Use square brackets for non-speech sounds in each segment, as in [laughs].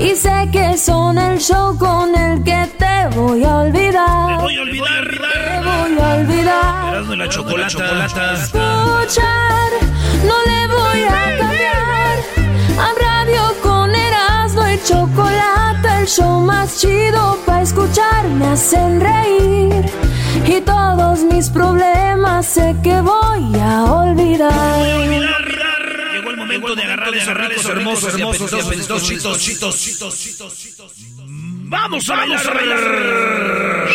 Y sé que son el show con el que te voy a olvidar. Te voy a olvidar. Te voy a olvidar. Erasmo y la chocolata. Escuchar, no le voy a cambiar. A radio con Erasmo y chocolate, el show más chido para escuchar me hacen reír. Y todos mis problemas sé que voy a olvidar. Llegó el momento de agarrar esos ricos, hermosos, hermosos, apetitosos chitos, chitos, chitos, chitos, chitos. Vamos a bailar, a bailar.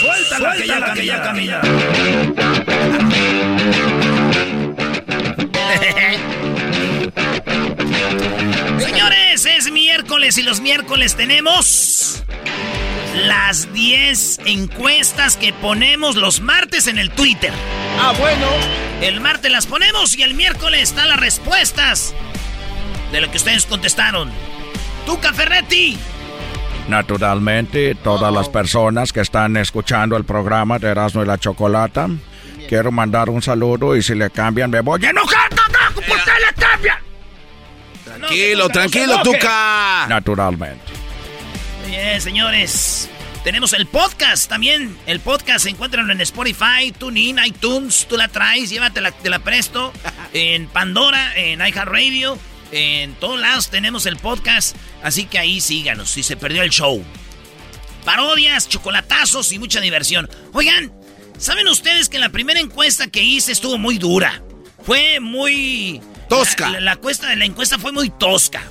Suéltala, que ya camina, camina. [laughs] Señores, es miércoles y los miércoles tenemos las 10 encuestas que ponemos los martes en el Twitter. Ah, bueno. El martes las ponemos y el miércoles están las respuestas de lo que ustedes contestaron. Tuca Ferretti. Naturalmente, todas las personas que están escuchando el programa de Erasmo y la Chocolata, quiero mandar un saludo y si le cambian me voy a enojar, carajo, ¿por qué le cambian? Tranquilo, tranquilo, Tuca. Naturalmente. Bien, señores. Tenemos el podcast también. El podcast se encuentran en Spotify, TuneIn, iTunes. Tú la traes, llévatela, te la presto. [laughs] En Pandora, en iHeartRadio. En todos lados tenemos el podcast. Así que ahí síganos si se perdió el show. Parodias, chocolatazos y mucha diversión. Oigan, ¿saben ustedes que la primera encuesta que hice estuvo muy dura? Fue muy... Tosca. La, la encuesta, la encuesta fue muy tosca.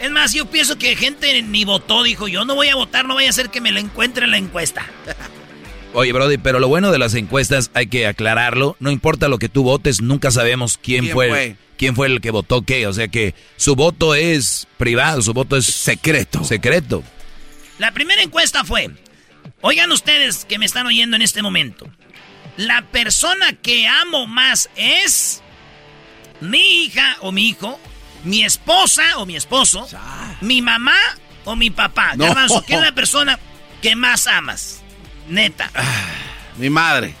Es más, yo pienso que gente ni votó, dijo yo no voy a votar, no vaya a ser que me lo encuentre en la encuesta. [laughs] Oye, Brody, pero lo bueno de las encuestas hay que aclararlo. No importa lo que tú votes, nunca sabemos quién, ¿Quién fue, fue? quién fue el que votó qué. O sea que su voto es privado, su voto es Secreto. secreto. La primera encuesta fue, oigan ustedes que me están oyendo en este momento, la persona que amo más es mi hija o mi hijo, mi esposa o mi esposo, mi mamá o mi papá. No. Garbanzo, ¿quién es la persona que más amas? Neta. Mi madre.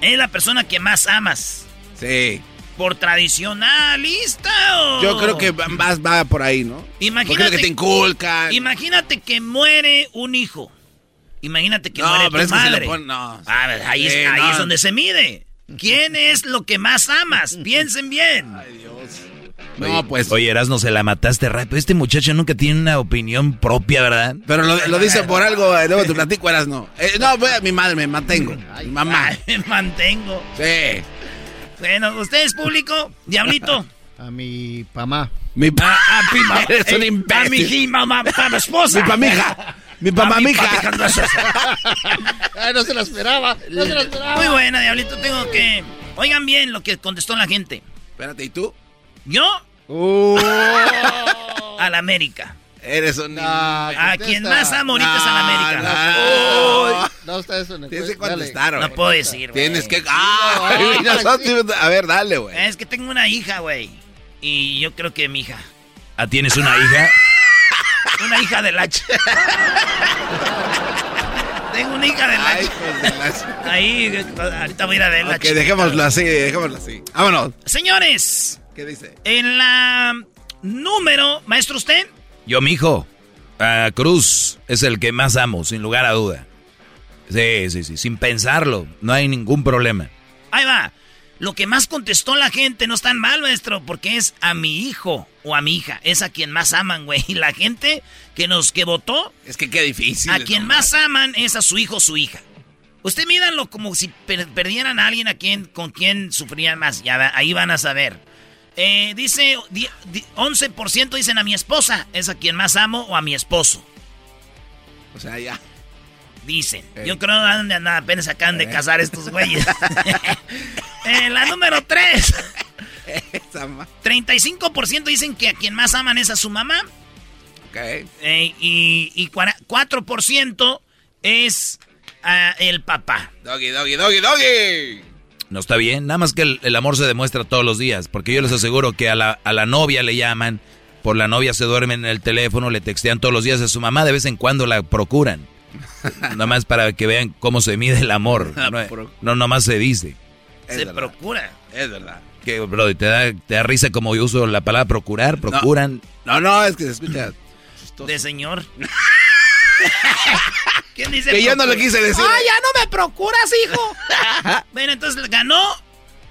Es la persona que más amas. Sí. ¿Por tradicionalista o...? Yo creo que va- más va por ahí, ¿no? Porque Imagínate, lo que te inculcan. imagínate que muere un hijo. Imagínate que No, muere pero tu es madre. pon- no. A ver, ahí, es, ahí no. es donde se mide. ¿Quién es lo que más amas? [laughs] Piensen bien. No, pues. Oye, Erasno, se la mataste rápido. Este muchacho nunca tiene una opinión propia, ¿verdad? Pero lo, lo dice por algo, eh, luego te [laughs] platico, eras no. Eh, no, voy a mi madre, me mantengo. Mi mamá. Ay, me mantengo. Sí. Bueno, ¿ustedes, público? Diablito. [laughs] A mi mamá. Mi pa. A, a, pi- ma- Eres un eh, imbécil. a mi mamá, a mi esposa. Mi pamija. Mi mi mija. [laughs] Ay, no se la esperaba. No se la esperaba. Muy buena, Diablito. Tengo que... Oigan bien lo que contestó la gente. Espérate, ¿y tú? Yo, Uh. a la América. Eres un. Ah, A quien más amo ahorita es a la América. No, No, está eso Tienes que contestar, No puedo decir, güey. Tienes que. ¡Ah! No, [laughs] A ver, dale, güey. Es que tengo una hija, güey. Y yo creo que mi hija. Ah, ¿tienes una hija? [laughs] Una hija de la... [laughs] Tengo una hija de la... Ay, pues de las- Ahí, ahorita voy a ir a verla. Ok, dejémoslo así, dejémoslo así. Vámonos. Señores, ¿Qué dice? en la número... Maestro, ¿usted? Yo, mijo, a Cruz es el que más amo, sin lugar a duda. Sí, sí, sí, sin pensarlo, no hay ningún problema. Ahí va. Lo que más contestó la gente no es tan mal, maestro, porque es a mi hijo o a mi hija. Es a quien más aman, güey. [laughs] Y la gente que nos que votó, Es que qué difícil. a quien nomás. más aman es a su hijo o su hija. Usted mídanlo como si per- perdieran a alguien a quien, con quien sufrían más. Ya ahí van a saber. Eh, dice, di- di- 11% dicen a mi esposa. Es a quien más amo o a mi esposo. O sea, ya. Dicen. Ey. Yo creo que andan- apenas acaban de casar estos güeyes. [laughs] [laughs] Eh, la número 3. [laughs] Esa ma- 35% dicen que a quien más aman es a su mamá. Ok. eh, y, y cuara- 4% es a el papá. Doggy, doggy, doggy, doggy. No está bien, nada más que el, el amor se demuestra todos los días, porque yo les aseguro que a la, a la novia le llaman, por la novia se duermen en el teléfono, le textean todos los días a su mamá, de vez en cuando la procuran. [laughs] nada más para que vean cómo se mide el amor. [laughs] No, no nomás se dice. Es Se verdad. procura. Es verdad. Que, bro, te da, te da risa como yo uso la palabra procurar, procuran. No, no, es que se escucha. De señor. [laughs] ¿Quién dice Que yo no lo quise decir. ¡Ah, ya no me procuras, hijo! bueno, entonces ganó.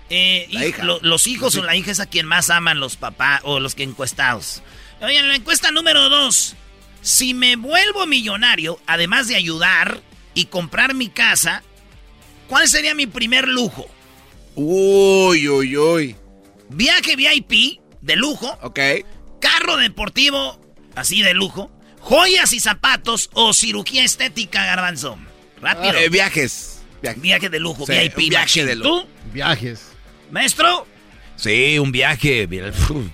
eh, La hij- hija. lo- los hijos o la hija es a quien más aman los papás o los que encuestados. En la encuesta número dos. Si me vuelvo millonario, además de ayudar y comprar mi casa, ¿cuál sería mi primer lujo? Uy, uy, uy. Viaje VIP de lujo, Ok. carro deportivo así de lujo, joyas y zapatos o cirugía estética, garbanzo. Rápido. Eh, viajes. Viajes. Viaje de lujo, Sí, VIP. viaje de lujo. ¿Tú, Viajes. maestro? Sí, un viaje.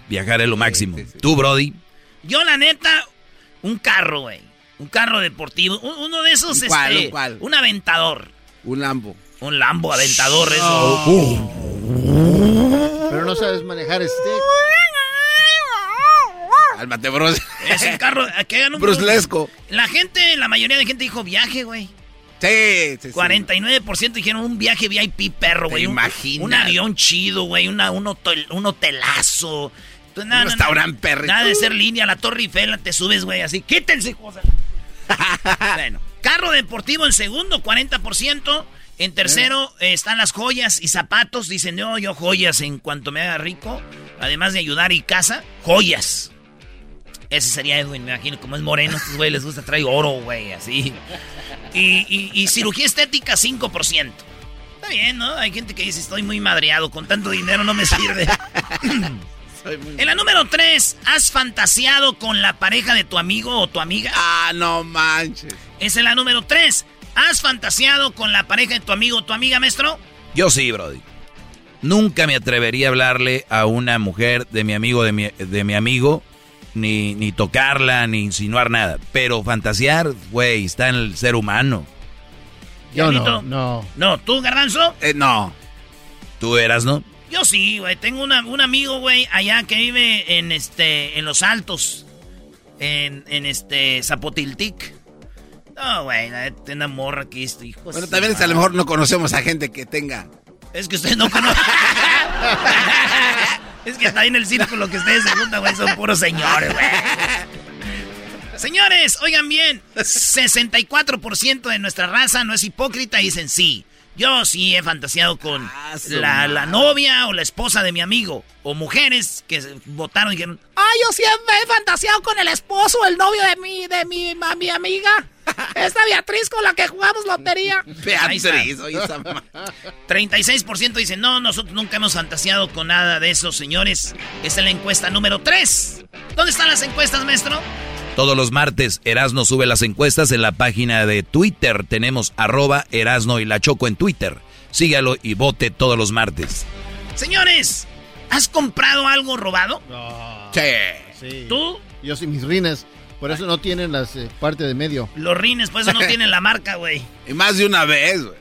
Viajar es lo máximo. sí, sí. Tú, Brody. Yo, la neta, un carro, güey. Un carro deportivo. Un- uno de esos, ¿Un cuál, este. un cuál? Un aventador. Un Lambo. Un Lambo aventador, eso. Pero no sabes manejar este. Cálmate, bros. Es un carro. que hagan un Bruslesco. La gente, la mayoría de gente dijo viaje, güey. Sí, sí, sí. 49% dijeron un viaje VIP perro, ¿Te güey. Un, imaginas? un avión chido, güey. Una, un, hotel, un hotelazo. Tú, Un restaurante perrito. Nada de ser línea, la Torre Eiffel, te subes, güey, así. Quítense, cosas. [laughs] bueno, carro deportivo en segundo, 40%. En tercero eh, están las joyas y zapatos. Dicen, no, yo joyas en cuanto me haga rico. Además de ayudar y casa, joyas. Ese sería Edwin, me imagino. Como es moreno, estos güey les gusta traer oro, güey, así. Y, y- y cirugía estética, 5%. Está bien, ¿no? Hay gente que dice, estoy muy madreado, con tanto dinero no me sirve. [laughs] Soy muy- en la número 3, ¿has fantaseado con la pareja de tu amigo o tu amiga? Ah, no manches. Esa es la número 3. ¿Has fantaseado con la pareja de tu amigo o tu amiga, maestro? Yo sí, Brody. Nunca me atrevería a hablarle a una mujer de mi amigo, de mi, de mi amigo, ni, ni tocarla, ni insinuar nada. Pero fantasear, güey, está en el ser humano. Yo no, no. No, ¿tú, Garbanzo? Eh, no. Tú eras, ¿no? Yo sí, güey. Tengo una- un amigo, güey, allá que vive en este, en Los Altos. En, en este, Zapotiltic. No, güey, una morra que esto, hijo. Bueno, también es a lo mejor no conocemos a gente que tenga. Es que ustedes no conocen. [laughs] es que está ahí en el círculo que ustedes se juntan, güey, son puros señores, güey. Señores, oigan bien, [laughs] 64% de nuestra raza no es hipócrita y dicen sí. Yo sí he fantaseado con Ah, la, la novia o la esposa de mi amigo. O mujeres que votaron y dijeron, ah, yo siempre he fantaseado con el esposo o el novio de mi, de mi, ma- mi amiga. [laughs] Esta Beatriz con la que jugamos lotería. [laughs] Beatriz, oye, esa ma- 36% dicen, no, nosotros nunca hemos fantaseado con nada de eso, señores. Esta es la encuesta número 3. ¿Dónde están las encuestas, maestro? Todos los martes, Erasno sube las encuestas en la página de Twitter. Tenemos arroba Erasno y la Choco en Twitter. Sígalo y vote todos los martes. Señores, ¿has comprado algo robado? No. Sí. Sí. ¿Tú? Yo sí, mis rines. Por eso no tienen las eh, parte de medio. Los rines, pues eso no [laughs] tienen la marca, güey. Y más de una vez, güey.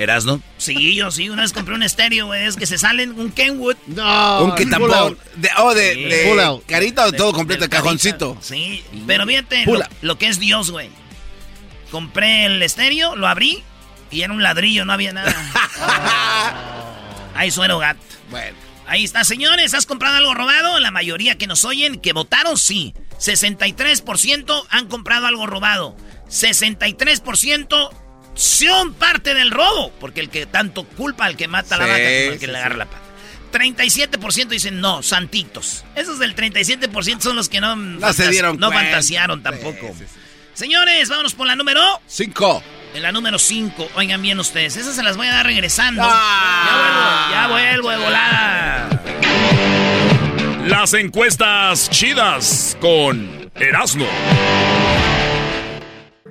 Sí. ¿Erasno? Sí, yo sí, una vez compré un estéreo, güey. Es que se salen un Kenwood. No. un que pull tampoco. out. De, oh, de, Sí. de Pull out. carita o todo completo, el cajoncito. carita. Sí, pero fíjate lo, lo que es Dios, güey. compré el estéreo, lo abrí y era un ladrillo, no había nada. [laughs] Ahí suena gato. Bueno. Ahí está, señores. ¿Has comprado algo robado? La mayoría que nos oyen, que votaron, sí. 63% han comprado algo robado. 63% son parte del robo. Porque el que tanto culpa al que mata la vaca como el que le agarra la pata. 37% dicen no, santitos. Esos del 37% son los que no, no se dieron No fantasearon tampoco. Señores, vámonos por la número 5. En la número 5, oigan bien ustedes, esas se las voy a dar regresando. Ah. Ya vuelvo, ya vuelvo de volada. Las encuestas chidas con Erasmo.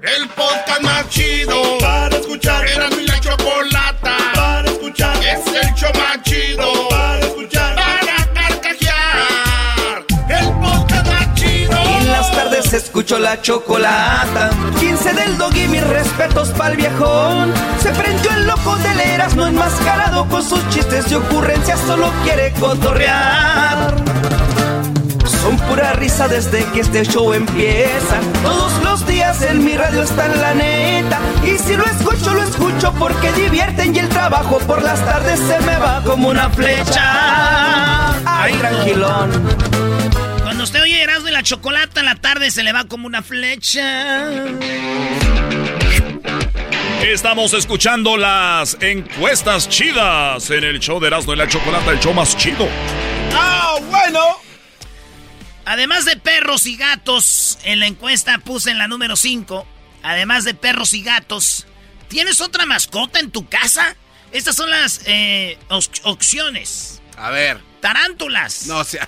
El podcast más chido para escuchar. Erasmo y la chocolata para escuchar. Es el show más chido para escuchar. Para carcajear. El podcast más chido. Y en las tardes escucho la chocolata. 15 del dog y mis respetos pa'l viejón. Se prendió el loco del Erasmo enmascarado con sus chistes y ocurrencias. Solo quiere cotorrear. Son pura risa desde que este show empieza. Todos los días en mi radio está en la neta. Y si lo escucho, lo escucho porque divierten y el trabajo por las tardes se me va como una flecha. Ay, tranquilón. Cuando usted oye Erasmo y la chocolata en la tarde se le va como una flecha. Estamos escuchando las encuestas chidas en el show de Erasmo y la chocolata, el show más chido. ¡Ah, bueno! Además de perros y gatos, en la encuesta puse en la número 5, además de perros y gatos, ¿tienes otra mascota en tu casa? Estas son las eh, opciones. A ver. Tarántulas. No, o sea...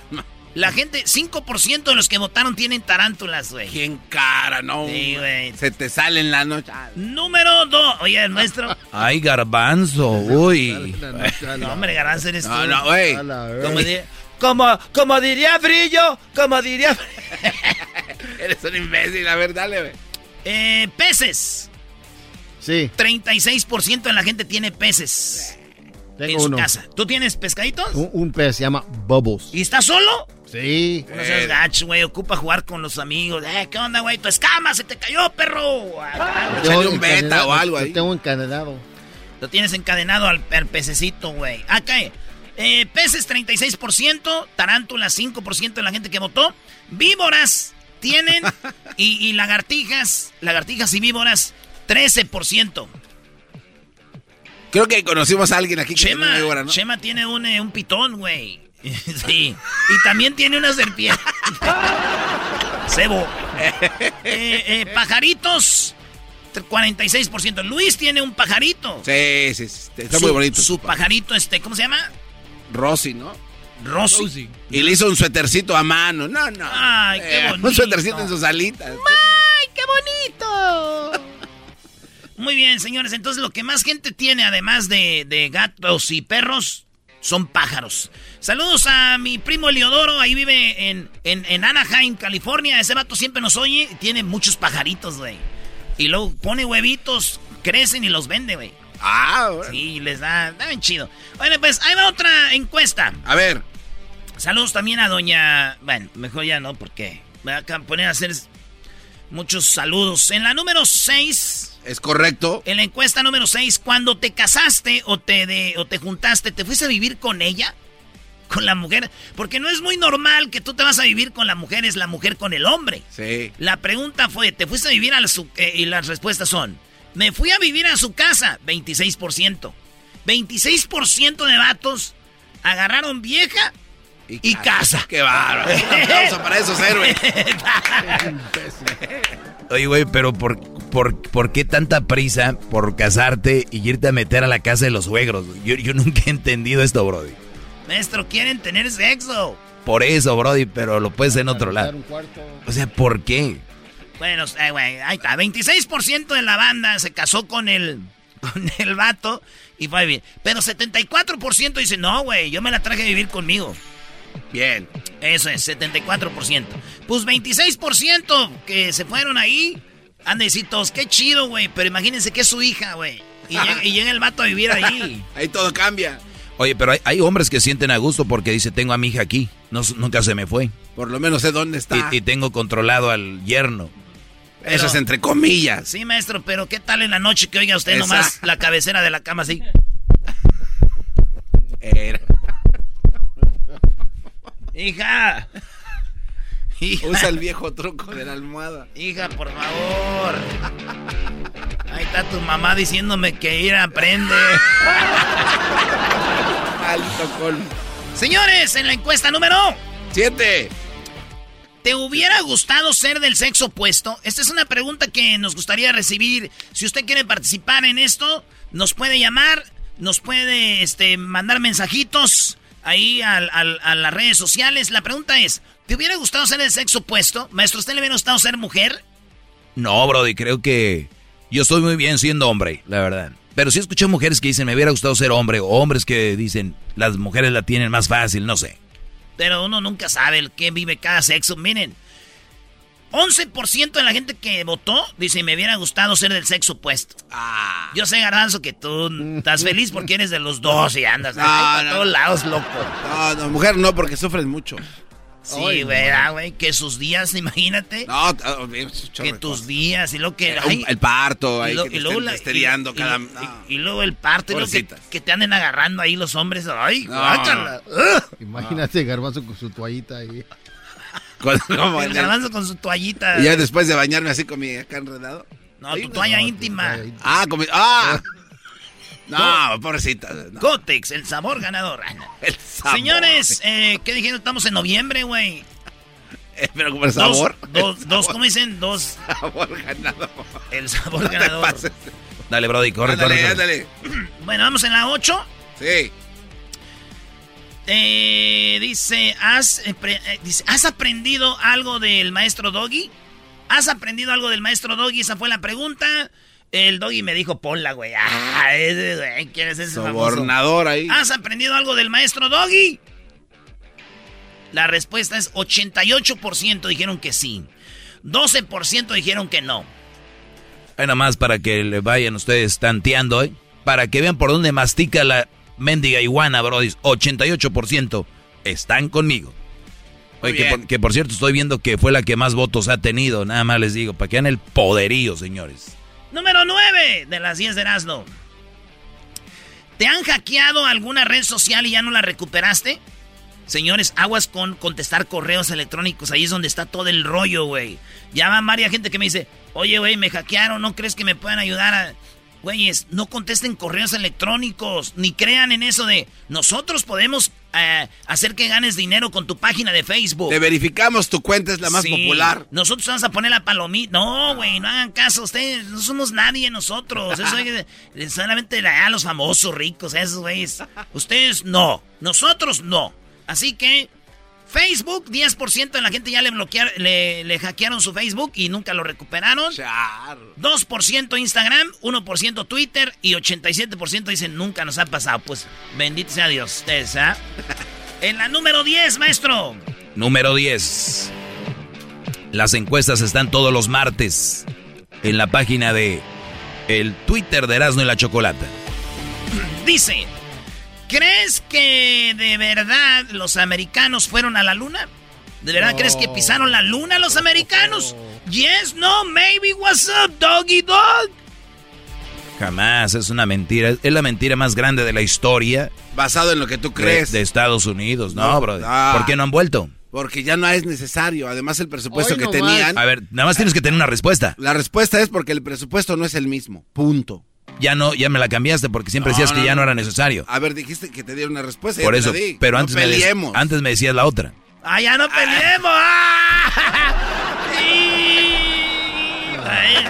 La gente, 5% de los que votaron tienen tarántulas, güey. ¿Quién cara, no? Sí, güey. Se te sale en la noche. Número 2. Oye, el nuestro. [laughs] Ay, garbanzo, uy. no, hombre, garbanzo eres no, tú. No, güey. Como, como, diría Brillo, como diría... [laughs] eres un imbécil, a ver, dale, güey. Eh, peces. Sí. 36% de la gente tiene peces. Tengo en su uno. casa. ¿Tú tienes pescaditos? Un, un pez se llama Bubbles. ¿Y estás solo? Sí. No seas gacho, güey. Ocupa jugar con los amigos. Eh, ¿qué onda, güey? Tu escama se te cayó, perro. Echale un beta o algo ahí. Lo tengo encadenado. Lo tienes encadenado al, al pececito, güey. Acá, eh, peces 36%, tarántulas 5% de la gente que votó. Víboras tienen [laughs] y, y lagartijas, lagartijas y víboras 13%. Creo que conocimos a alguien aquí que Chema, tiene una víbora, ¿no? Chema tiene un, eh, un pitón, güey. [laughs] sí. Y también tiene una serpiente. [laughs] Cebo. Eh, eh, pajaritos. 46%. Luis tiene un pajarito. Sí, sí, sí, está Su- muy bonito. Su pajarito, este, ¿cómo se llama? Rosy, ¿no? Rosy. Y le hizo un suétercito a mano. No, no. Ay, qué Eh, bonito. Un suétercito en sus alitas. ¡Ay, qué bonito! Muy bien, señores. Entonces, lo que más gente tiene, además de, de gatos y perros, son pájaros. Saludos a mi primo Eliodoro. Ahí vive en, en, en Anaheim, California. Ese vato siempre nos oye. y Tiene muchos pajaritos, güey. Y luego pone huevitos, crecen y los vende, güey. Ah, bueno. Sí, les da, da bien chido. Bueno, pues ahí va otra encuesta. A ver. Saludos también a doña... Bueno, mejor ya no, porque me voy a poner a hacer muchos saludos. En la número 6... Es correcto. En la encuesta número 6, cuando te casaste o te, de, o te juntaste, ¿te fuiste a vivir con ella? Con la mujer. Porque no es muy normal que tú te vas a vivir con la mujer, es la mujer con el hombre. Sí. La pregunta fue, ¿te fuiste a vivir a su... eh, y las respuestas son, me fui a vivir a su casa, 26%. 26% de vatos agarraron vieja y, casa. Qué bárbaro. Un [laughs] aplauso para esos héroes. [laughs] Oye, güey, pero por, por, ¿por qué tanta prisa por casarte y irte a meter a la casa de los suegros? Yo, yo nunca he entendido esto, Brody. Maestro, quieren tener sexo. Por eso, Brody, pero lo puedes en otro lado. O sea, ¿por qué? Bueno, eh, güey, ahí está. 26% de la banda se casó con el, [laughs] con el vato y fue a vivir. Pero 74% dice, no, güey, yo me la traje a vivir conmigo. Bien. Eso es, 74%. Pues 26% que se fueron ahí. Han de decir todos, qué chido, güey. Pero imagínense que es su hija, güey. Y, llega- y llega el vato a vivir ahí. [laughs] Ahí todo cambia. Oye, pero hay, hay hombres que sienten a gusto porque dice, tengo a mi hija aquí. No, nunca se me fue. Por lo menos sé dónde está. Y, y tengo controlado al yerno. Eso es entre comillas. Sí, maestro, pero ¿qué tal en la noche que oiga usted nomás Exacto. la cabecera de la cama así? Era. Hija. Hija. Usa el viejo truco de la almohada. Hija, por favor. Ahí está tu mamá diciéndome que ir aprende. Alto colmo. Señores, en la encuesta número Siete. ¿Te hubiera gustado ser del sexo opuesto? Esta es una pregunta que nos gustaría recibir. Si usted quiere participar en esto, nos puede llamar, nos puede este, mandar mensajitos ahí a las redes sociales. La pregunta es, ¿te hubiera gustado ser del sexo opuesto? Maestro, ¿usted le hubiera gustado ser mujer? No, Brody, creo que yo estoy muy bien siendo hombre, la verdad. Pero sí escuché mujeres que dicen, me hubiera gustado ser hombre, o hombres que dicen, las mujeres la tienen más fácil, no sé. Pero uno nunca sabe el que vive cada sexo. Miren, 11% de la gente que votó dice, me hubiera gustado ser del sexo opuesto. Ah. Yo sé, Garbanzo, que tú estás [laughs] feliz porque eres de los dos y andas No, no. todos lados, loco. No, no, mujer no, porque sufren mucho. Sí, ¿verdad, güey? Que sus días, [laughs] imagínate. No, ah, chorro que tus cosas. días y lo que... Eh, ay, un- el parto, ahí lo- que te luego estén la- y- cada... y- no. y, y luego el parto y luego que, que te anden agarrando ahí los hombres. ¡Ay, No. guácala! [laughs] Imagínate Garbanzo con su toallita ahí. Como El garbanzo con su toallita. Y ya después de bañarme así con mi acá enredado. No, tu toalla íntima. Ah, con mi... ¡Ah! [laughs] No, pobrecita. no. Gotex, el sabor ganador. [laughs] El sabor. Señores, eh, ¿qué dijeron? Estamos en noviembre, güey. Eh, Pero como el Dos- sabor. Dos, dos, ¿cómo dicen? Dos. Sabor ganado. El sabor No ganador. pases. Dale, Brody, corre, ándale, corre, corre. ándale. Bueno, vamos en la 8. Sí. Eh, dice, ¿has, eh, pre- eh, dice, ¿has aprendido algo del maestro Doggy? ¿Has aprendido algo del maestro Doggy? Esa fue la pregunta. El Doggy me dijo, ponla, güey. [laughs] Ah, ¿quién es ese famoso? Sobornador ahí. ¿Has aprendido algo del maestro Doggy? La respuesta es 88% dijeron que sí. 12% dijeron que no. Ahí nada más para que le vayan ustedes tanteando, ¿eh? Para que vean por dónde mastica la mendiga iguana, Brody. 88% están conmigo. Oye, que por, que por cierto estoy viendo que fue la que más votos ha tenido. Nada más les digo, para que vean el poderío, señores. Número 9 de las 10 de Erasmo. ¿Te han hackeado alguna red social y ya no la recuperaste? Señores, aguas con contestar correos electrónicos. Ahí es donde está todo el rollo, güey. Ya van varias gente que me dice, oye, güey, me hackearon, ¿no crees que me puedan ayudar a...? Güeyes, no contesten correos electrónicos, ni crean en eso de nosotros podemos eh, hacer que ganes dinero con tu página de Facebook. Te verificamos, tu cuenta es la más Sí, popular. Nosotros vamos a poner la palomita. No, güey, no hagan caso. Ustedes no somos nadie nosotros. [laughs] Eso hay que- solamente a los famosos ricos, esos güeyes. Ustedes no. Nosotros no. Así que Facebook, 10% de la gente ya le bloquearon, le, le hackearon su Facebook y nunca lo recuperaron. Charro. 2% Instagram, 1% Twitter y 87% dicen nunca nos ha pasado. Pues bendito sea Dios, ustedes, ¿ah? [laughs] En la número 10, maestro. Número 10. Las encuestas están todos los martes en la página de el Twitter de Erasmo y la Chocolata. Dice, ¿crees que de verdad los americanos fueron a la luna? ¿De verdad crees que pisaron la luna los americanos? Yes, no, maybe, what's up, doggy dog? Jamás, es una mentira. Es la mentira más grande de la historia Basado en lo que tú crees. de Estados Unidos. No, No, brother. ah. ¿Por qué no han vuelto? Porque ya no es necesario. Además, el presupuesto Hoy que tenían. A ver, nada más tienes que tener una respuesta. La respuesta es porque el presupuesto no es el mismo. Punto. Ya no, ya me la cambiaste porque siempre No, decías que no, ya no no. era necesario. A ver, dijiste que te dieron una respuesta. Por eso, di. pero No antes, me, peleemos. antes me decías la otra. ¡Ah, ya no peleemos! ¡Ah! [laughs] Sí. Ay,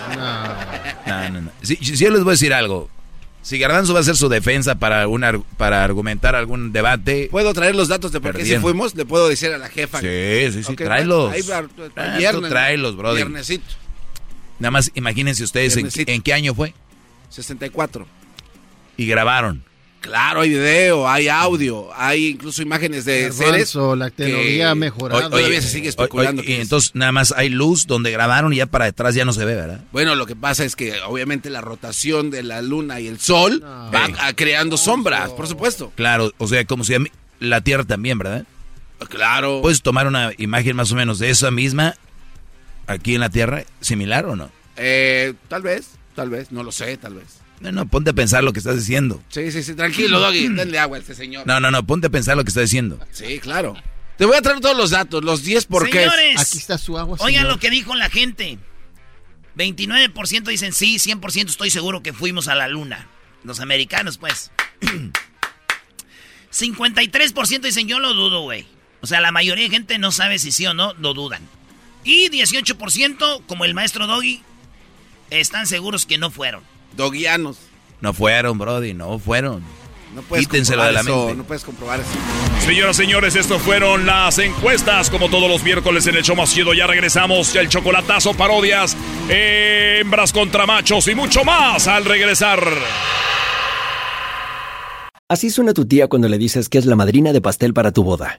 No, no, no. Si, si yo les voy a decir algo. Si Garbanzo va a hacer su defensa para, una, para argumentar algún debate. ¿Puedo traer los datos de por qué si fuimos? Le puedo decir a la jefa. Sí, sí, sí, Ok, tráelos. ahí va, Ah, viernes, tráelos, brother. Viernesito. Nada más imagínense ustedes en qué año fue 64. y grabaron. Claro, hay video, hay audio, hay incluso imágenes de seres. Garbanzo, la tecnología ha mejorado. Todavía se sigue especulando. Y es. entonces nada más hay luz donde grabaron y ya para detrás ya no se ve, ¿verdad? Bueno, lo que pasa es que obviamente la rotación de la luna y el sol No. va Sí. a- creando sombras, por supuesto. Claro, o sea, como si la Tierra también, ¿verdad? Claro. Puedes tomar una imagen más o menos de esa misma aquí en la Tierra, similar o no? Eh, tal vez, tal vez, no lo sé, tal vez. No, no, ponte a pensar lo que estás diciendo. Sí, sí, sí, tranquilo, Doggy, denle agua a este señor. No, no, no, ponte a pensar lo que estás diciendo. Sí, claro. Te voy a traer todos los datos, los 10 por qué. Señores, Aquí está su agua. oigan lo que dijo la gente. 29% dicen sí, 100% estoy seguro que fuimos a la luna. Los americanos, pues. [clears throat] 53% dicen yo lo dudo, güey. O sea, la mayoría de gente no sabe si sí o no, lo dudan. Y 18%, como el maestro Doggy, están seguros que no fueron. Doguianos. No fueron, Brody, no fueron. No puedes Quítenselo de la comprobar eso, mente. No puedes comprobar eso. Señoras, señores, estos fueron las encuestas. Como todos los miércoles en el show más chido, ya regresamos. El chocolatazo, parodias, hembras contra machos y mucho más al regresar. Así suena tu tía cuando le dices que es la madrina de pastel para tu boda.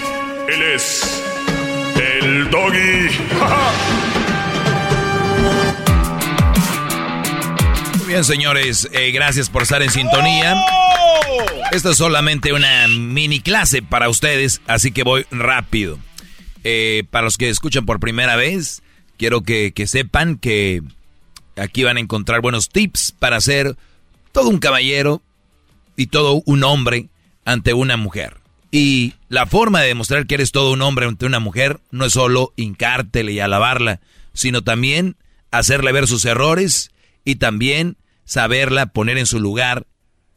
Él es el doggy. Muy bien, señores, eh, gracias por estar en sintonía. Esto es solamente una mini clase para ustedes, así que voy rápido. Eh, para los que escuchan por primera vez, quiero que, que sepan que aquí van a encontrar buenos tips para ser todo un caballero y todo un hombre ante una mujer. Y la forma de demostrar que eres todo un hombre ante una mujer no es solo hincártele y alabarla, sino también hacerle ver sus errores y también saberla poner en su lugar.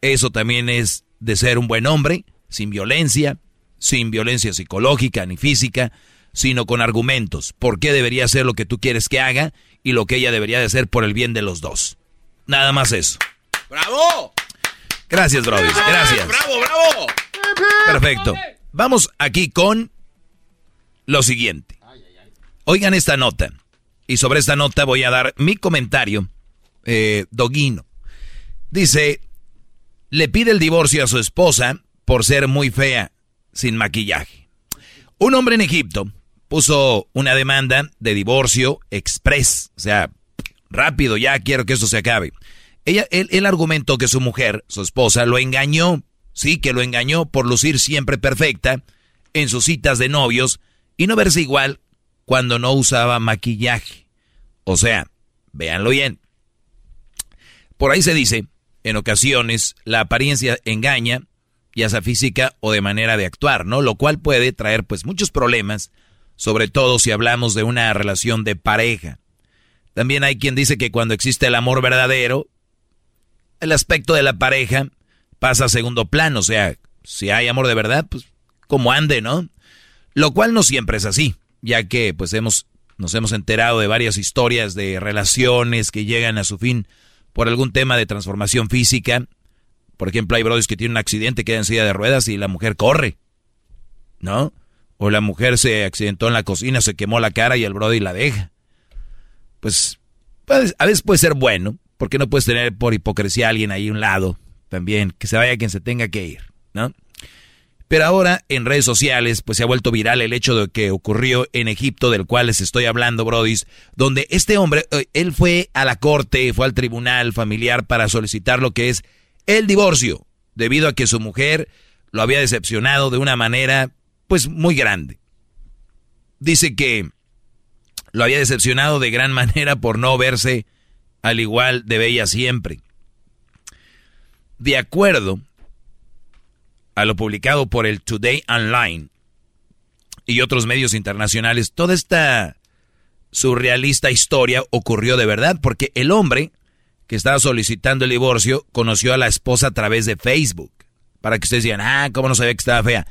Eso también es de ser un buen hombre, sin violencia, sin violencia psicológica ni física, sino con argumentos. ¿Por qué debería hacer lo que tú quieres que haga y lo que ella debería de hacer por el bien de los dos? Nada más eso. ¡Bravo! Gracias, Brody. Gracias. ¡Bravo, bravo! Perfecto. Vamos aquí con lo siguiente. Oigan esta nota. Y sobre esta nota voy a dar mi comentario, eh, doguino. Dice, le pide el divorcio a su esposa por ser muy fea, sin maquillaje. Un hombre en Egipto puso una demanda de divorcio express, o sea, rápido, ya quiero que esto se acabe. Ella, él, él argumentó que su mujer, su esposa, lo engañó, sí, que lo engañó por lucir siempre perfecta en sus citas de novios y no verse igual cuando no usaba maquillaje. O sea, véanlo bien. Por ahí se dice, en ocasiones, la apariencia engaña, ya sea física o de manera de actuar, ¿no? Lo cual puede traer pues muchos problemas, sobre todo si hablamos de una relación de pareja. También hay quien dice que cuando existe el amor verdadero, el aspecto de la pareja pasa a segundo plano, o sea, si hay amor de verdad, pues como ande, ¿no? Lo cual no siempre es así, ya que pues hemos nos hemos enterado de varias historias de relaciones que llegan a su fin por algún tema de transformación física. Por ejemplo, hay brothers que tienen un accidente, quedan en silla de ruedas y la mujer corre, ¿no? O la mujer se accidentó en la cocina, se quemó la cara y el brody la deja. Pues pues, a veces puede ser bueno, porque no puedes tener por hipocresía a alguien ahí a un lado también, que se vaya quien se tenga que ir, ¿no? Pero ahora en redes sociales pues se ha vuelto viral el hecho de que ocurrió en Egipto, del cual les estoy hablando, Brodis, donde este hombre, eh, él fue a la corte, fue al tribunal familiar para solicitar lo que es el divorcio, debido a que su mujer lo había decepcionado de una manera pues muy grande. Dice que lo había decepcionado de gran [laughs] manera por no verse al igual de bella siempre. De acuerdo a lo publicado por el Today Online y otros medios internacionales, toda esta surrealista historia ocurrió de verdad porque el hombre que estaba solicitando el divorcio conoció a la esposa a través de Facebook. Para que ustedes digan, ah, ¿cómo no sabía que estaba fea?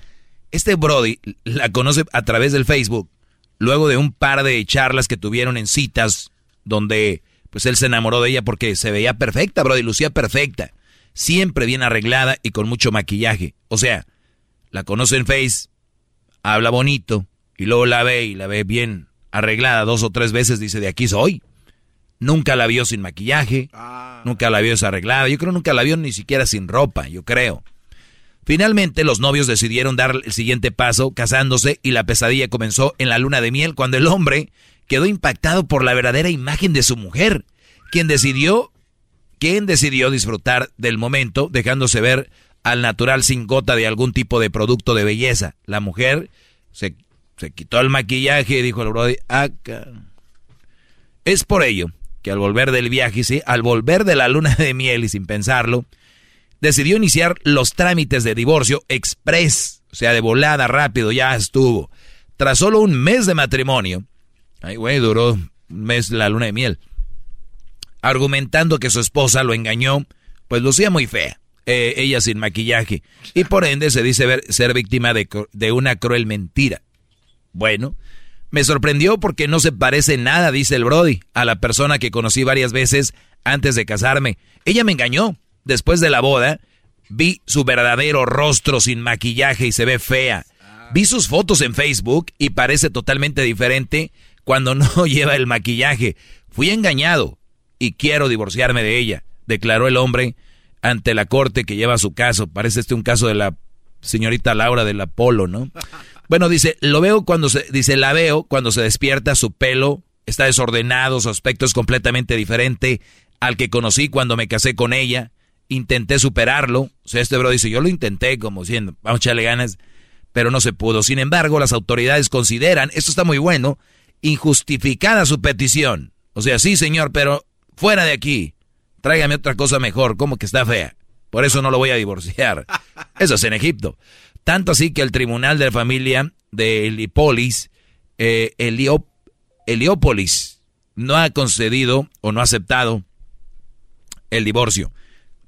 Este Brody la conoce a través del Facebook, luego de un par de charlas que tuvieron en citas, donde pues él se enamoró de ella porque se veía perfecta, Brody, lucía perfecta siempre bien arreglada y con mucho maquillaje. O sea, la conoce en Face, habla bonito, y luego la ve y la ve bien arreglada dos o tres veces, dice, de aquí soy. Nunca la vio sin maquillaje, ah. nunca la vio desarreglada, yo creo nunca la vio ni siquiera sin ropa, yo creo. Finalmente los novios decidieron dar el siguiente paso, casándose, y la pesadilla comenzó en la luna de miel, cuando el hombre quedó impactado por la verdadera imagen de su mujer, quien decidió quien decidió disfrutar del momento dejándose ver al natural sin gota de algún tipo de producto de belleza. La mujer se, quitó el maquillaje y dijo al brody, acá. Es por ello que al volver del viaje, sí, al volver de la luna de miel y sin pensarlo, decidió iniciar los trámites de divorcio express, o sea, de volada, rápido, ya estuvo. Tras solo un mes de matrimonio, ay, güey, duró un mes la luna de miel argumentando que su esposa lo engañó, pues lucía muy fea, eh, ella sin maquillaje, y por ende se dice ver, ser víctima de, de una cruel mentira. Bueno, me sorprendió porque no se parece nada, dice el Brody, a la persona que conocí varias veces antes de casarme. Ella me engañó. Después de la boda, vi su verdadero rostro sin maquillaje y se ve fea. Vi sus fotos en Facebook y parece totalmente diferente cuando [laughs] no lleva el maquillaje. Fui engañado y quiero divorciarme de ella, declaró el hombre ante la corte que lleva su caso. Parece este un caso de la señorita Laura del Apolo, ¿no? [laughs] Bueno, dice, lo veo cuando se, dice, la veo cuando se despierta, su pelo está desordenado, su aspecto es completamente diferente al que conocí cuando me casé con ella. Intenté superarlo. O sea, este bro dice, yo lo intenté como diciendo, vamos a echarle ganas, pero no se pudo. Sin embargo, las autoridades consideran, esto está muy bueno, injustificada su petición. O sea, sí, señor, pero fuera de aquí, tráigame otra cosa mejor, como que está fea. Por eso no lo voy a divorciar. [laughs] Eso es en Egipto. Tanto así que el tribunal de la familia de Heliópolis, eh, Heliópolis, no ha concedido o no ha aceptado el divorcio.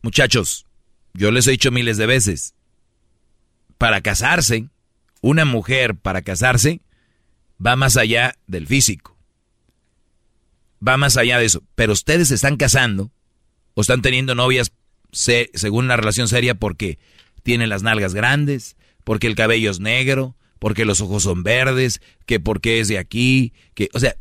Muchachos, yo les he dicho miles de veces, para casarse, una mujer para casarse va más allá del físico va más allá de eso. Pero ustedes se están casando o están teniendo novias según una relación seria porque tienen las nalgas grandes, porque el cabello es negro, porque los ojos son verdes, que porque es de aquí, que, o sea,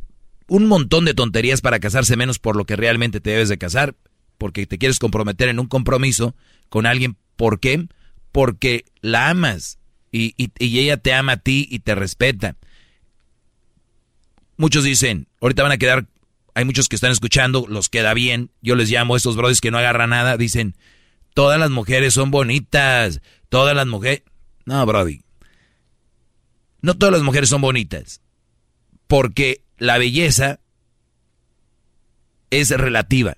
un montón de tonterías para casarse menos por lo que realmente te debes de casar, porque te quieres comprometer en un compromiso con alguien. ¿Por qué? Porque la amas y, y ella te ama a ti y te respeta. Muchos dicen, ahorita van a quedar hay muchos que están escuchando, los queda bien. Yo les llamo a estos brothers que no agarran nada. Dicen, todas las mujeres son bonitas. Todas las mujeres... No, Brody. No todas las mujeres son bonitas. Porque la belleza es relativa.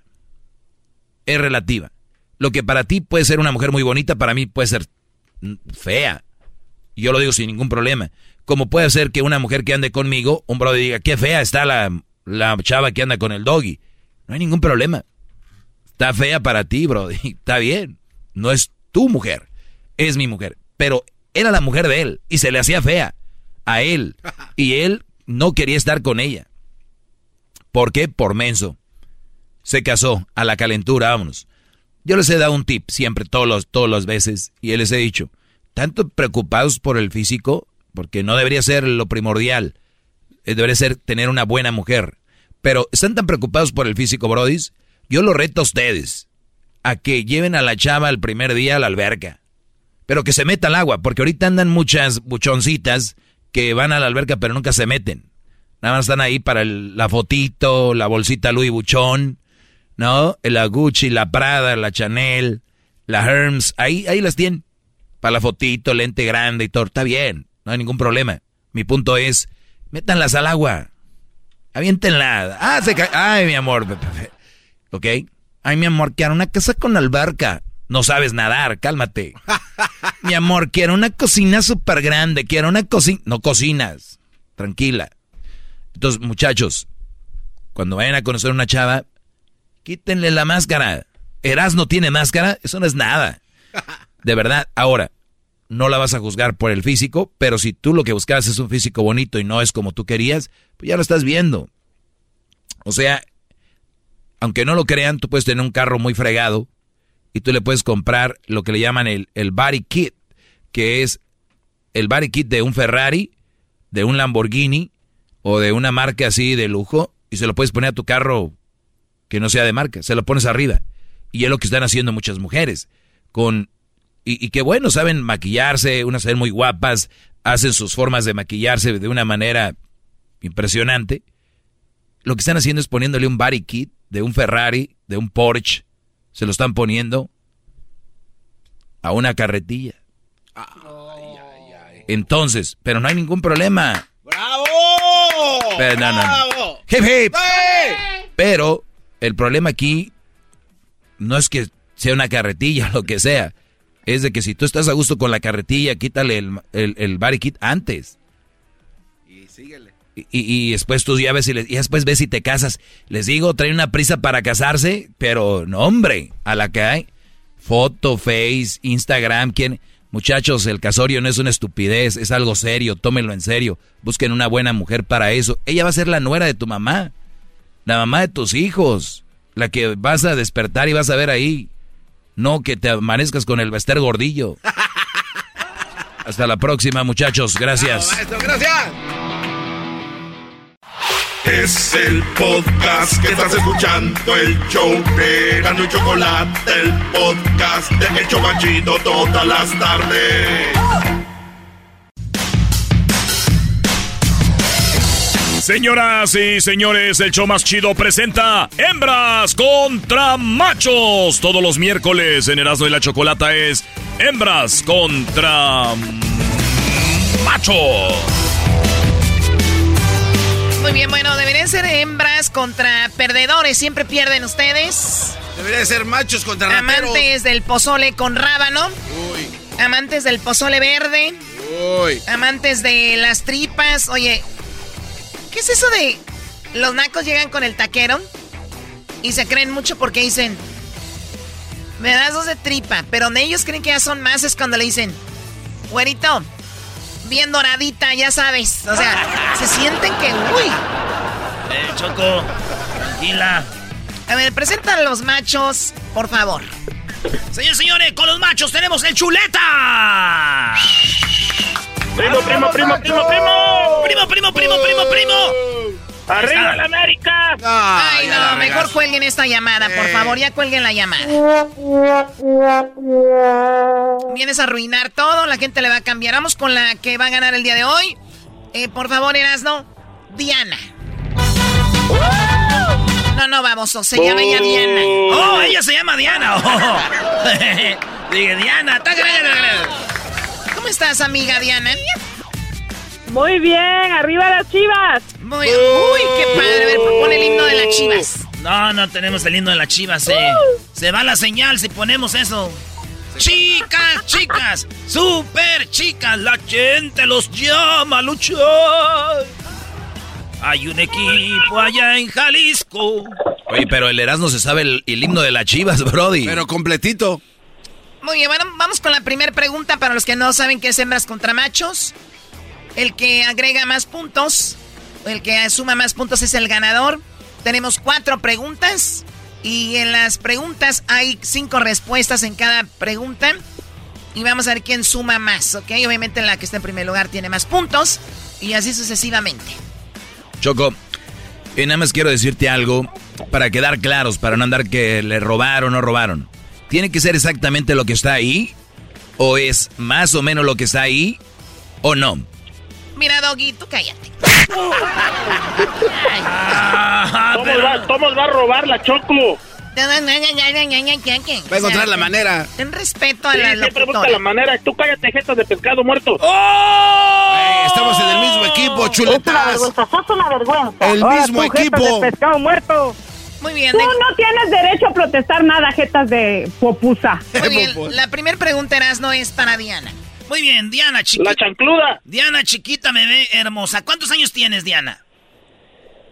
Es relativa. Lo que para ti puede ser una mujer muy bonita, para mí puede ser fea. Yo lo digo sin ningún problema. Como puede ser que una mujer que ande conmigo, un brother diga, qué fea está la la chava que anda con el doggy. No hay ningún problema. Está fea para ti, bro. [laughs] Está bien. No es tu mujer. Es mi mujer. Pero era la mujer de él y se le hacía fea a él. [laughs] Y él no quería estar con ella. ¿Por qué? Por menso. Se casó a la calentura, vámonos. Yo les he dado un tip siempre, todos los, todas las veces, y les he dicho, tanto preocupados por el físico, porque no debería ser lo primordial. Eh, debería ser tener una buena mujer. Pero están tan preocupados por el físico, brodis. Yo lo reto a ustedes a que lleven a la chava el primer día a la alberca. pero que se meta al agua, porque ahorita andan muchas buchoncitas que van a la alberca pero nunca se meten. Nada más están ahí para la fotito, la bolsita Louis Buchón, ¿no? La Gucci, la Prada, la Chanel, la Hermes, ahí, ahí las tienen. Para la fotito, lente grande y todo. Está bien, no hay ningún problema. Mi punto es, métanlas al agua. Aviéntenla. Ah, se cae. Ay, mi amor. ¿Ok? Ay, mi amor, quiero una casa con alberca. No sabes nadar, cálmate. [laughs] mi amor, quiero una cocina súper grande. Quiero una cocina. No cocinas. Tranquila. Entonces, muchachos, cuando vayan a conocer a una chava, quítenle la máscara. Eras no tiene máscara, eso no es nada. [laughs] De verdad, ahora, no la vas a juzgar por el físico, pero si tú lo que buscabas es un físico bonito y no es como tú querías, pues ya lo estás viendo. O sea, aunque no lo crean, tú puedes tener un carro muy fregado y tú le puedes comprar lo que le llaman el, el body kit, que es el body kit de un Ferrari, de un Lamborghini o de una marca así de lujo y se lo puedes poner a tu carro que no sea de marca, se lo pones arriba. Y es lo que están haciendo muchas mujeres. Con, y, y que bueno, saben maquillarse, unas saben muy guapas, hacen sus formas de maquillarse de una manera impresionante. Lo que están haciendo es poniéndole un body kit de un Ferrari, de un Porsche, se lo están poniendo a una carretilla. Entonces, pero no hay ningún problema. ¡Bravo! Pero, no, no, no. Hip, hip. Pero el problema aquí no es que sea una carretilla o lo que sea. Es de que si tú estás a gusto con la carretilla, quítale el, el, el body kit antes. Y síguele. Y, y, después tú ya ves y, les, y, después ves si te casas. Les digo, trae una prisa para casarse, pero no, hombre, a la que hay. Foto, Face, Instagram, ¿quién? Muchachos, el casorio no es una estupidez, es algo serio, tómenlo en serio. Busquen una buena mujer para eso. Ella va a ser la nuera de tu mamá, la mamá de tus hijos, la que vas a despertar y vas a ver ahí. No que te amanezcas con el Bester gordillo. Hasta la próxima, muchachos. Gracias. Maestro, gracias. Es el podcast que estás escuchando, el show de Gano y Chocolate, el podcast de El Chobachito todas las tardes. Señoras y señores, el show más chido presenta Hembras contra Machos. Todos los miércoles en Erasmo y la Chocolata es Hembras contra Machos. Muy bien, bueno, deberían ser hembras contra perdedores. Siempre pierden ustedes. Deberían ser machos contra rateros. Amantes del pozole con rábano. Uy. Amantes del pozole verde. Uy. Amantes de las tripas. Oye, ¿qué es eso de los nacos llegan con el taquero? Y se creen mucho porque dicen, me das dos de tripa. Pero donde ellos creen que ya son más es cuando le dicen, güerito, bien doradita, ya sabes. O sea, se sienten que, uy. Eh, Choco, tranquila. A ver, presentan los machos, por favor. Señores, señores, con los machos tenemos el chuleta. Primo, primo, primo, primo, primo. Primo, primo, primo, primo, primo. ¡Arriba la América! Ay, no, mejor cuelguen esta llamada, por favor, ya cuelguen la llamada. Vienes a arruinar todo, la gente le va a cambiar. Vamos con la que va a ganar el día de hoy. Eh, por favor, Erasno, Diana. No, no, baboso, se llama ella Diana. Oh, ella se llama Diana. Oh. [laughs] Dije, Diana. ¿Cómo estás, amiga Diana? Muy bien, arriba las chivas. Muy, uy, qué padre. A ver, pon el himno de las chivas. No, no tenemos el himno de las chivas, eh. Se va la señal si ponemos eso. Chicas, chicas, super chicas, la gente los llama a luchar. Hay un equipo allá en Jalisco. Oye, pero el Erasmo se sabe el, el himno de las chivas, Brody. Pero completito. Muy bien, bueno, vamos con la primera pregunta para los que no saben qué es hembras contra machos. El que agrega más puntos, el que suma más puntos es el ganador. Tenemos cuatro preguntas y en las preguntas hay cinco respuestas en cada pregunta. Y vamos a ver quién suma más, ¿ok? Obviamente la que está en primer lugar tiene más puntos y así sucesivamente. Choco, y nada más quiero decirte algo para quedar claros, para no andar que le robaron o no robaron. Tiene que ser exactamente lo que está ahí ¿O es más o menos lo que está ahí o no? Mira, Doggy, tú cállate. ¿Cómo, va, a robar la Choco? Va a encontrar la manera. Ten respeto a la siempre busca la manera. Tú cállate, jeta de pescado muerto. ¡Oh! estamos en el mismo equipo, chuletas. Es una vergüenza, es El mismo equipo. de pescado muerto. Muy bien. Tú no tienes derecho a protestar nada, jetas de popusa. Muy bien. La primera pregunta, no es para Diana. Muy bien, Diana, chiquita. La chancluda. Diana, chiquita, bebé, hermosa. ¿Cuántos años tienes, Diana?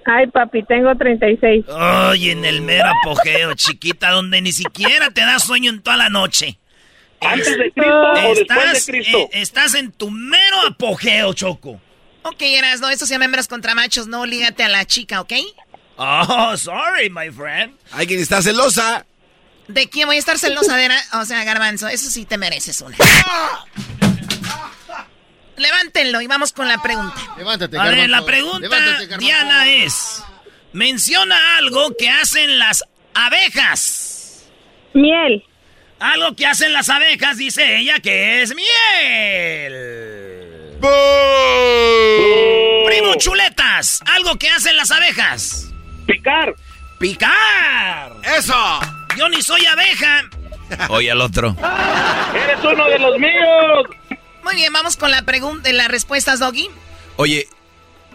Ay, papi, tengo 36. Ay, en el mero apogeo, chiquita, donde ni siquiera te da sueño en toda la noche. ¿Antes de Cristo o después de Cristo? Eh, estás en tu mero apogeo, Choco. Ok, no, eso se llama hembras contra machos, no lígate a la chica, ¿ok? Oh, sorry, my friend. Hay quien está celosa. ¿De quién voy a estar celosa? De o sea, Garbanzo, eso sí te mereces una. Levántenlo y vamos con la pregunta. Levántate, A ver, la pregunta, Diana, es... Menciona algo que hacen las abejas. Miel. Algo que hacen las abejas, dice ella, que es miel. Primo Chuletas, algo que hacen las abejas. Picar. Picar. Eso. Yo ni soy abeja. Oye al otro. Eres uno de los míos. Muy bien, vamos con la pregunta, las respuestas, Doggy. Oye,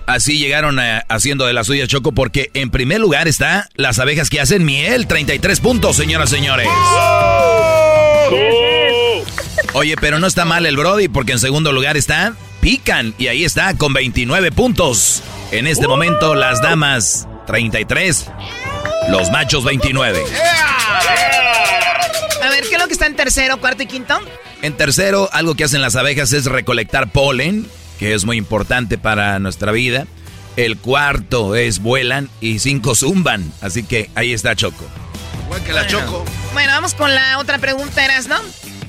así llegaron haciendo de la suya Choco porque en primer lugar está las abejas que hacen miel, 33 puntos, señoras y señores. Oye, pero no está mal el Brody porque en segundo lugar está Pican y ahí está con 29 puntos. En este momento las damas 33, los machos 29. A ver, ¿qué es lo que está en tercero, cuarto y quinto? En tercero, algo que hacen las abejas es recolectar polen, que es muy importante para nuestra vida. El cuarto es vuelan y cinco zumban. Así que ahí está Choco. Igual que la Choco. Bueno, vamos con la otra pregunta, ¿eras, no?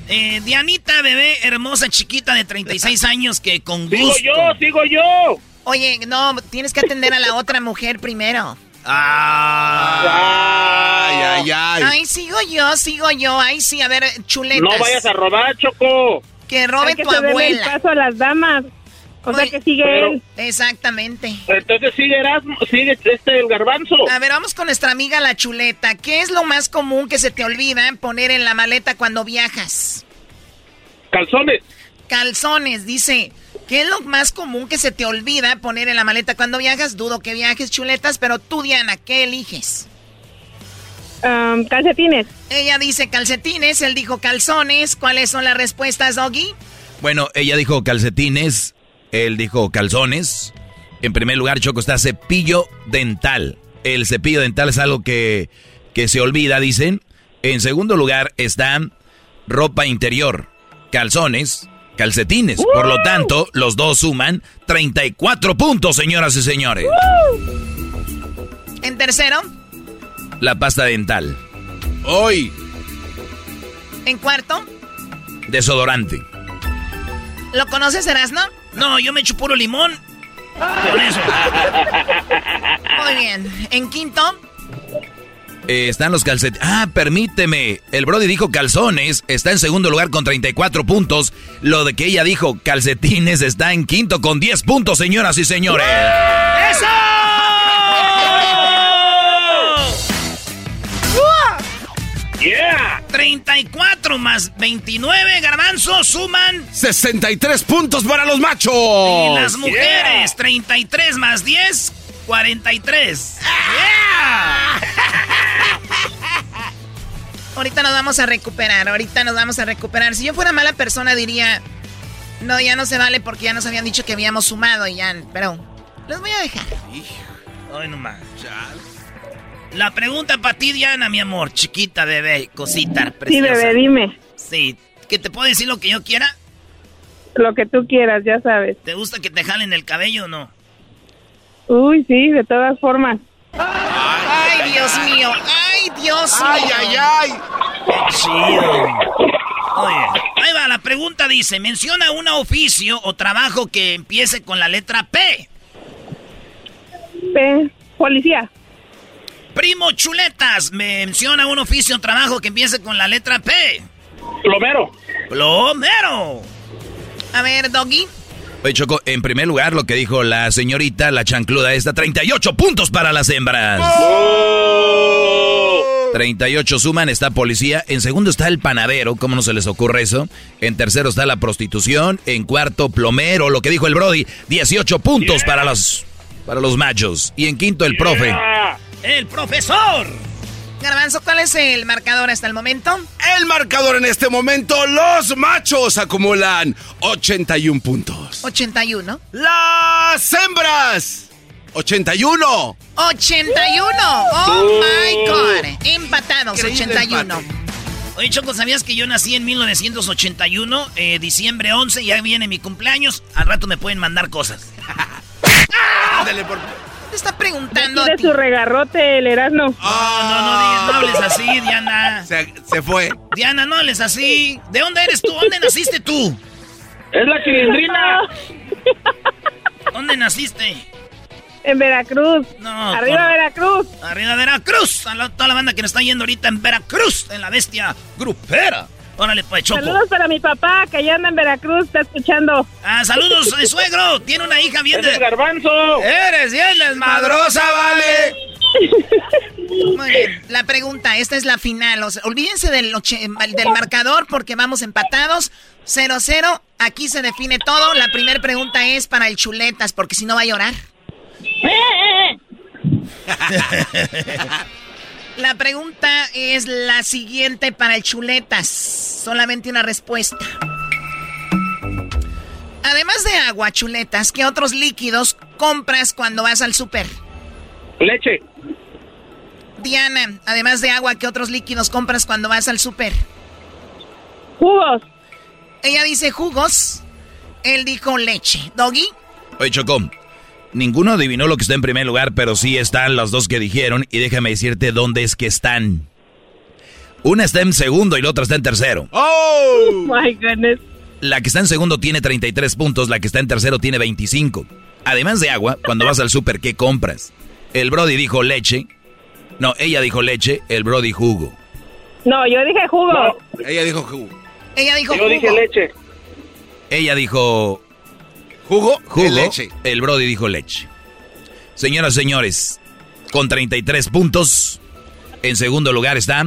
Eh, Dianita, bebé, hermosa, chiquita de 36 años que con gusto... Sigo yo, sigo yo. Oye, no, tienes que atender a la otra mujer primero. Ah. Ay, ay, ay. Ay, sigo yo, sigo yo. Ay, sí, a ver, chuletas. No vayas a robar, Choco. Que robe Hay que tu abuela. el paso a las damas. O sea Oye, que sigue pero- él. Exactamente. Entonces sigue Erasmo, sigue este el garbanzo. A ver, vamos con nuestra amiga la chuleta. ¿Qué es lo más común que se te olvida poner en la maleta cuando viajas? Calzones. Calzones, dice. ¿Qué es lo más común que se te olvida poner en la maleta cuando viajas? Dudo que viajes chuletas, pero tú, Diana, ¿qué eliges? Um, calcetines. Ella dice calcetines, él dijo calzones. ¿Cuáles son las respuestas, Doggy? Bueno, ella dijo calcetines, él dijo calzones. En primer lugar, Choco, está cepillo dental. El cepillo dental es algo que, que se olvida, dicen. En segundo lugar está ropa interior, calzones, calcetines. Por lo tanto, los dos suman 34 puntos, señoras y señores. En tercero, La pasta dental, Hoy. en cuarto, desodorante. ¿lo conoces, Erasno? No, yo me echo puro limón. Con eso. Muy bien. En quinto, Eh, están los calcetines. Ah, permíteme. El Brody dijo calzones. Está en segundo lugar con 34 puntos. Lo de que ella dijo calcetines está en quinto con 10 puntos, señoras y señores. ¡Eso! 34 más 29, garbanzos, suman. 63 puntos para los machos. Y las mujeres, 33 más 10, 43. Yeah. ahorita nos vamos a recuperar, ahorita nos vamos a recuperar. Si yo fuera mala persona diría, no, ya no se vale porque ya nos habían dicho que habíamos sumado y ya, pero los voy a dejar. Ay, no más. La pregunta para ti, Diana, mi amor, chiquita, bebé, cosita Sí, preciosa. bebé, dime. Sí, ¿que te puedo decir lo que yo quiera? Lo que tú quieras, ya sabes. ¿Te gusta que te jalen el cabello o no? Uy, sí, de todas formas. Ay, Dios mío, ay, Dios Ay, mío. ay, ay. Qué chido. Oye, ahí va, la pregunta dice, menciona un oficio o trabajo que empiece con la letra P. P, policía. Primo Chuletas, menciona un oficio o trabajo que empiece con la letra P. Plomero. plomero. A ver, Doggy. Oye, Choco, en primer lugar, lo que dijo la señorita, la chancluda esta, 38 puntos para las hembras. 38 suman, está policía. En segundo está el panadero, ¿cómo no se les ocurre eso? En tercero está la prostitución. En cuarto, plomero, lo que dijo el Brody, 18 puntos para los para los machos. Y en quinto, el profe. ¡El profesor! Garbanzo, ¿cuál es el marcador hasta el momento? El marcador en este momento, los machos acumulan 81 puntos. 81. Las hembras, 81. 81. Oh my God. Empatados, 81. Oye, Choco, ¿sabías que yo nací en 1981, eh, diciembre 11, ya viene mi cumpleaños? Al rato me pueden mandar cosas. [laughs] Ándale, por... Te está preguntando. Tiene su regarrote, el Erasmo. No, no, no, digas, no hables así, Diana. Se, se fue. Diana, no hables así. ¿De dónde eres tú? ¿Dónde naciste tú? Es la chilindrina. [laughs] ¿Dónde naciste? En Veracruz. No. Arriba con- Veracruz. Arriba Veracruz. A la- toda la banda que nos está yendo ahorita en Veracruz, en la bestia grupera. Órale, pues, Choco. Saludos para mi papá, que allá anda en Veracruz, está escuchando. Ah, saludos, [laughs] eh, suegro. Tiene una hija bien de... garbanzo. Eres bien desmadrosa, vale. [laughs] Muy bien. La pregunta, esta es la final. O sea, olvídense del, del marcador porque vamos empatados. 0-0. Aquí se define todo. La primera pregunta es para el chuletas, porque si no va a llorar. [laughs] La pregunta es la siguiente para el chuletas. Solamente una respuesta. Además de agua, chuletas, ¿qué otros líquidos compras cuando vas al súper? Leche. Diana, además de agua, ¿qué otros líquidos compras cuando vas al súper? Jugos. Ella dice jugos. Él dijo leche. ¿Doggy? Oye, Choco, ninguno adivinó lo que está en primer lugar, pero sí están los dos que dijeron. Y déjame decirte dónde es que están. Una está en segundo y la otra está en tercero. ¡Oh! My goodness. La que está en segundo tiene 33 puntos, la que está en tercero tiene 25. Además de agua, cuando vas al súper, ¿qué compras? El Brody dijo leche. No, ella dijo leche, el Brody jugo. No, yo dije jugo. Ella dijo jugo. Ella dijo Yo jugo. dije leche. Ella dijo ¿Jugo? jugo, De leche. el Brody dijo leche. Señoras y señores, con 33 puntos, en segundo lugar está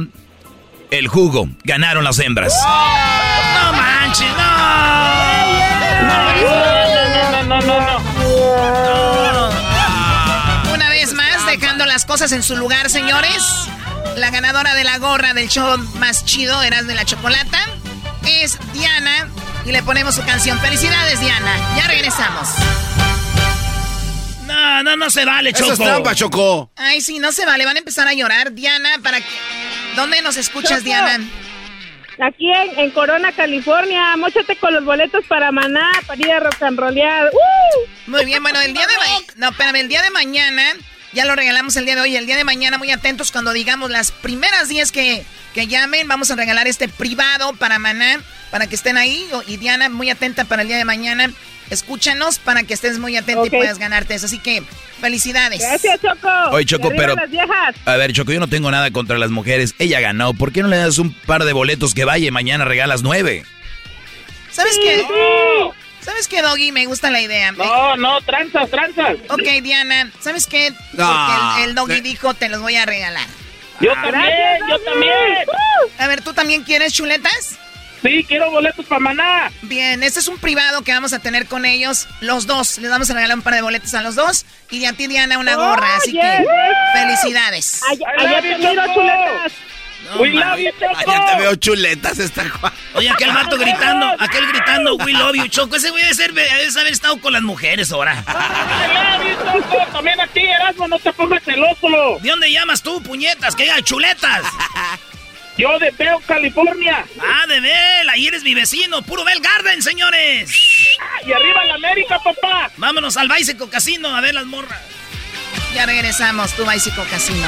el jugo. Ganaron las hembras. No manches, no. No, no, no, no, no. Una vez más, dejando las cosas en su lugar, señores. La ganadora de la gorra del show más chido, Eras de la Chocolata, es Diana. Y le ponemos su canción. Felicidades, Diana. Ya regresamos. No, no, no se vale, Eso Choco. es trampa, Choco. Ay, sí, no se vale. Van a empezar a llorar. Diana, para que... ¿Dónde nos escuchas, Choco. Diana? Aquí en, en Corona, California. Móchate con los boletos para Maná, para ir a rock and rollear. ¡Uh! Muy bien, bueno, el día de mañana... No, espérame, el día de mañana... Ya lo regalamos el día de hoy. El día de mañana, muy atentos cuando digamos las primeras 10 que, que llamen. Vamos a regalar este privado para Maná, para que estén ahí. Y Diana, muy atenta para el día de mañana. Escúchanos para que estés muy atenta y puedas ganarte eso. Así que, felicidades. Gracias, Choco. Oye, Choco, pero- las viejas. A ver, Choco, yo no tengo nada contra las mujeres. Ella ganó. ¿Por qué no le das un par de boletos que vaya y mañana regalas nueve? ¿Sabes qué? ¿Sabes qué, Doggy? Me gusta la idea. No, no, tranzas, tranzas. Ok, Diana, ¿sabes qué? No. Porque el, el Doggy Sí. dijo, te los voy a regalar. Yo también, yo también. A ver, ¿tú también quieres chuletas? Sí, quiero boletos para Maná. Bien, este es un privado que vamos a tener con ellos, los dos. Les vamos a regalar un par de boletos a los dos y a ti, Diana, una gorra. Así yes, que, felicidades. Allá, allá te miro, Choco. Chuletas. We love you, Choco. Allá te veo chuletas esta Juan. Oye, aquel vato gritando, [laughs] aquel gritando, we love you, Choco. Ese güey debe, ser, debe haber estado con las mujeres ahora. [laughs] Love you, Choco. También a ti, Erasmo, no te pongas celoso. ¿De dónde llamas tú, puñetas? Que diga chuletas. [laughs] Yo de Veo, California. Ah, de Bell, ahí eres mi vecino, puro Bell Garden, señores. Y arriba en América, papá. Vámonos al Bicycle Casino a ver las morras. Ya regresamos, tu Bicycle Casino.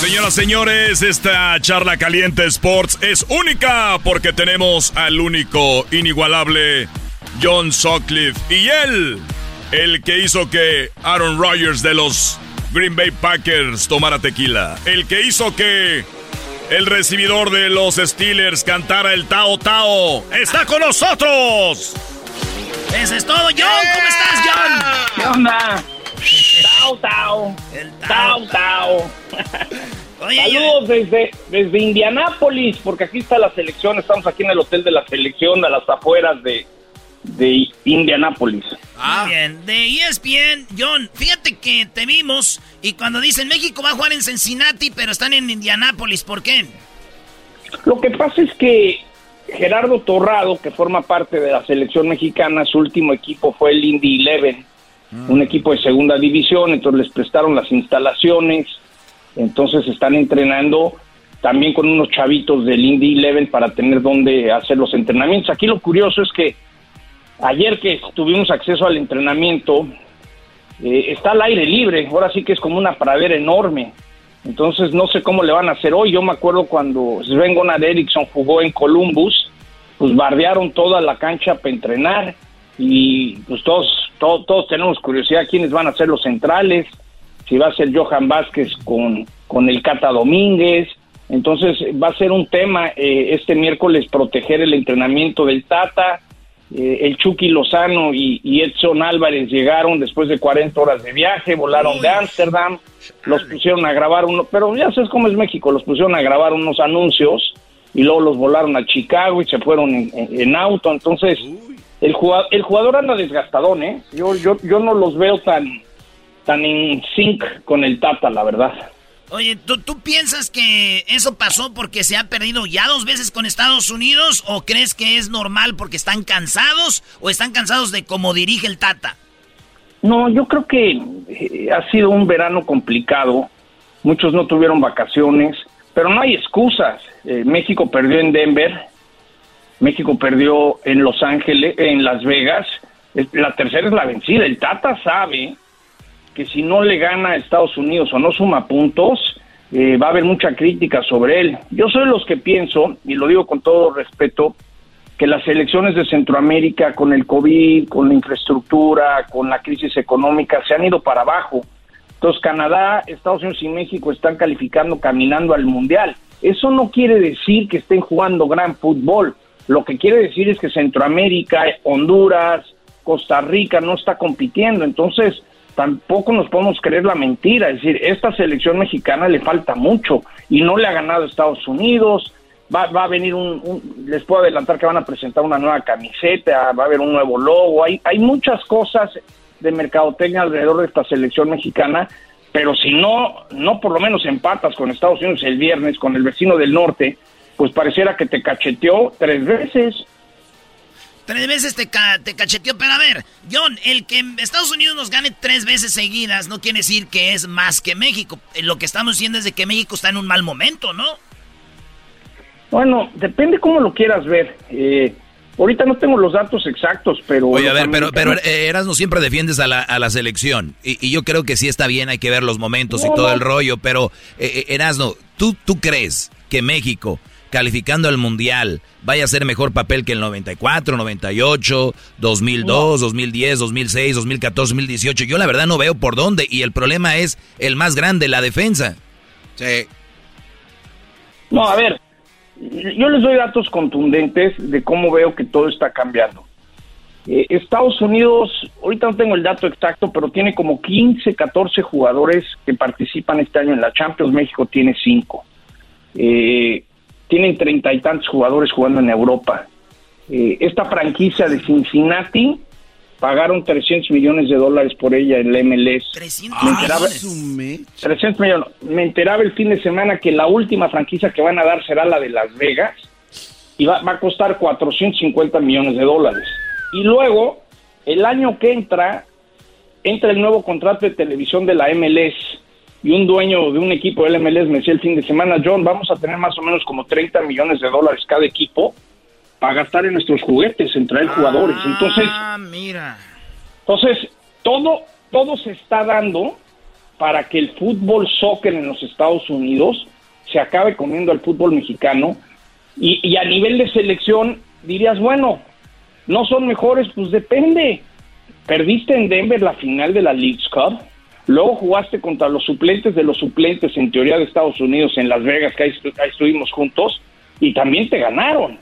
Señoras, señores, esta charla caliente Sports es única porque tenemos al único, inigualable John Sutcliffe y él, el que hizo que Aaron Rodgers de los Green Bay Packers tomara tequila, el que hizo que el recibidor de los Steelers cantara el Tao Tao, está con nosotros. Eso es todo, John. ¿Cómo estás, John? ¿Qué onda? Tao, tao. Tao, [laughs] tao. Saludos desde, desde Indianápolis, porque aquí está la selección. Estamos aquí en el hotel de la selección, a las afueras de, de Indianápolis. Muy bien. De ESPN, John, fíjate que te vimos y cuando dicen México va a jugar en Cincinnati, pero están en Indianápolis, ¿por qué? Lo que pasa es que Gerardo Torrado, que forma parte de la selección mexicana, su último equipo fue el Indy Eleven, un equipo de segunda división, entonces les prestaron las instalaciones, entonces están entrenando también con unos chavitos del Indy Eleven para tener donde hacer los entrenamientos. Aquí lo curioso es que ayer que tuvimos acceso al entrenamiento, eh, está al aire libre, ahora sí que es como una pradera enorme. Entonces no sé cómo le van a hacer hoy. Yo me acuerdo cuando Sven Gonar Eriksson jugó en Columbus, pues bardearon toda la cancha para entrenar y pues todos, todos, todos tenemos curiosidad quiénes van a ser los centrales, si va a ser Johan Vázquez con, con el Cata Domínguez. Entonces va a ser un tema eh, este miércoles proteger el entrenamiento del Tata. Eh, el Chucky Lozano y, y Edson Álvarez llegaron después de 40 horas de viaje, volaron de Ámsterdam, los pusieron a grabar uno, pero ya sabes cómo es México, los pusieron a grabar unos anuncios y luego los volaron a Chicago y se fueron en, en- en auto, entonces el jugador, el jugador anda desgastadón, ¿eh? Yo, yo, yo no los veo tan, tan en sync con el Tata, la verdad. Oye, ¿tú, ¿tú piensas que eso pasó porque se ha perdido ya dos veces con Estados Unidos o crees que es normal porque están cansados o están cansados de cómo dirige el Tata? No, yo creo que eh, ha sido un verano complicado. Muchos no tuvieron vacaciones, pero no hay excusas. Eh, México perdió en Denver, México perdió en Los Ángeles, en Las Vegas. La tercera es la vencida. El Tata sabe que si no le gana a Estados Unidos o no suma puntos, eh, va a haber mucha crítica sobre él. Yo soy de los que pienso, y lo digo con todo respeto, que las elecciones de Centroamérica con el COVID, con la infraestructura, con la crisis económica, se han ido para abajo. Entonces Canadá, Estados Unidos y México están calificando caminando al Mundial. Eso no quiere decir que estén jugando gran fútbol. Lo que quiere decir es que Centroamérica, Honduras, Costa Rica no está compitiendo. Entonces tampoco nos podemos creer la mentira. Es decir, esta selección mexicana le falta mucho y no le ha ganado Estados Unidos. Va, va a venir un, un- les puedo adelantar que van a presentar una nueva camiseta, va a haber un nuevo logo, hay, hay muchas cosas de mercadotecnia alrededor de esta selección mexicana, pero si no, no por lo menos empatas con Estados Unidos el viernes, con el vecino del norte, pues pareciera que te cacheteó tres veces. Tres veces te, ca- te cacheteó, pero a ver, John, el que Estados Unidos nos gane tres veces seguidas no quiere decir que es más que México. Eh, Lo que estamos diciendo es de que México está en un mal momento, ¿no? Bueno, depende cómo lo quieras ver. Eh, ahorita no tengo los datos exactos, pero... Oye, a ver, pero, pero eh, Erasmo siempre defiendes a la, a la selección. Y, y yo creo que sí está bien, hay que ver los momentos y todo no. el rollo. Pero, eh, eh, Erasmo, ¿tú, ¿tú crees que México, calificando al Mundial, vaya a ser mejor papel que el 94, 98, 2002, 2010, 2006, 2014, 2018? Yo la verdad no veo por dónde. Y el problema es el más grande, la defensa. Sí. No, a ver, yo les doy datos contundentes de cómo veo que todo está cambiando. Eh, Estados Unidos, ahorita no tengo el dato exacto, pero tiene como 15, 14 jugadores que participan este año en la Champions. México tiene 5. Eh, tienen treinta y tantos jugadores jugando en Europa. Eh, esta franquicia de Cincinnati pagaron 300 millones de dólares por ella en la MLS. 300 Me enteraba- millones. 300 millones. Me enteraba el fin de semana que la última franquicia que van a dar será la de Las Vegas y va, va a costar 450 millones de dólares. Y luego, el año que entra, entra el nuevo contrato de televisión de la MLS y un dueño de un equipo del MLS me decía el fin de semana, John, vamos a tener más o menos como 30 millones de dólares cada equipo para gastar en nuestros juguetes, en traer jugadores. Entonces, Ah, mira. entonces todo, todo se está dando para que el fútbol soccer en los Estados Unidos se acabe comiendo al fútbol mexicano y, y a nivel de selección dirías, bueno, no son mejores, pues depende. Perdiste en Denver la final de la League's Cup, luego jugaste contra los suplentes de los suplentes en teoría de Estados Unidos en Las Vegas, que ahí, estu- ahí estuvimos juntos, y también te ganaron.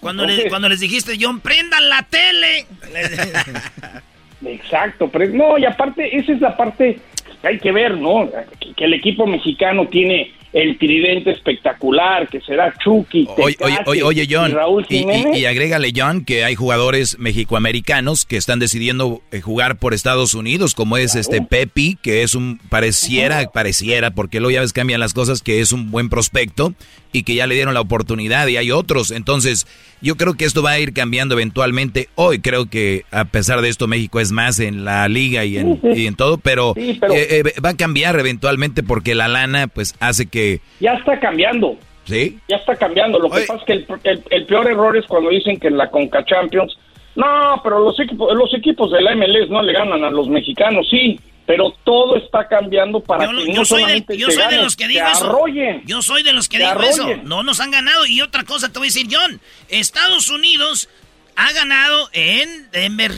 Cuando, le- Entonces- cuando les dijiste, John, prendan la tele. [laughs] Exacto, pero no, y aparte, esa es la parte que hay que ver, ¿no? Que, que el equipo mexicano tiene el tridente espectacular, que será Chucky, Oye, oye, Tecate oye, oye, y John, Raúl y, y- Jiménez. y agrégale, John, que hay jugadores mexicoamericanos que están decidiendo eh, jugar por Estados Unidos, como es este Pepi, que es un, pareciera, pareciera, porque luego ya ves cambian las cosas, que es un buen prospecto y que ya le dieron la oportunidad y hay otros. Entonces, yo creo que esto va a ir cambiando eventualmente. Hoy creo que a pesar de esto México es más en la liga y en, Sí, sí. y en todo, pero, Sí, pero- eh, eh, va a cambiar eventualmente porque la lana pues hace que... Ya está cambiando, ¿Sí? ya está cambiando. Lo que pasa es que el, el- el peor error es cuando dicen que en la Conca Champions, no, pero los equipos, los equipos de la MLS no le ganan a los mexicanos, sí, pero todo está cambiando para Yo, que yo no soy, de, solamente yo te soy de los que digo eso. arrollen. Yo soy de los que digo eso. No nos han ganado. Y otra cosa te voy a decir, John. Estados Unidos ha ganado en Denver,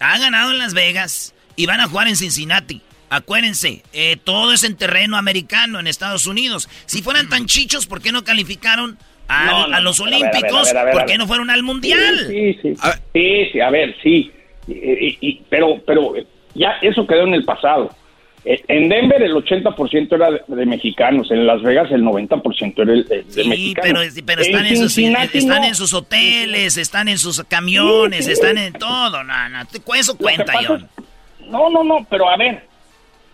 ha ganado en Las Vegas y van a jugar en Cincinnati. Acuérdense, eh, todo es en terreno americano en Estados Unidos. Si fueran tan chichos, ¿por qué no calificaron a, No, no, a los no, a ver, a ver, Olímpicos? a ver, a ver, a ¿Por qué no fueron al Mundial? Sí, sí, sí. Sí, sí, a ver, sí. Y- y- y- pero, pero ya eso quedó en el pasado. Eh, En Denver el 80% era de, de mexicanos, en Las Vegas el 90% era el- de, de Sí, mexicanos. pero, pero están, en sus, Cincinnati están no. en sus hoteles, están en sus camiones, Sí, sí. están en todo. No, no, te- eso cuenta, John. No, no, no, pero a ver,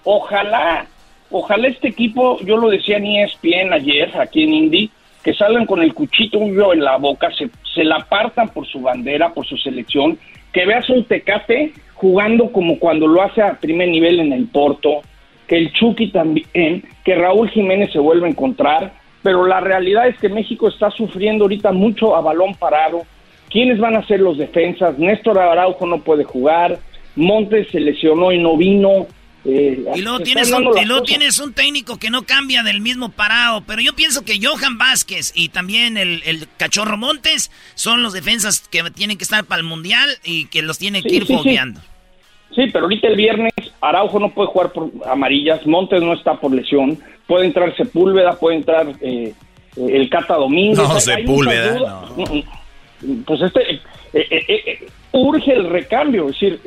ojalá, ojalá este equipo, yo lo decía en ESPN ayer, aquí en Indy, que salgan con el cuchillo en la boca, se, se la partan por su bandera, por su selección, que veas un Tecate jugando como cuando lo hace a primer nivel en el Porto, que el Chucky también, que Raúl Jiménez se vuelve a encontrar, pero la realidad es que México está sufriendo ahorita mucho a balón parado. ¿Quiénes van a ser los defensas? Néstor Araujo no puede jugar, Montes se lesionó y no vino. Y luego, tienes un, y luego tienes un técnico que no cambia del mismo parado. Pero yo pienso que Johan Vázquez y también el, el Cachorro Montes son los defensas que tienen que estar para el Mundial y que los tienen Sí, que ir sí, sí. fogueando. Sí, pero ahorita el viernes Araujo no puede jugar por amarillas, Montes no está por lesión, puede entrar Sepúlveda, puede entrar eh, el Cata Domínguez. No, Sepúlveda, dudas. Mm, mm. Pues este, eh, eh, urge el recambio, es decir,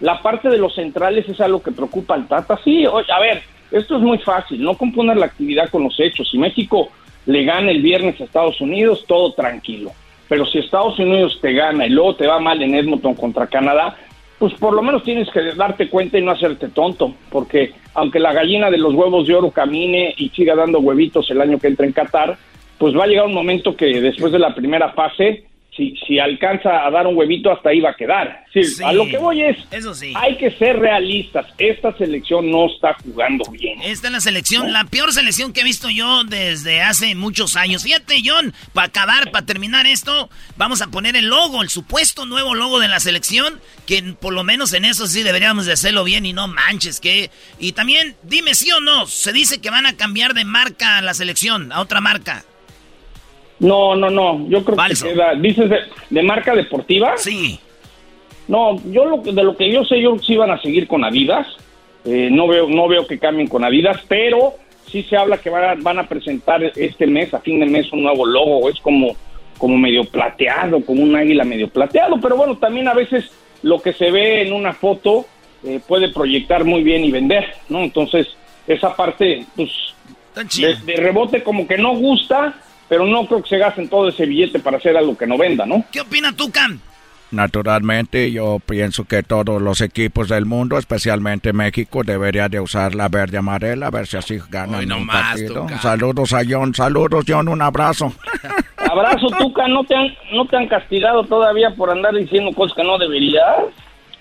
la parte de los centrales es algo que preocupa al Tata. Sí, oye, a ver, esto es muy fácil, no componer la actividad con los hechos. Si México le gana el viernes a Estados Unidos, todo tranquilo. Pero si Estados Unidos te gana y luego te va mal en Edmonton contra Canadá, pues por lo menos tienes que darte cuenta y no hacerte tonto, porque aunque la gallina de los huevos de oro camine y siga dando huevitos el año que entra en Qatar, pues va a llegar un momento que después de la primera fase, si, si alcanza a dar un huevito, hasta ahí va a quedar. Sí, Sí. A lo que voy es, Eso sí. hay que ser realistas, esta selección no está jugando bien. Esta es la selección, la peor selección que he visto yo desde hace muchos años. Fíjate, John, para acabar, para terminar esto, vamos a poner el logo, el supuesto nuevo logo de la selección, que por lo menos en eso sí deberíamos de hacerlo bien y no manches, que... Y también, dime sí o no, se dice que van a cambiar de marca la selección, a otra marca. No, no, no, yo creo que queda, dices de, de marca deportiva. Sí. No, yo lo, que- de lo que yo sé, yo sí van a seguir con Adidas. Eh, no veo, no veo que cambien con Adidas, pero sí se habla que van a, van a presentar este mes, a fin de mes, un nuevo logo. Es como, como medio plateado, como un águila medio plateado. Pero bueno, también a veces lo que se ve en una foto eh, puede proyectar muy bien y vender, ¿no? Entonces, esa parte, pues, de, de rebote como que no gusta, pero no creo que se gasten todo ese billete para hacer algo que no venda, ¿no? ¿Qué opina tú, Cam? Naturalmente, yo pienso que todos los equipos del mundo, especialmente México, debería de usar la verde amarela, a ver si así ganan un partido. Saludos a John, saludos John, un abrazo. [laughs] Abrazo, Tuca, ¿no te, han, ¿no te han castigado todavía por andar diciendo cosas que no deberías?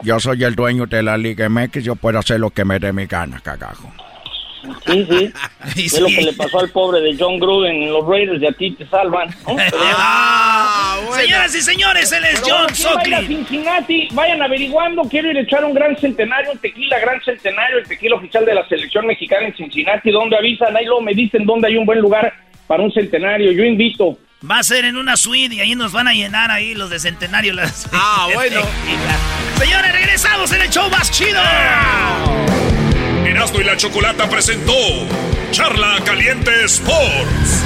Yo soy el dueño de la Liga MX, yo puedo hacer lo que me dé mi gana, cagajo. Sí, [laughs] sí. Es lo que le pasó al pobre de John Gruden en los Raiders y a ti te salvan. Ah, Señoras y señores, él es John Sockley. Cincinnati, vayan averiguando. Quiero ir a echar un gran centenario, un tequila gran centenario, el tequila oficial de la selección mexicana en Cincinnati. Donde avisan? Ahí luego me dicen dónde hay un buen lugar para un centenario. Yo invito. Va a ser en una suite y ahí nos van a llenar ahí los de centenario. Las ah, [laughs] bueno. Señores, regresamos en el show más chido. Erasmo y la Chocolata presentó Charla Caliente Sports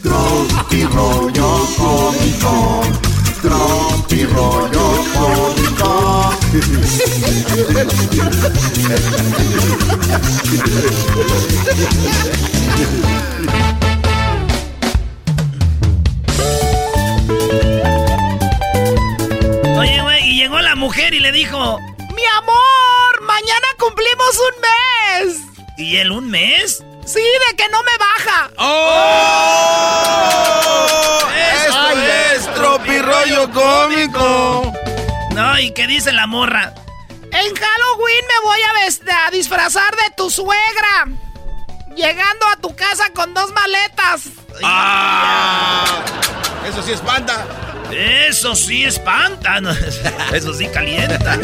Tropi rollo cómico. Tropi rollo cómico. Oye, güey, y llegó la mujer y le dijo: Mi amor, mañana cumplimos un mes. ¿Y él un mes? Sí, de que no me baja. ¡Oh! ¡Esto es tropirollo cómico! No, ¿y qué dice la morra? En Halloween me voy a, a disfrazar de tu suegra. Llegando a tu casa con dos maletas. ¡Ah! Eso sí espanta. Eso sí espanta. [laughs] Eso sí calienta.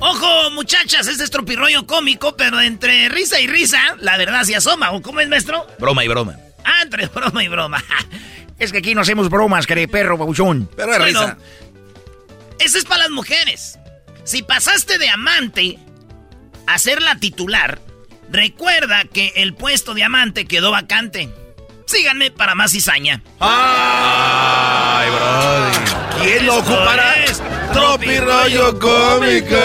Ojo, muchachas, este es tropirroyo cómico, pero entre risa y risa, la verdad se asoma. ¿O cómo es, maestro? Broma y broma. Ah, entre [laughs] broma y broma. [laughs] Es que aquí no hacemos bromas, que perro, babuchón. Pero es risa. Ese es para las mujeres. Si pasaste de amante a ser la titular, recuerda que el puesto de amante quedó vacante. Síganme para más cizaña. ¡Ay, brody! ¿Quién lo ocupará? es Tropirollo cómico.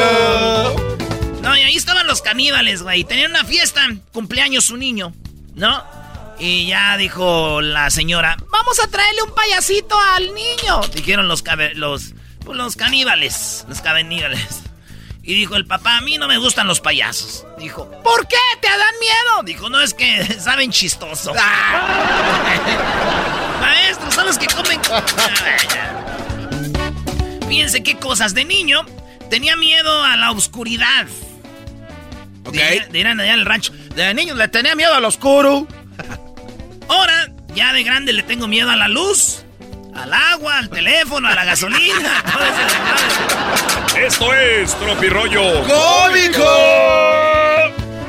No, y ahí estaban los caníbales, güey. Tenían una fiesta, cumpleaños su niño, ¿no? Y ya dijo la señora, vamos a traerle un payasito al niño. Dijeron los los, pues, los caníbales, los caníbales. Y dijo el papá, a mí no me gustan los payasos. Dijo, ¿por qué? ¿Te dan miedo? Dijo, no, es que [laughs] saben chistoso. [laughs] Maestros, son los que comen... [laughs] Fíjense qué cosas. De niño, tenía miedo a la oscuridad. Ok. Dirán- Dirán allá en el rancho. De niño le tenía miedo al oscuro. [laughs] Ahora, ya de grande le tengo miedo a la luz, al agua, al teléfono, a la gasolina. todo ese desmadre. Esto es tropirollo ¡Cómico!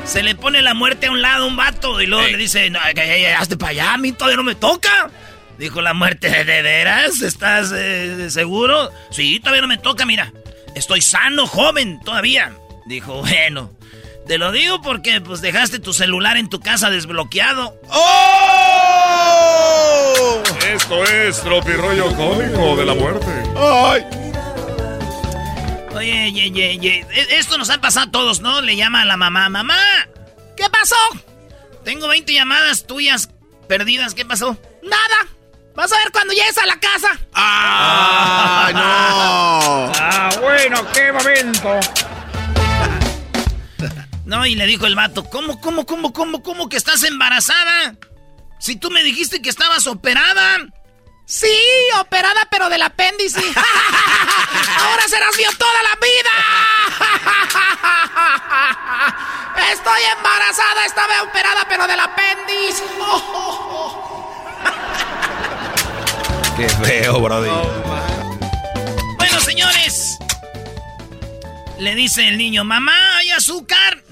Se le pone la muerte a un lado a un vato y luego le dice, no, hazte para allá, a mí todavía no me toca. Dijo la muerte, ¿de veras? ¿Estás eh, seguro? Sí, todavía no me toca, mira. Estoy sano, joven, todavía. Dijo, bueno, te lo digo porque pues dejaste tu celular en tu casa desbloqueado. ¡Oh! Esto es tropirollo cómico de la muerte. ¡Ay! Oye, ye, ye, ye, e- esto nos ha pasado a todos, ¿no? Le llama a la mamá, mamá, ¿qué pasó? Tengo 20 llamadas tuyas perdidas. ¿Qué pasó? Nada. Vas a ver cuando llegues a la casa. ¡Ah, no! Ah, bueno, qué momento. No, y le dijo el vato, ¿cómo, cómo, cómo, cómo, cómo que estás embarazada? Si tú me dijiste que estabas operada. Sí, operada, pero del apéndice. [laughs] Ahora serás mío toda la vida. Estoy embarazada, estaba operada, pero del apéndice. [laughs] Qué feo, brody. Bueno, señores. Le dice el niño, mamá, ¿hay azúcar?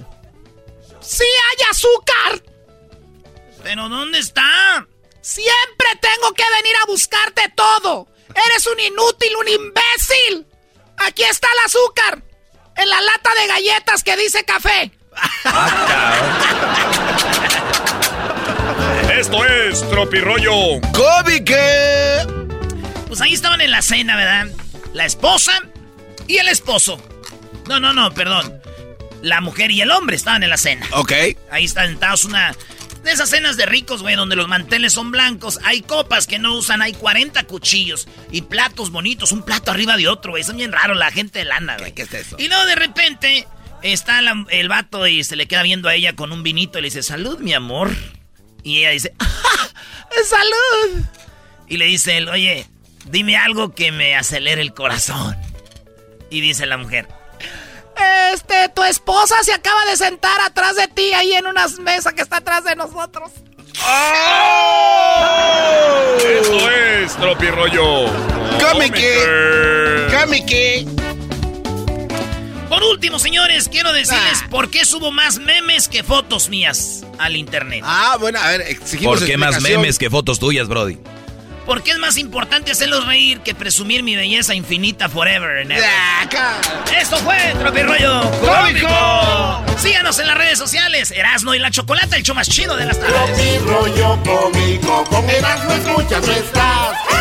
Sí, hay azúcar. ¿Pero dónde está? Siempre tengo que venir a buscarte todo. Eres un inútil, un imbécil. Aquí está el azúcar. En la lata de galletas que dice café. Esto es Tropirollo ¡Cómique! Pues ahí estaban en la cena, ¿verdad? La esposa y el esposo. No, no, no, perdón. La mujer y el hombre estaban en la cena. Ok. Ahí están sentados una de esas cenas de ricos, güey, donde los manteles son blancos. Hay copas que no usan, hay 40 cuchillos y platos bonitos, un plato arriba de otro, güey. Son bien raros la gente de lana, güey. ¿Qué es eso? Y luego de repente está la- el vato y se le queda viendo a ella con un vinito y le dice, salud, mi amor. Y ella dice, "Ah, salud. Y le dice él, oye, dime algo que me acelere el corazón. Y dice la mujer, Este, tu esposa se acaba de sentar atrás de ti ahí en una mesa que está atrás de nosotros. Esto es Tropirollo ¡Cómique! ¡Cómique! Por último, señores, quiero decirles por qué subo más memes que fotos mías al internet. Ah, bueno, a ver, exigimos ¿Por qué más memes que fotos tuyas, Brody? Porque es más importante hacerlos reír que presumir mi belleza infinita forever and ever. Ah, acá. Esto fue Tropirollo Cómico. Síganos en las redes sociales. Erasno y la Chocolata, el show más chido de las tardes. rollo cómico, con Erasmo escuchas no estás.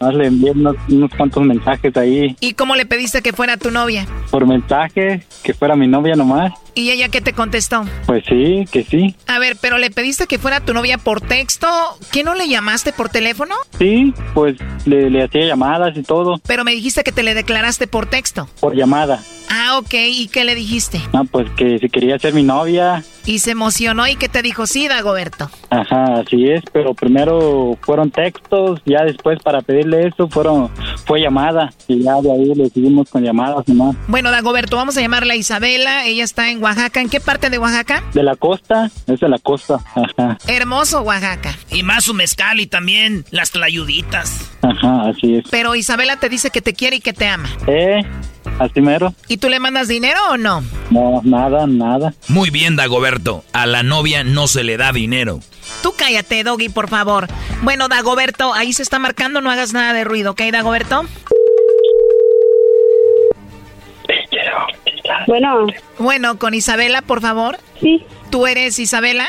Más le envié unos, unos cuantos mensajes ahí ¿Y cómo le pediste que fuera tu novia? por mensaje, que fuera mi novia nomás. ¿Y ella qué te contestó? Pues sí, que sí. A ver, pero le pediste que fuera tu novia por texto. ¿Qué no le llamaste por teléfono? Sí, pues le, le hacía llamadas y todo Pero me dijiste que te le declaraste por texto. por llamada. Ah, ok. ¿Y qué le dijiste? No, pues que si quería ser mi novia. Y se emocionó y que te dijo, sí, Dagoberto. Ajá, así es, pero primero fueron textos, ya después para pedirle eso fueron fue llamada y ya de ahí le seguimos con llamadas nomás. Bueno, Dagoberto, vamos a llamarla Isabela. Ella está en Oaxaca. ¿En qué parte de Oaxaca? De la costa, es de la costa, ajá, Hermoso, Oaxaca. Y más su mezcal y también las tlayuditas. ajá, así es. Pero Isabela te dice que te quiere y que te ama. Eh, así mero. ¿Y tú le mandas dinero o no? No, nada, nada. Muy bien, Dagoberto. A la novia no se le da dinero. Tú cállate, Doggy, por favor. Bueno, Dagoberto, ahí se está marcando, no hagas nada de ruido, ¿ok, Dagoberto? Bueno. Bueno, con Isabela, por favor. Sí. ¿Tú eres Isabela?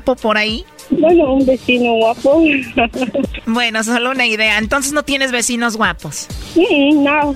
por ahí. Bueno, un vecino guapo. bueno, solo una idea. Entonces no tienes vecinos guapos. Mm, no,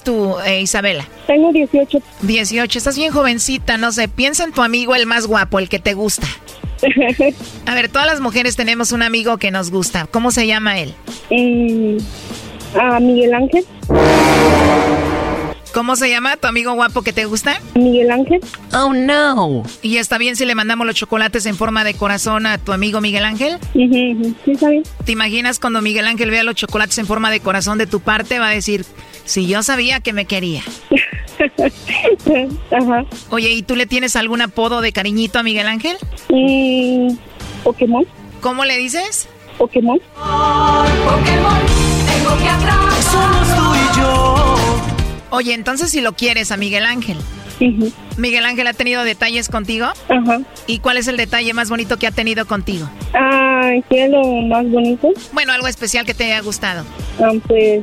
tú, eh, Isabela? Tengo 18. 18, estás bien jovencita, no sé, piensa en tu amigo el más guapo, el que te gusta. [laughs] A ver, todas las mujeres tenemos un amigo que nos gusta. ¿Cómo se llama él? Eh, a Miguel Ángel. ¿Cómo se llama tu amigo guapo que te gusta? Miguel Ángel. Oh, no. ¿Y está bien si le mandamos los chocolates en forma de corazón a tu amigo Miguel Ángel? Sí, está bien. ¿Te imaginas cuando Miguel Ángel vea los chocolates en forma de corazón de tu parte? Va a decir, si yo sabía que me quería. [laughs] Ajá. Oye, ¿y tú le tienes algún apodo de cariñito a Miguel Ángel? Mm, Pokémon. ¿Cómo le dices? Pokémon. Pokémon, tengo que atrapar. Somos tú y yo. Oye, entonces si lo quieres a Miguel Ángel. ¿Miguel Ángel ha tenido detalles contigo? Ajá. ¿Y cuál es el detalle más bonito que ha tenido contigo? Ah, ¿qué es lo más bonito? Bueno, algo especial que te haya gustado. Ah, pues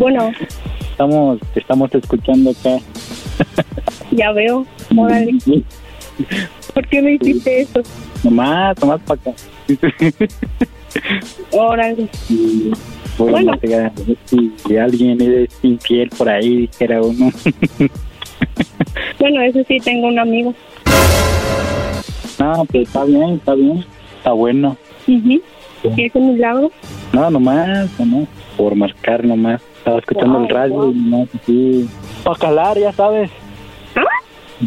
Bueno, estamos, estamos escuchando acá. ya veo. Órale. ¿Por qué me hiciste eso? Nomás, nomás para acá. Órale. Bueno, Bueno. si alguien es infiel por ahí, dijera uno. Bueno, eso sí, tengo un amigo. no, pues está bien, está bien. Está bueno. Ujú. ¿Y ese milagro? No, nomás, nomás. Por marcar nomás. Estaba escuchando Wow, el radio wow. y nomás así. Para calar, ya sabes.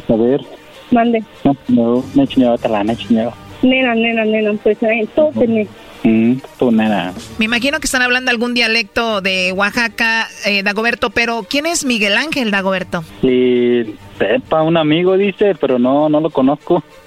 A ver. Mande. No, no, no he chingado otra, no he chingado. Nena, nena, nena, pues entonces, Mm, tú nada. Me imagino que están hablando algún dialecto de Oaxaca, eh, Dagoberto, pero ¿quién es Miguel Ángel, Dagoberto? Y sepa, un amigo dice, pero no, no lo conozco.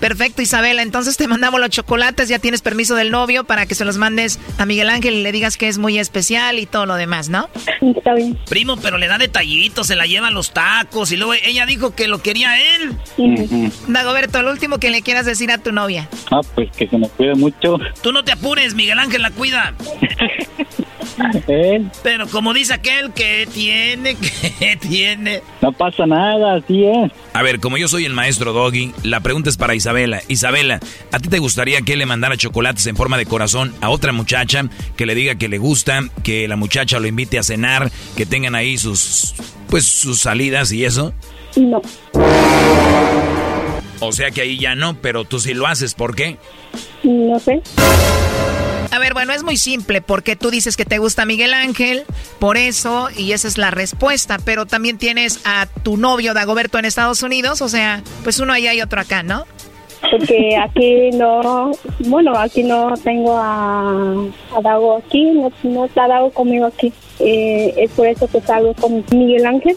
Perfecto, Isabela. Entonces te mandamos los chocolates, ya tienes permiso del novio para que se los mandes a Miguel Ángel y le digas que es muy especial y todo lo demás, ¿no? Está bien. Primo, pero le da detallitos, se la lleva a los tacos y luego ella dijo que lo quería él. Dagoberto, lo último que le quieras decir a tu novia. Ah, pues que se me cuide mucho. Tú no te apures, Miguel Ángel la cuida. [laughs] ¿Eh? Pero como dice aquel, que tiene, [laughs] que tiene. No pasa nada, así es. A ver, como yo soy el maestro Doggy, la pregunta es para Isabela. Isabela, ¿a ti te gustaría que le mandara chocolates en forma de corazón a otra muchacha que le diga que le gusta, que la muchacha lo invite a cenar, que tengan ahí sus pues sus salidas y eso? No. O sea que ahí ya no, pero tú sí lo haces, ¿por qué? No sé. A ver, bueno, es muy simple, porque tú dices que te gusta Miguel Ángel, por eso, y esa es la respuesta, pero también tienes a tu novio Dagoberto en Estados Unidos, o sea, pues uno allá y otro acá, ¿no? Porque aquí no, bueno, aquí no tengo a, a Dago aquí, no, no está Dago conmigo aquí. Eh, es por eso que salgo con Miguel Ángel.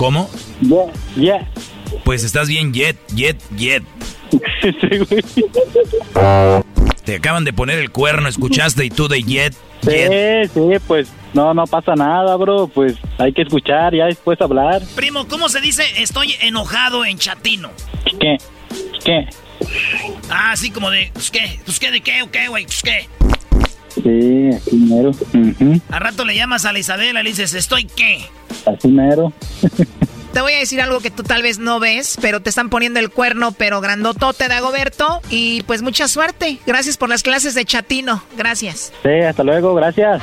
¿Cómo? Yeah, yeah. Pues estás bien yet, yet, yet. [laughs] Sí, güey. Te acaban de poner el cuerno, escuchaste y tú de yet, Sí, yet. sí, pues no, no pasa nada, bro. Pues hay que escuchar, ya después hablar. Primo, ¿cómo se dice estoy enojado en chatino? ¿Qué? ¿Qué? Ah, así como de, pues qué, pues qué, de qué, o qué, güey, pues qué. Sí, así mero. A rato le llamas a la Isabela y le dices, ¿estoy qué? Así mero. [laughs] Te voy a decir algo que tú tal vez no ves, pero te están poniendo el cuerno, pero grandotote, Dagoberto. Y pues mucha suerte. Gracias por las clases de chatino. Gracias. Sí, hasta luego, gracias.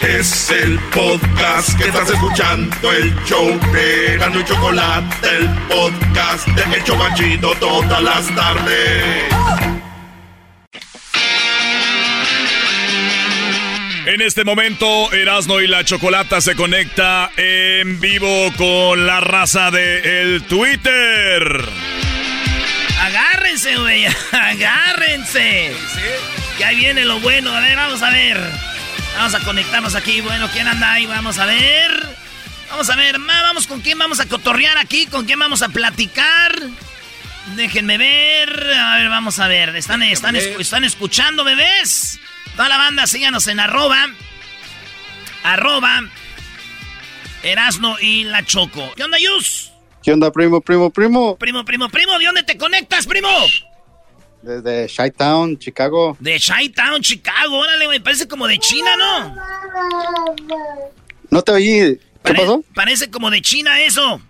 Es el podcast que estás escuchando, el show de Erasmo y Chocolate, el podcast de El Chobachito todas las tardes. En este momento, Erasno y la Chocolata se conecta en vivo con la raza de el Twitter. Agárrense, güey, [laughs] agárrense. Que ahí viene lo bueno. A ver, vamos a ver. Vamos a conectarnos aquí. Bueno, ¿quién anda ahí? Vamos a ver. Vamos a ver, ma, vamos con quién vamos a cotorrear aquí, con quién vamos a platicar. Déjenme ver. A ver, vamos a ver. ¿Están, están, escu- están escuchando, bebés? Toda la banda, síganos en arroba. Arroba. Erasno y la Choco. ¿Qué onda, Yus? ¿Qué onda, primo, primo, primo? Primo, primo, primo, ¿de dónde te conectas, primo? Desde Chi-Town, Chicago. De Chi-Town, Chicago. Órale, güey, parece como de China, ¿no? No te oí. ¿Qué pasó? Parece como de China eso.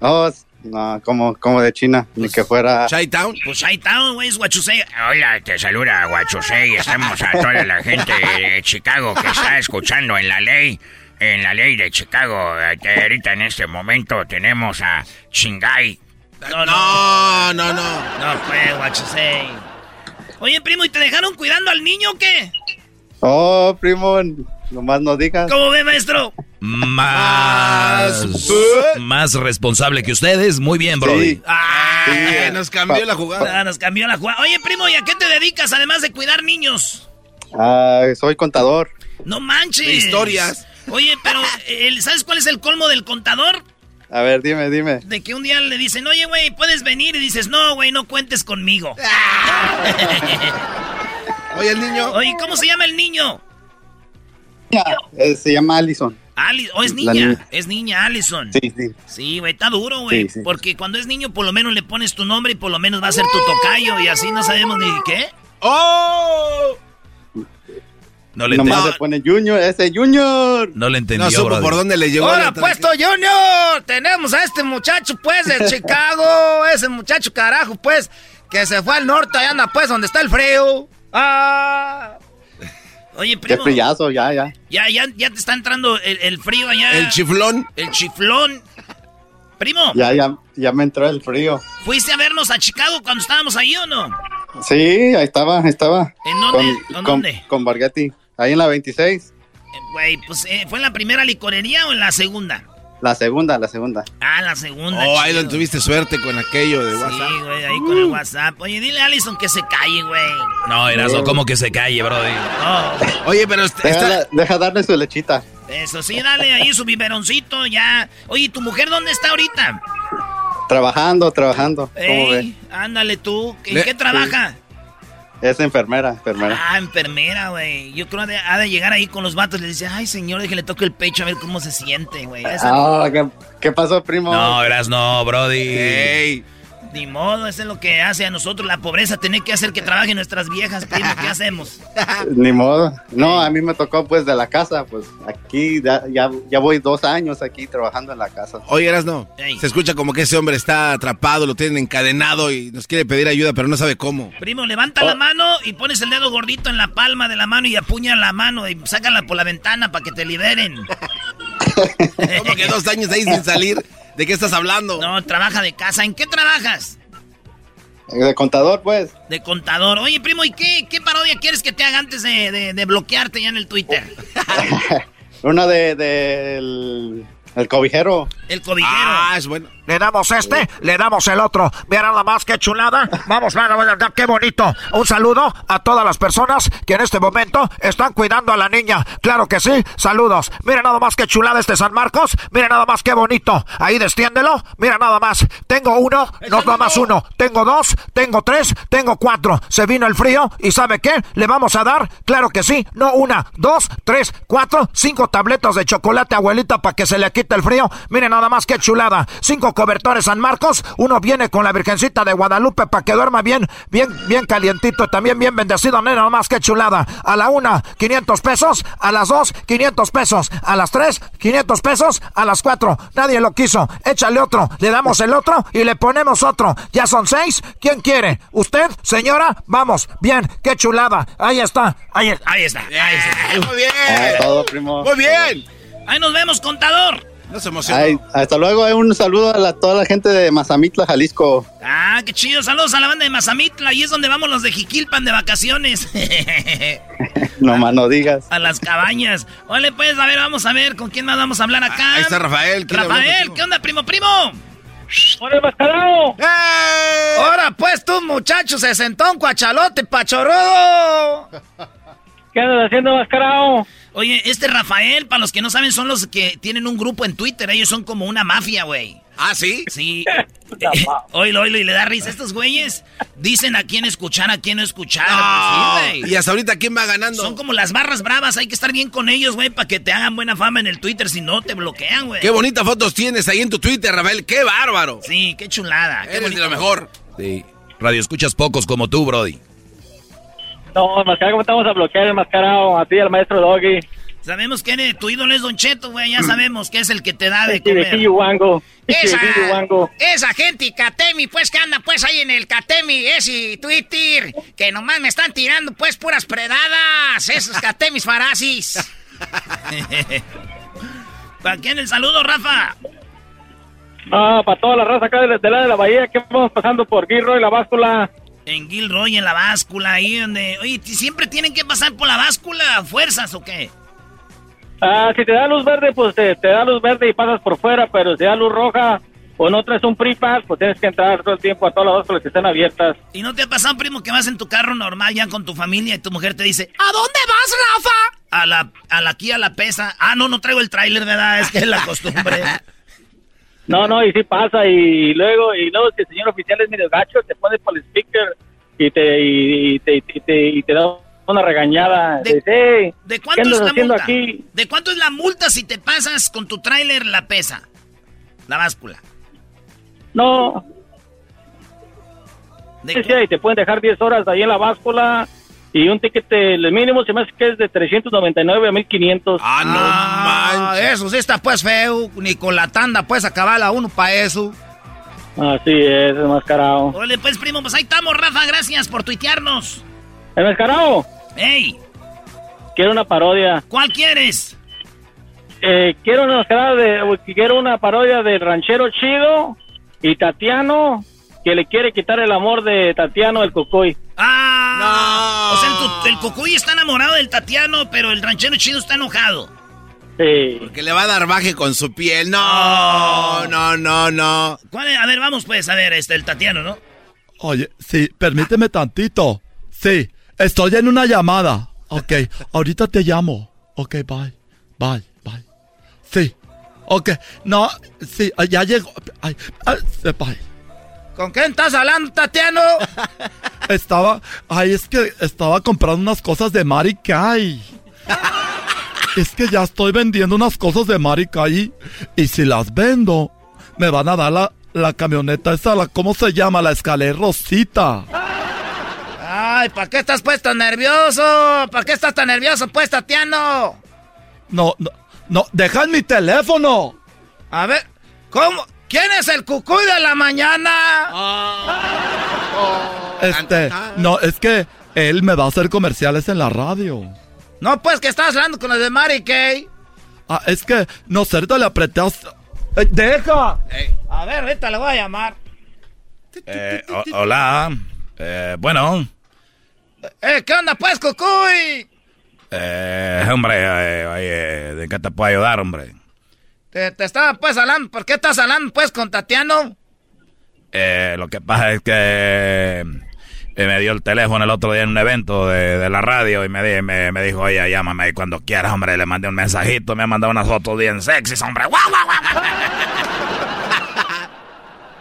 Oh, no, como, como de China, ni que fuera... Chi-Town. Pues Chi-Town, güey, es Huachusei. Hola, te saluda Guachusei. Estamos a toda la gente de Chicago que está escuchando en la ley. En la ley de Chicago, eh, ahorita en este momento tenemos a Shingai. No, no, no, no. No, pues, Huachusei. Oye, primo, ¿y te dejaron cuidando al niño o qué? Oh, primo, nomás no digas. ¿Cómo ve, maestro? Más, más responsable que ustedes. Muy bien, Brody. Ah, Eh, nos cambió la jugada. Ah, nos cambió la jugada. Oye, primo, ¿y a qué te dedicas además de cuidar niños? Ah, soy contador. No manches. De historias. Oye, pero ¿sabes cuál es el colmo del contador? A ver, dime, dime. De que un día le dicen, oye, güey, ¿puedes venir? Y dices, no, güey, no cuentes conmigo. [laughs] Oye, el niño. Oye, ¿cómo se llama el niño? Eh, se llama Allison. Ali ¿O es La niña? niña. Es niña, Allison. Sí, sí. Sí, güey, está duro, güey. Sí, sí. Porque cuando es niño, por lo menos le pones tu nombre y por lo menos va a ser tu tocayo y así no sabemos ni qué. ¡Oh! No le Nomás entendí. le pone Junior, ese Junior. No le entendió, No supo por dónde le llegó. Hola, la puesto Junior. Tenemos a este muchacho, pues, de [laughs] Chicago. Ese muchacho, carajo, pues, que se fue al norte, allá anda, pues, donde está el frío. Ah. Oye, Qué primo, frillazo, ya, ya. ya, ya, ya te está entrando el, el frío allá. El chiflón. El chiflón. Primo, Ya, ya, ya me entró el frío. ¿fuiste a vernos a Chicago cuando estábamos ahí o no? Sí, ahí estaba, ahí estaba. ¿En dónde? Con, ¿En con- dónde? Con Barghetti. Ahí en la 26. Eh, Güey, pues, eh, ¿fue en la primera licorería o en la segunda? La segunda, la segunda. Ah, la segunda. Oh, ahí donde tuviste suerte con aquello de Sí, WhatsApp. güey, ahí con el WhatsApp. Oye, dile a Allison que se calle, güey. No, Erasmo, ¿cómo que se calle, brody? Oye, pero Deja, deja darle su lechita. Eso sí, dale ahí su biberoncito ya. Oye, ¿tu mujer dónde está ahorita? Trabajando, trabajando. ¿Cómo ve? Ey, ándale tú. ¿En Le- qué trabaja? Es enfermera, enfermera. Ah, enfermera, güey. Yo creo que ha de llegar ahí con los vatos le dice, ay, señor, déjale toque el pecho a ver cómo se siente, güey. Ah, ¿qué, qué pasó, primo? No, Erasmo, brody. Ni modo, eso es lo que hace a nosotros la pobreza, tener que hacer que trabajen nuestras viejas, primo. ¿Qué hacemos? [laughs] Ni modo. No, a mí me tocó pues de la casa, pues aquí ya, ya, ya voy dos años aquí trabajando en la casa. Oye, Erasno, se escucha como que ese hombre está atrapado, lo tienen encadenado y nos quiere pedir ayuda, pero no sabe cómo. Primo, levanta la mano y pones el dedo gordito en la palma de la mano y apuña la mano y sácala por la ventana para que te liberen. [laughs] ¿Cómo que dos años ahí sin salir? ¿De qué estás hablando? No, trabaja de casa. ¿En qué trabajas? De contador, pues. De contador. Oye, primo, ¿y qué, qué parodia quieres que te haga antes de, de- de bloquearte ya en el Twitter? [laughs] Una de, del el cobijero. El cobijero. Ah, es bueno. Le damos este, le damos el otro. Mira nada más qué chulada. Vamos, nada más, qué bonito. Un saludo a todas las personas que en este momento están cuidando a la niña. Claro que sí, saludos. Mira nada más qué chulada este San Marcos. Mira nada más qué bonito. Ahí destiéndelo. Mira nada más. Tengo uno, no nada más uno. Tengo dos, tengo tres, tengo cuatro. Se vino el frío y ¿sabe qué? Le vamos a dar, claro que sí, no una, dos, tres, cuatro, cinco tabletas de chocolate, abuelita, para que se le quite el frío. Mire nada más qué chulada. Cinco cobertores San Marcos. Uno viene con la Virgencita de Guadalupe para que duerma bien, bien, bien calientito. También bien bendecido. Nada más qué chulada. A la una, 500 pesos. A las dos, 500 pesos. A las tres, 500 pesos. A las cuatro, nadie lo quiso. Échale otro. Le damos el otro y le ponemos otro. Ya son seis. ¿Quién quiere? ¿Usted, señora? Vamos. Bien, qué chulada. Ahí está. Ahí, Ahí está. Ahí está. Muy bien. Todo, primo. Muy bien. Ahí nos vemos, contador. No se emocionó. Ay, hasta luego. eh, Un saludo a la- toda la gente de Mazamitla, Jalisco. Ah, qué chido. Saludos a la banda de Mazamitla. Ahí es donde vamos los de Jiquilpan de vacaciones. [laughs] No más no digas. a las cabañas. Ole, pues, a ver, vamos a ver con quién más vamos a hablar acá. Ahí está Rafael. ¿quiere hablar Rafael? ¿qué onda, primo, primo? ¡Hola, mascarado! ¡Eh! Ahora pues tú, muchacho, se sentó un cuachalote pachorrudo. ¿Qué andas haciendo, mascarado? Oye, este Rafael, para los que no saben, son los que tienen un grupo en Twitter. Ellos son como una mafia, güey. ¿Ah, sí? Sí. [laughs] [laughs] Oílo, oílo, y le da risa. Estos güeyes dicen a quién escuchar, a quién no escuchar. No. Sí, güey. y hasta ahorita, ¿quién va ganando? Son como las barras bravas. Hay que estar bien con ellos, güey, para que te hagan buena fama en el Twitter. Si no, te bloquean, güey. Qué bonitas fotos tienes ahí en tu Twitter, Rafael. ¡Qué bárbaro! Sí, qué chulada. Qué Eres de bonito. lo mejor. Sí. Radio escuchas pocos como tú, brody. No, mascarado, ¿cómo estamos a bloquear el mascarado? A ti, al maestro Doggy. Sabemos que eres- tu ídolo es Don Cheto, güey. Ya sabemos que es el que te da de [laughs] comer. Esa, esa gente y Catemi, pues que anda pues ahí en el Catemi, ese Twitter, que nomás me están tirando pues puras predadas, esos Catemis farasis. [laughs] ¿Para quién el saludo, Rafa? Ah, para toda la raza acá de, de la de la bahía que vamos pasando por Guirro y la báscula. En Gilroy, en la báscula, ahí donde... Oye, ¿t- ¿siempre tienen que pasar por la báscula? ¿Fuerzas o qué? Ah, si te da luz verde, pues te, te da luz verde y pasas por fuera, pero si da luz roja o no traes un PRIPAS, pues tienes que entrar todo el tiempo a todas las básculas que estén abiertas. ¿Y no te ha pasado, primo, que vas en tu carro normal ya con tu familia y tu mujer te dice, ¿a dónde vas, Rafa? A la, a la aquí a la pesa. Ah, no, no traigo el tráiler, ¿verdad? Es que es la costumbre. [laughs] No, no, y sí pasa, y luego, y luego si el señor oficial es medio gacho, te pone por el speaker y te, y, y te, y te, y te da una regañada. ¿De- "Hey, ¿De ¿qué cuánto es la multa? aquí? ¿De cuánto es la multa si te pasas con tu tráiler la pesa? La báscula. No. Sí, sí, y te pueden dejar 10 horas ahí en la báscula y un ticket, el mínimo se me hace que es de 399 a 1500. Ah, no Ah, eso sí está pues feo, ni con la tanda pues acabala uno pa' eso. Así es, enmascarado. Ole, pues, primo, pues ahí estamos, Rafa. Gracias por tuitearnos. Enmascarado, ¡Ey! quiero una parodia. ¿Cuál quieres? Eh, quiero una de, quiero una parodia del ranchero chido y Tatiano que le quiere quitar el amor de Tatiano el Cocoy. ¡Ah! O sea, el, el Cocuy está enamorado del Tatiano, pero el ranchero chido está enojado. Sí. Porque le va a dar baje con su piel. No, no, no, no. ¿Cuál es? A ver, vamos pues, a ver, este, el Tatiano, ¿no? Oye, sí, permíteme tantito. Sí, estoy en una llamada. Ok, ahorita te llamo. Ok, bye, bye, bye. Sí, ok, no, sí, ya llegó. Ay, ay, bye. ¿Con quién estás hablando, Tatiano? [laughs] Estaba, ay, es que estaba comprando unas cosas de Mari Kay. Es que ya estoy vendiendo unas cosas de Mari Kay y si las vendo, me van a dar la, la camioneta esa, la, ¿cómo se llama? La escalera Rosita. Ay, ¿para qué estás pues tan nervioso? ¿Para qué estás tan nervioso pues, Tatiano? No, no, no, deja mi teléfono. A ver, ¿cómo? ¿Quién es el cucuy de la mañana? Este, no, es que él me va a hacer comerciales en la radio. No, pues que estás hablando con los de Mary Kay. Ah, es que, no sé, ahorita le apreté hasta... ¡Eh, ¡Deja! A ver, ahorita le voy a llamar. Eh, hola. Eh, bueno. Eh, ¿qué onda pues, cucuy? Eh, hombre, eh, oye, ¿de qué te puedo ayudar, hombre? Te, te estaba pues hablando, ¿por qué estás hablando pues con Tatiano? Eh, lo que pasa es que eh, me dio el teléfono el otro día en un evento de, de la radio y me, di- me, me dijo, oye, llámame cuando quieras, hombre. Le mandé un mensajito, me ha mandado unas fotos bien sexys, hombre. ¡Guau, guau, guau!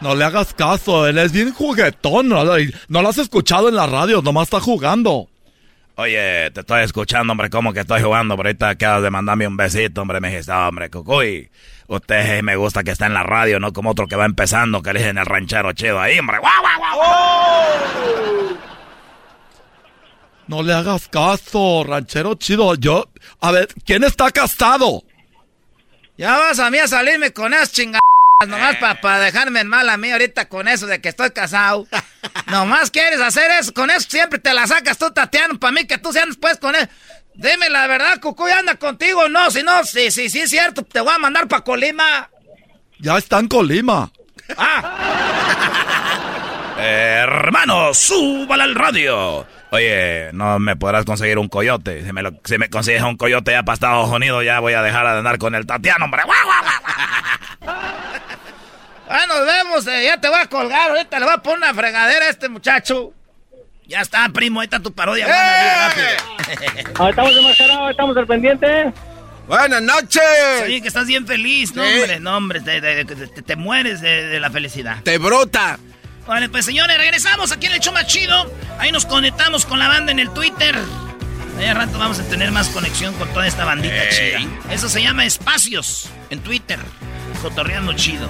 No le hagas caso, él es bien juguetón. No, lo- no lo has escuchado en la radio, nomás está jugando. Oye, te estoy escuchando, hombre, como que estoy jugando, pero ahorita acabas de mandarme un besito, hombre. Me dijiste, "Ah, hombre, Cucuy, usted me gusta que está en la radio, no como otro que va empezando, que le dicen el ranchero chido ahí, hombre. ¡Guau, guau, guau! No le hagas caso, ranchero chido. Yo, a ver, ¿quién está casado? Ya vas a mí a salirme con esas chingadas, nomás para dejarme en mal a mí ahorita con eso de que estoy casado. [laughs] nomás quieres hacer eso, con eso siempre te la sacas tú, Tatiano, para mí que tú seas pues con él. Dime la verdad, Cucuy, anda contigo o no, si no, si sí, sí, es cierto, te voy a mandar para Colima. Ya está en Colima. Eh, [laughs] hermano, súbala al radio. Oye, no me podrás conseguir un coyote. Si me, lo- si me consigues un coyote ya para Estados Unidos, ya voy a dejar de andar con el Tatiano, hombre. [laughs] Ah, nos vemos, eh, ya te voy a colgar, ahorita le voy a poner una fregadera a este muchacho. Ya está, primo, ahí está tu parodia. buena. Ah, estamos enmascarados, estamos al pendiente. Buenas noches. Oye, que estás bien feliz, no, Sí. hombre, no, hombre, te, te- te- te mueres de, de la felicidad. Te brota. Vale, pues señores, regresamos aquí en el show más chido. Ahí nos conectamos con la banda en el Twitter. Ahí al rato vamos a tener más conexión con toda esta bandita chida. Eso se llama espacios en Twitter. Cotorreando chido.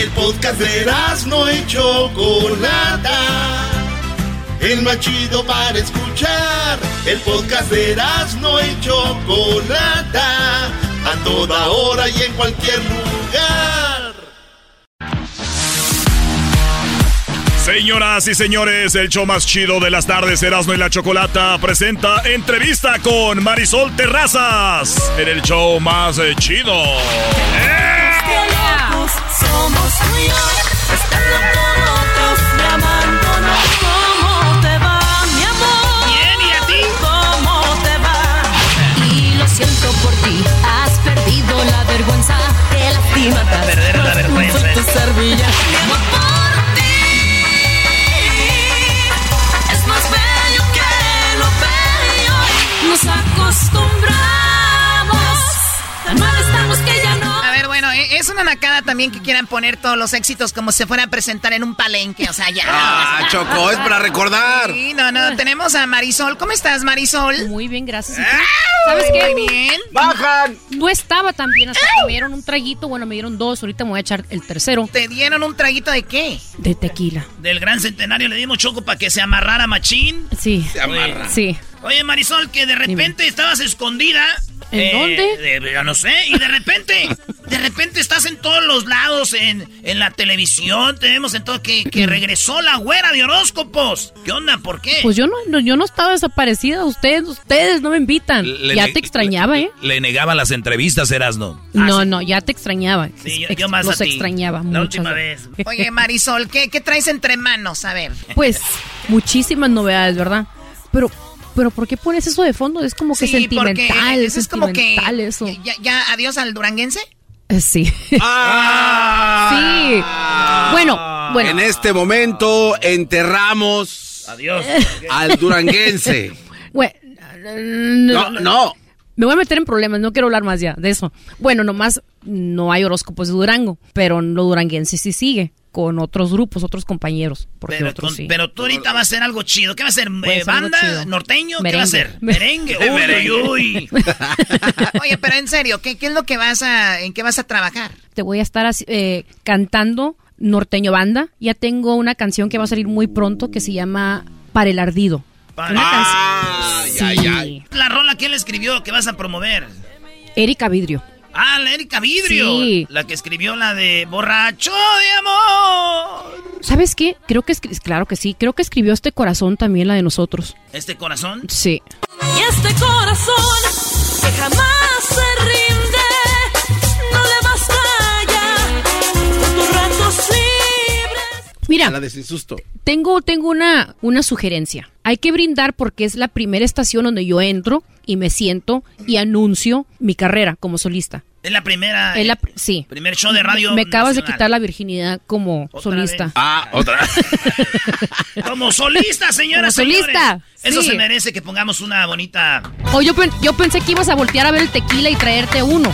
El podcast de no y Chocolata. El más chido para escuchar. El podcast de no y Chocolata. A toda hora y en cualquier lugar. Señoras y señores, el show más chido de las tardes, Erasmo y la Chocolata, presenta entrevista con Marisol Terrazas en el show más eh, chido. Somos me abandono. ¿Cómo te va, mi amor? Bien, ¿y a ti? ¿Cómo te va? Y lo siento por ti, has perdido la vergüenza. Te has Perder la vergüenza. Acostumbramos, tan mal estamos que ya no. A ver, bueno, e- es una nacada también que quieran poner todos los éxitos como si se fuera a presentar en un palenque, o sea, ya. [laughs] Ah, Choco, es para recordar. Sí, no, no, tenemos a Marisol. ¿Cómo estás, Marisol? Muy bien, gracias. ¿Y tú? ¡Ah! ¿Sabes qué? Muy bien. ¡Bajan! No estaba tan bien hasta que me dieron un traguito. Bueno, me dieron dos. Ahorita me voy a echar el tercero. ¿Te dieron un traguito de qué? De tequila. Del gran centenario le dimos choco para que se amarrara machín. Sí. Se amarra. Sí. Oye, Marisol, que de repente estabas escondida ¿En dónde? de- yo no sé. Y de repente, de repente estás en todos los lados, en, en la televisión, te vemos en todo, que, que regresó la güera de horóscopos. ¿Qué onda? ¿Por qué? Pues yo no, no- yo no estaba desaparecida. Ustedes, ustedes no me invitan. Le- ya te extrañaba, ¿eh? Le negaban las entrevistas, Erasno. no, no, ya te extrañaba. Ah, Sí, yo, yo más los a ti. extrañaba La mucho. última vez. [laughs] Oye, Marisol, ¿qué, ¿qué traes entre manos? A ver. Pues muchísimas novedades, ¿verdad? Pero, pero ¿por qué pones eso de fondo? Es como que Sí, porque sentimental, eso es como que sentimental eso. ya, ya adiós al duranguense. Eh, Sí. [laughs] Ah. sí. Bueno, bueno. En este momento enterramos Adiós. al duranguense. [laughs] Bueno, No, no. Me voy a meter en problemas, no quiero hablar más ya de eso. Bueno, nomás no hay horóscopos de Durango, pero lo duranguense sí sigue con otros grupos, otros compañeros. Porque Pero, otros con- sí. pero tú ahorita vas a hacer algo chido. ¿Qué va a hacer? Eh, ¿Banda? ¿Norteño? ¿Qué va a hacer? [laughs] Merengue. Uy, Merengue. uy, uy. [laughs] Oye, pero en serio, ¿qué, qué es lo que vas a, en qué vas a trabajar? Te voy a estar así, eh, cantando norteño banda. Ya tengo una canción que va a salir muy pronto que se llama Para el Ardido. Una canción. Sí. La rola, ¿quién la escribió? ¿Qué vas a promover? Erika Vidrio. Ah, la Erika Vidrio. Sí. La que escribió la de Borracho de Amor. ¿Sabes qué? Creo que, claro que sí, creo que escribió este corazón también la de nosotros. ¿Este corazón? Sí. Y este corazón que jamás se rinde, no le ya por tus ratos libres. Mira, La de sin susto. tengo, tengo una, una sugerencia. Hay que brindar porque es la primera estación donde yo entro y me siento y anuncio mi carrera como solista. Es la primera. Es la pr- sí. Primer show de radio. Me acabas de quitar la virginidad como solista. vez. Ah, otra. [laughs] Como solista, señora. Como solista, Eso sí. se merece que pongamos una bonita. O yo, pen- yo pensé que ibas a voltear a ver el tequila y traerte uno.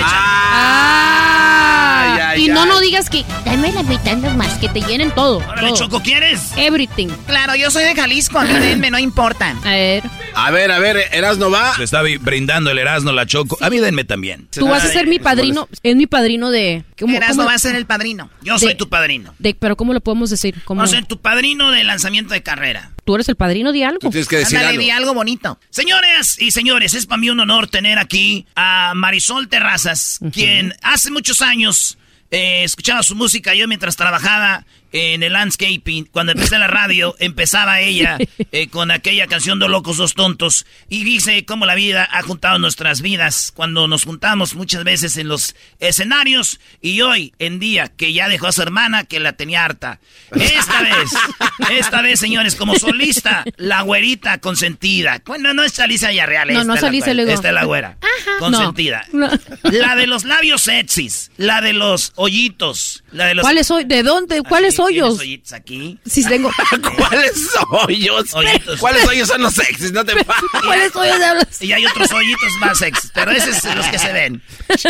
Ah, Ay, ay, y no, ay. no digas que dame la mitad nomás, que te llenen todo. Órale, todo. Choco, ¿quieres? Everything. Claro, yo soy de Jalisco, a mí denme, no importa. A ver. A ver, a ver, Erasno va. Le está brindando el Erasno la Choco. A mí denme también. Tú vas a ser mi padrino. Es mi padrino de. ¿cómo- Erasmo cómo- va a ser el padrino. Yo soy tu padrino. de- pero ¿cómo lo podemos decir? ¿Cómo- Vamos a ser tu padrino de lanzamiento de carrera. Tú eres el padrino de algo. tienes que decir Ándale, algo. di algo bonito. Señores y señores, es para mí un honor tener aquí a Marisol Terrazas, quien hace muchos años eh, escuchaba su música yo mientras trabajaba en el landscaping. Cuando empecé la radio, empezaba ella [laughs] eh, con aquella canción de Locos Dos Tontos y dice cómo la vida ha juntado nuestras vidas cuando nos juntamos muchas veces en los escenarios y hoy en día que ya dejó a su hermana que la tenía harta. Esta vez, [laughs] esta vez, señores, como solista, la güerita consentida. Bueno, no es Alicia Villarreal, No, esta no es la luego. Esta es la güera. Consentida. No. La de los labios sexys, la de los hoyitos, la de los... ¿Cuáles hoy? ¿De dónde? ¿Cuáles ¿tienes hoyos? hoyitos aquí. Sí, tengo. [laughs] ¿Cuáles hoyos? Hoyitos. ¿Cuáles hoyos son los sexys? No te. [laughs] ¿Cuáles hoyos hablas? Y hay otros hoyitos más sexys, pero esos son los que se ven. [laughs]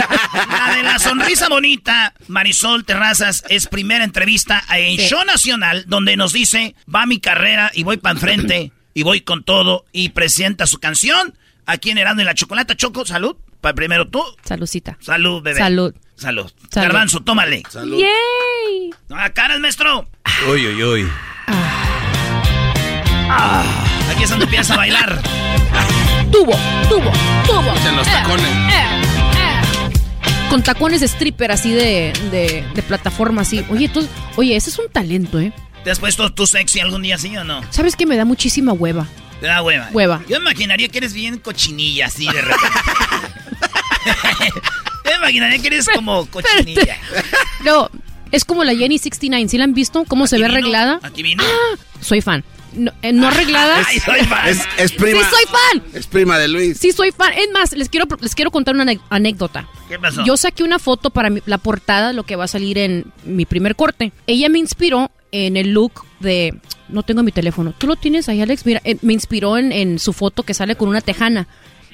La de la sonrisa bonita, Marisol Terrazas, es primera entrevista en Sí. Show Nacional, donde nos dice, va mi carrera y voy para enfrente y voy con todo y presenta su canción aquí en Herando y la Chocolata. Choco, salud. Pa- primero tú. Salucita. Salud, bebé. Salud. Salud. Salud. Garbanzo, tómale. ¡Yay! No, a caras, maestro. Uy, uy, uy. Aquí es donde empieza a bailar. Tubo, tubo, tubo. En los Eh, tacones. eh, eh. Con tacones de stripper así de, de, de plataforma así. Oye, tú, oye, ese es un talento, ¿eh? ¿Te has puesto tú sexy algún día, sí o no? ¿Sabes que me da muchísima hueva? Te da hueva. Hueva. Yo imaginaría que eres bien cochinilla, así de repente. [laughs] Yo imaginaría que eres como cochinilla. No, es como la Jenny 69, ¿sí la han visto? ¿Cómo se ve vino, arreglada? Aquí vino. Soy fan. No, eh, no arreglada. [laughs] Ay, soy fan. Es, es prima. Sí, soy fan. Es prima de Luis. Sí, soy fan. Es más, les quiero, les quiero contar una anécdota. ¿Qué pasó? Yo saqué una foto para mi- la portada, lo que va a salir en mi primer corte. Ella me inspiró en el look de... No tengo mi teléfono. ¿Tú lo tienes ahí, Alex? Mira, eh, me inspiró en, en su foto que sale con una tejana.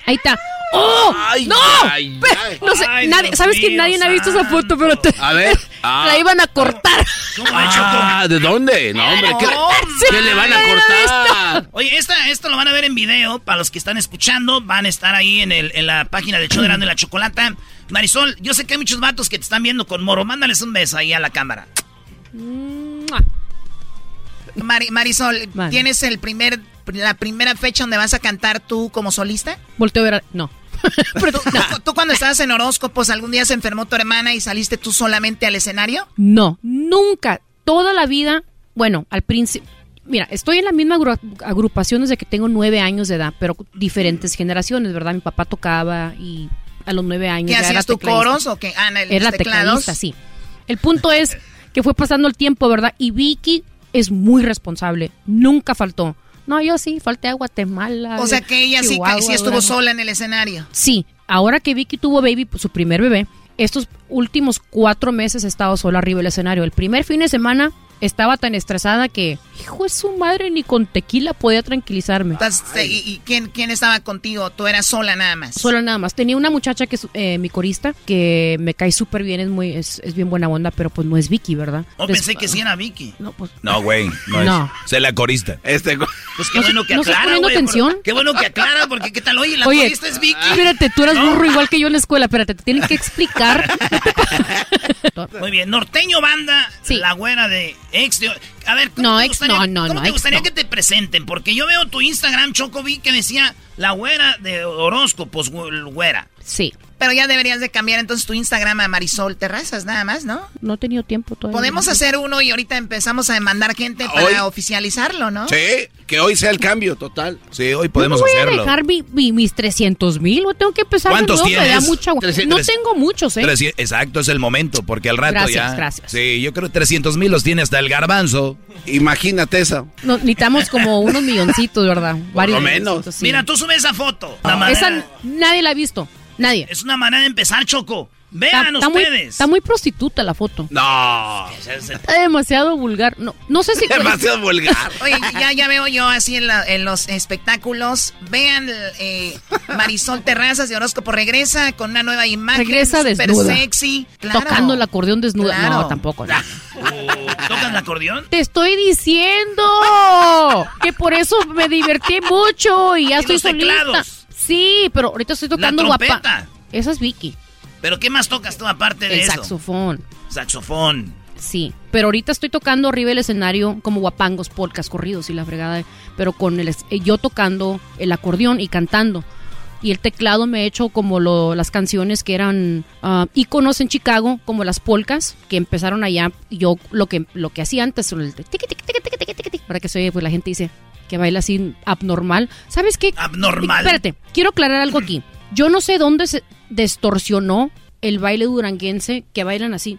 Ahí está. ¡Oh! Ay, ¡No! ay, ay. no sé, Ay, nadie, Dios ¿sabes que nadie ha visto esa foto? Pero te- A ver. [laughs] Ah. la iban a cortar. ¿Cómo ha hecho Ah, ¿de dónde? No, hombre, ¿qué, le van a cortar? Oye, esta, esto lo van a ver en video. Para los que están escuchando, van a estar ahí en, el, en la página del show de Grande la Chocolata. Marisol, yo sé que hay muchos vatos que te están viendo con moro. Mándales un beso ahí a la cámara. Mari- Marisol, Vale. ¿tienes el primer, la primera fecha donde vas a cantar tú como solista? Volteo a ver. a- No. [laughs] ¿Tú, [laughs] tú cuando estabas en horóscopos, algún día se enfermó tu hermana y saliste tú solamente al escenario? No, nunca. Toda la vida, bueno, al principio. Mira, estoy en la misma agru- agrupación desde que tengo nueve años de edad, pero diferentes generaciones, ¿verdad? Mi papá tocaba y a los nueve años. ¿Qué ya hacías tú coros o qué? Ah, el- Era tecladista, sí. El punto es que fue pasando el tiempo, ¿verdad? Y Vicky es muy responsable. Nunca faltó. No, yo sí, falté a Guatemala. O sea que ella sí, Chihuahua, sí estuvo Durango. sola en el escenario. Sí, ahora que Vicky tuvo baby, pues, su primer bebé, estos últimos cuatro meses he estado sola arriba del escenario. El primer fin de semana estaba tan estresada que, hijo de su madre, ni con tequila podía tranquilizarme. Entonces, ¿Y, y quién, quién estaba contigo? ¿Tú eras sola nada más? Sola nada más. Tenía una muchacha que es eh, mi corista, que me cae súper bien, es muy, es, es bien buena onda, pero pues no es Vicky, ¿verdad? Oh, Des- pensé que sí era Vicky. No, pues. No, güey, no, No. es. Se la corista. Este. Pues qué ¿No bueno que no aclara, poniendo atención? por- Qué bueno que aclara, porque qué tal, oye, la Oye, corista es Vicky. espérate, tú eras burro igual que yo en la escuela, espérate, te tienen que explicar. [laughs] Muy bien, Norteño Banda, la güera de ex. de- A ver, ¿cómo No, te ex no, no, cómo no, te gustaría que te presenten? Porque yo veo tu Instagram, Choco, vi que decía la güera de horóscopos, gü- güera. Sí. Pero ya deberías de cambiar entonces tu Instagram a Marisol Terrazas, nada más, ¿no? No he tenido tiempo todavía. Podemos hacer uno y ahorita empezamos a mandar gente para Hoy- oficializarlo, ¿no? Sí, que hoy sea el cambio total. Sí, hoy Yo no voy a dejar mi- mi- mis 300 mil, tengo que empezar de ¿Cuántos nuevo, me da tienes? mucha- No tengo muchos, ¿eh? Exacto, es el momento, porque al rato Gracias, ya. gracias. Sí, yo creo que 300 mil los tiene hasta el garbanzo. Imagínate eso. No, necesitamos como unos milloncitos, ¿verdad? Varios milloncitos, sí. Mira, tú subes esa foto. Manera- Esa nadie la ha visto, nadie. Es una manera de empezar, Choco. Vean está ustedes. está muy prostituta la foto. No. Está demasiado vulgar. No, no sé si... [laughs] Demasiado vulgar. Oye, ya, ya veo yo así en, la- en los espectáculos. Vean, eh, Marisol Terrazas de Horóscopo regresa con una nueva imagen. Regresa desnuda. sexy. Claro. Tocando el acordeón desnuda. Claro. No, tampoco. no. [laughs] ¿Tocas el acordeón? Te estoy diciendo que por eso me divertí mucho y ya ¿Y estoy los solita. teclados? Sí, pero ahorita estoy tocando La guapa. trompeta. Esa es Vicky. ¿Pero qué más tocas tú aparte de El eso? saxofón. Saxofón. Sí, pero ahorita estoy tocando arriba del escenario como guapangos, polcas, corridos y la fregada, pero con el yo tocando el acordeón y cantando. Y el teclado me he hecho como lo- las canciones que eran ah, íconos en Chicago, como las polcas, que empezaron allá. Yo lo que, lo que hacía antes, el para que se oye, pues la gente dice que baila así abnormal. ¿Sabes qué? Abnormal. Espérate, quiero aclarar algo aquí. Yo no sé dónde se distorsionó el baile duranguense que bailan así.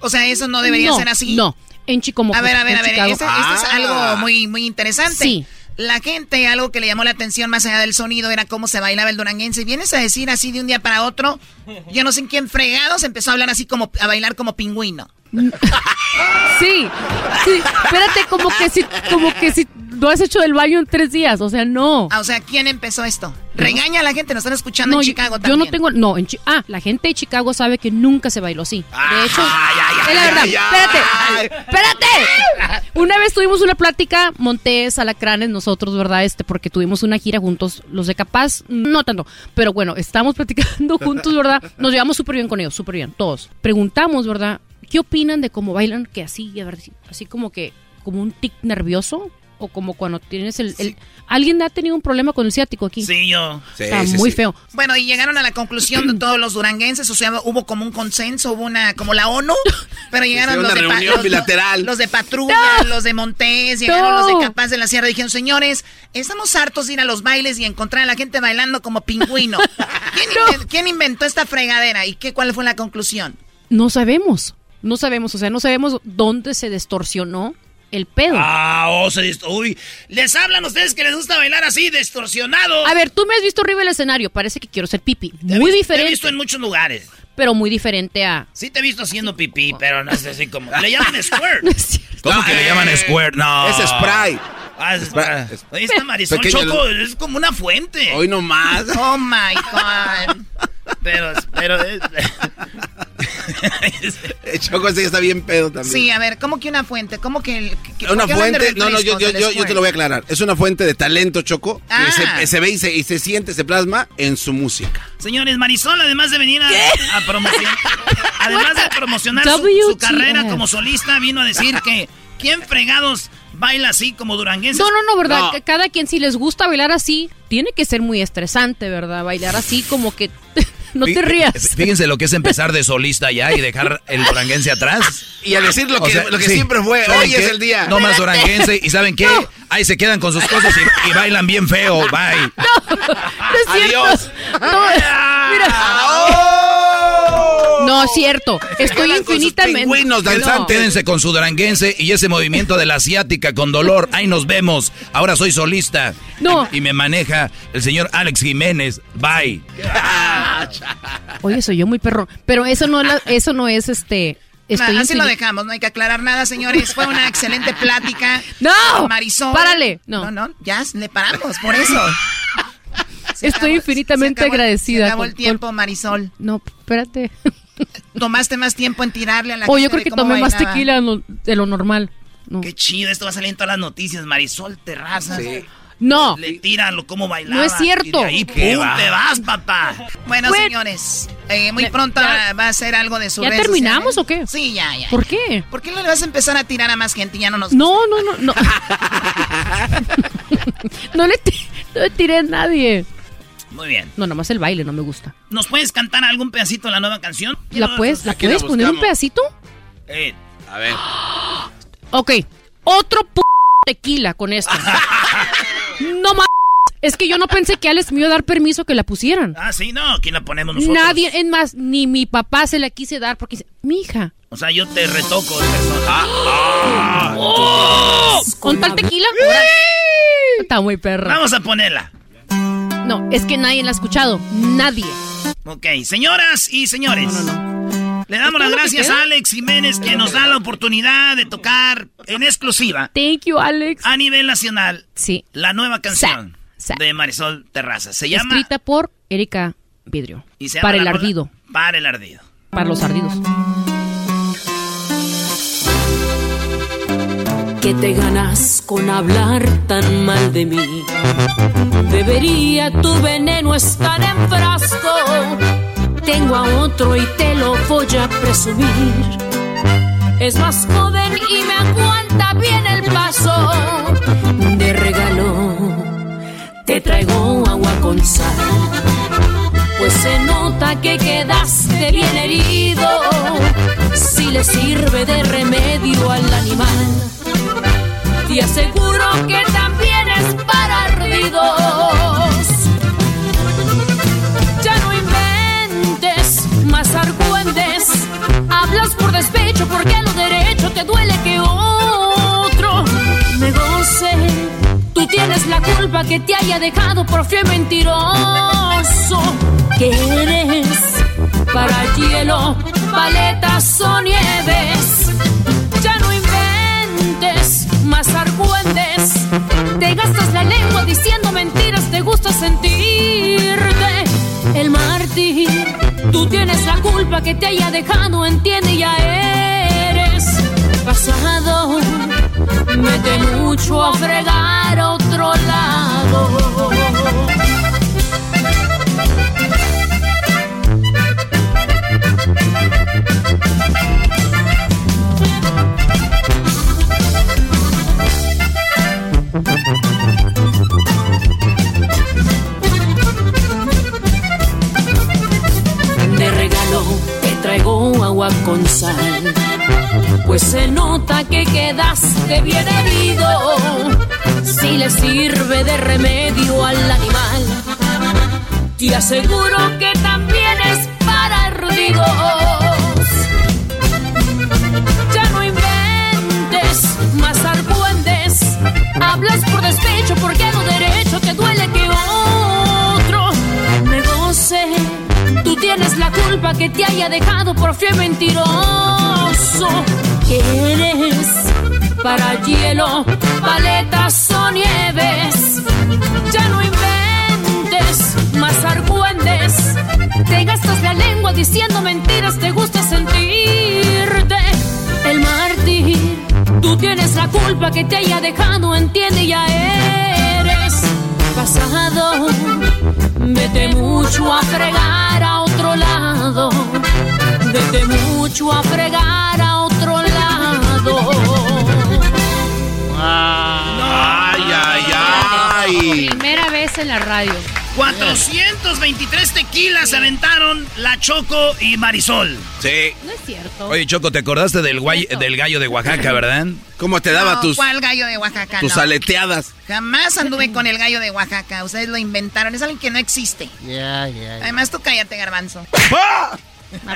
O sea, eso no debería No, ser así. No, en Chi- como A ver, a ver, a ver, Chicago. esto, esto es algo muy, muy interesante. Sí. La gente, algo que le llamó la atención más allá del sonido era cómo se bailaba el duranguense. Vienes a decir así de un día para otro, yo no sé en quién fregados empezó a hablar así como, a bailar como pingüino. [laughs] Sí, sí, espérate, como que si, como que si no has hecho el baño en tres días, o sea, no. Ah, o sea, ¿quién empezó esto? Regaña a la gente, nos están escuchando No, en yo- Chicago yo, también. no tengo, no, en Chi- ah, la gente de Chicago sabe que nunca se bailó así. De hecho, es la verdad. espérate, espérate. Una vez tuvimos una plática, Montes, Alacranes, nosotros, ¿verdad? Este, porque tuvimos una gira juntos, los de Capaz, no tanto, pero bueno, estamos [laughs] platicando juntos, ¿verdad? Nos llevamos súper bien con ellos, súper bien, todos. Preguntamos, ¿verdad? ¿Qué opinan de cómo bailan? Que así, a ver, así- así como que, como un tic nervioso, o como cuando tienes el, el- ¿Alguien ha tenido un problema con el ciático aquí? Sí, yo. Está muy feo. Bueno, y llegaron a la conclusión de todos los duranguenses, o sea, hubo como un consenso, hubo una, como la ONU, [laughs] pero llegaron los una de, los- bilateral. los de Patrulla, los de Montés, llegaron No. los de Capaz de la Sierra, dijeron, señores, estamos hartos de ir a los bailes y encontrar a la gente bailando como pingüino. [laughs] ¿Quién, inven- quién inventó esta fregadera y qué, cuál fue la conclusión? No sabemos. No sabemos, o sea, no sabemos dónde se distorsionó el pedo. Ah, oh, se dist- Uy, les hablan ustedes que les gusta bailar así, distorsionado. A ver, tú me has visto arriba del escenario, parece que quiero ser pipi. Muy vis- Te he diferente, visto en muchos lugares. pero muy diferente a... Sí te he visto haciendo pipí, pero no es así como... Le llaman [laughs] squirt. ¿Cómo que le llaman squirt? No. Es spray. Ah, es spray. Oye, esta Marisol Pequeño- Choco es como una fuente. Hoy no más. Oh my God. [laughs] Pero, pero... es- [laughs] Choco sí está bien pedo también. Sí, a ver, ¿cómo que una fuente? ¿Cómo que... el- que- Una fuente, no, no, yo, yo, yo, yo te lo voy a aclarar. Es una fuente de talento, Choco, Ah. que se, se ve y se, y se siente, se plasma en su música. Señores, Marisol, además de venir a, a promocionar, [laughs] además de promocionar su, carrera como solista, vino a decir que quién fregados baila así como duranguense. No, no, no, ¿verdad? Que Cada quien, si les gusta bailar así, tiene que ser muy estresante, ¿verdad? Bailar así como que... [laughs] no te rías. Fíjense lo que es empezar de solista ya y dejar el duranguense atrás. Y a decir lo que- lo que siempre fue, ¿saben hoy es el día. No más duranguense. ¿Y saben qué? Ahí se quedan con sus cosas y, y bailan bien feo. Bye. [laughs] No es cierto. Adiós. No, mira. No es cierto. Estoy infinitamente. No. Quédense con su duranguense y ese movimiento de la asiática con dolor. Ahí nos vemos. Ahora soy solista. No. Y, me maneja el señor Alex Jiménez. Bye. [laughs] Oye, soy yo muy perro. Pero eso no, la- eso no es este. Estoy así lo dejamos, no hay que aclarar nada, señores. Fue una [laughs] excelente plática. ¡No! Marisol. ¡Párale! No. no, no, ya le paramos, por eso. Estoy infinitamente se acabó- agradecida. Se acabó el tiempo, Marisol. No, espérate. [laughs] Tomaste más tiempo en tirarle a la Oye, yo creo que tomé más tequila de lo normal. No. Qué chido, esto va a salir en todas las noticias. Marisol Terrazas. No. Le tiran lo como bailaba. No es cierto. Y de ahí, ¿Qué pum, va? te vas, papá. Bueno, Bueno. señores, eh, muy Ya- pronto ya- va a ser algo de su ¿Ya terminamos sociales. o qué? Sí, ya, ya. ¿Por qué? ¿Por qué no le vas a empezar a tirar a más gente y ya no nos No, no, no, no. [laughs] [laughs] no, le no le tiré a nadie. Muy bien. No, nomás el baile no me gusta. ¿Nos puedes cantar algún pedacito de la nueva canción? ¿La puedes, ¿la puedes poner un pedacito? Eh, a ver. [gasps] Ok, otro p tequila con esto. [laughs] no más. Es que yo no pensé que Alex me iba a dar permiso que la pusieran. Ah, sí, no, aquí la ponemos nosotros. Nadie, es más, ni mi papá se la quise dar porque dice, mi hija. O sea, yo te retoco de persona. Ah, ¡Oh! ¿Con tal tequila? Está muy perra. Vamos a ponerla. No, es que nadie la ha escuchado. Nadie. Ok, señoras y señores. Le damos las ¿Es todo lo que gracias a Alex Jiménez que nos da la oportunidad de tocar en exclusiva. Thank you, Alex. A nivel nacional. Sí. La nueva canción de Marisol Terraza. Se llama Escrita por Erika Vidrio. y se llama Para el ardido. Para el ardido. Para los ardidos. Que te ganas con hablar tan mal de mí. Debería tu veneno estar en frasco. Tengo a otro y te lo voy a presumir. Es más joven y me aguanta bien el paso. De regalo te traigo agua con sal. Pues se nota que quedaste bien herido. Si le sirve de remedio al animal. Te aseguro que también es para ardidos. Ya no inventes más argüentes. Hablas por despecho porque a lo derecho te duele que otro me goce. Tú tienes la culpa que te haya dejado por y mentiroso. Que eres para hielo, paletas o nieves. Más. Te gastas la lengua diciendo mentiras, te gusta sentirte el mártir. Tú tienes la culpa que te haya dejado, entiende, ya eres pasado. Mete mucho a fregar otro lado. Con sal. Pues se nota que quedaste bien herido. Si le sirve de remedio al animal, te aseguro que también es para ardidos. Ya no inventes más argüentes. Hablas por despecho porque lo derecho te duele que otro me goce. Tienes la culpa que te haya dejado por y mentiroso. Eres para hielo, paletas o nieves. Ya no inventes más argüentes. Te gastas la lengua diciendo mentiras, te gusta sentirte el mártir. Tú tienes la culpa que te haya dejado, entiende, ya eres pasado. Vete mucho a fregar a lado, desde mucho a fregar a otro lado. Ah, ay, ay, ay. Primera vez en la radio. 423 tequilas se aventaron la Choco y Marisol. Sí. No es cierto. Oye, Choco, ¿te acordaste del, guay- del gallo de Oaxaca, verdad? ¿Cómo te daba No, tus, ¿Cuál gallo de Oaxaca? tus No. aleteadas? Jamás anduve con el gallo de Oaxaca. Ustedes lo inventaron. Es alguien que no existe. Ya, ya. Además, tú cállate, garbanzo.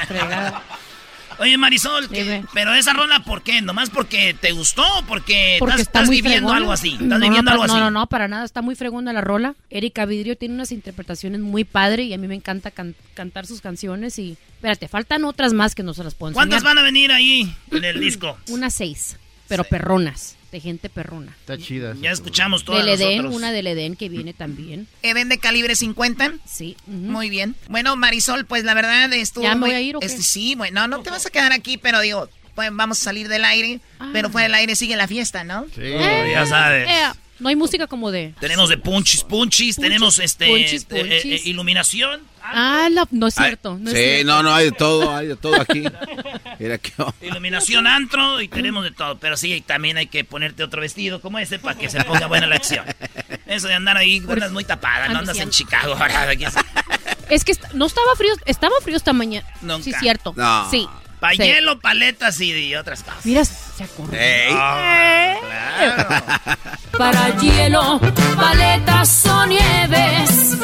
Fregada. Oye, Marisol, ¿qué- pero esa rola, ¿por qué? ¿Nomás porque te gustó o porque, Porque estás, está estás viviendo fregona. algo así? ¿Estás no, viviendo no, algo no, así? no, no, para nada. Está muy fregona la rola. Erika Vidrio tiene unas interpretaciones muy padre y a mí me encanta can- cantar sus canciones y... Espérate, faltan otras más que no se las puedo enseñar. ¿Cuántas van a venir ahí en el disco? [clears throat] Unas seis, pero perronas, de gente perrona. Está chida. Ya escuchamos todas Del Edén, nosotros. una del Edén que viene también. [clears throat] ¿Eden de calibre 50? Sí. Muy bien. Bueno, Marisol, pues la verdad estuvo. ¿Ya me voy a ir o qué? este, sí, bueno, no te vas a quedar aquí, pero digo, pues vamos a salir del aire. Ah. Pero fuera del aire sigue la fiesta, ¿no? Sí. ya sabes. Eh, no hay música como de... Tenemos de punchis, punchis, tenemos este punchis, eh, eh, eh, iluminación. Ah, la- no es Ay, cierto. No es sí, cierto. no, no, hay de todo, hay de todo aquí. Mira qué... Iluminación antro y tenemos de todo. Pero sí, también hay que ponerte otro vestido como ese para que se ponga buena la acción. Eso de andar ahí, andas muy tapada, no andas en Chicago. ahora, aquí es- Es que est- no estaba frío, estaba frío esta mañana. Nunca. Sí, cierto. No. Sí. Pa' Sí. hielo, paletas y, y otras cosas. Mira, se acordó. Ah, claro. [laughs] Para hielo, paletas o nieves.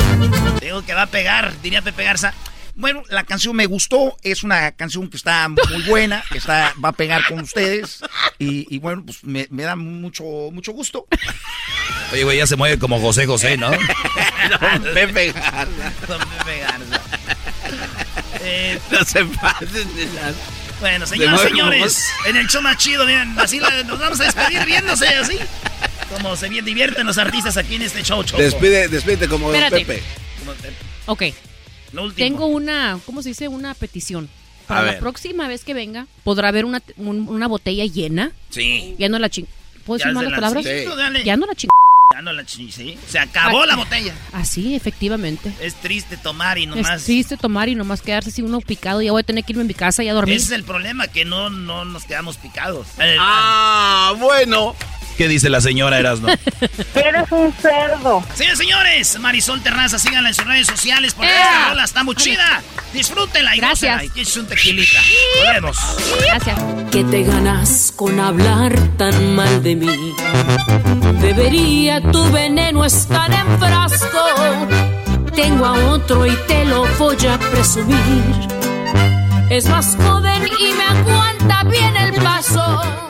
Digo que va a pegar, diría Pepe Garza. Bueno, la canción me gustó, es una canción que está muy buena, que está, va a pegar con ustedes y, y bueno, pues me, me da mucho, mucho gusto. Oye, güey, ya se mueve como José José, ¿no? [laughs] [laughs] Pepe Garza. Don Pepe Garza. Eh, [laughs] No se pasen de las... bueno, Se señoras como señores, en el show más chido, miren, así la- nos vamos a despedir viéndose así. Como se bien divierten los artistas aquí en este show, Choco. Despide, despídete como Espérate. Pepe. Ok. Lo último. Tengo una, ¿cómo se dice? Una petición. A Para la ver. próxima vez que venga, podrá haber una, un- una botella llena. Sí. Ya no la ching... ¿Puedo Ya decir malas la- palabras? sí. Ya no la ching... La sí. Se acabó Ah, la botella. Así, efectivamente. Es triste tomar y nomás. Es triste tomar y nomás quedarse así uno picado. Ya voy a tener que irme a mi casa y a dormir. Ese es el problema, que no, no nos quedamos picados. Ah, bueno. ¿Qué dice la señora Erasno? [laughs] Eres un cerdo. Señores, señores, Marisol Terraza, síganla en sus redes sociales porque ¡Ea! esta rola está muy chida. Disfrútenla y Gracias. Y es un tequilita. Volvemos. Gracias. ¿Qué te ganas con hablar tan mal de mí? Debería tu veneno estar en frasco. Tengo a otro y te lo voy a presumir. Es más joven y me aguanta bien el paso.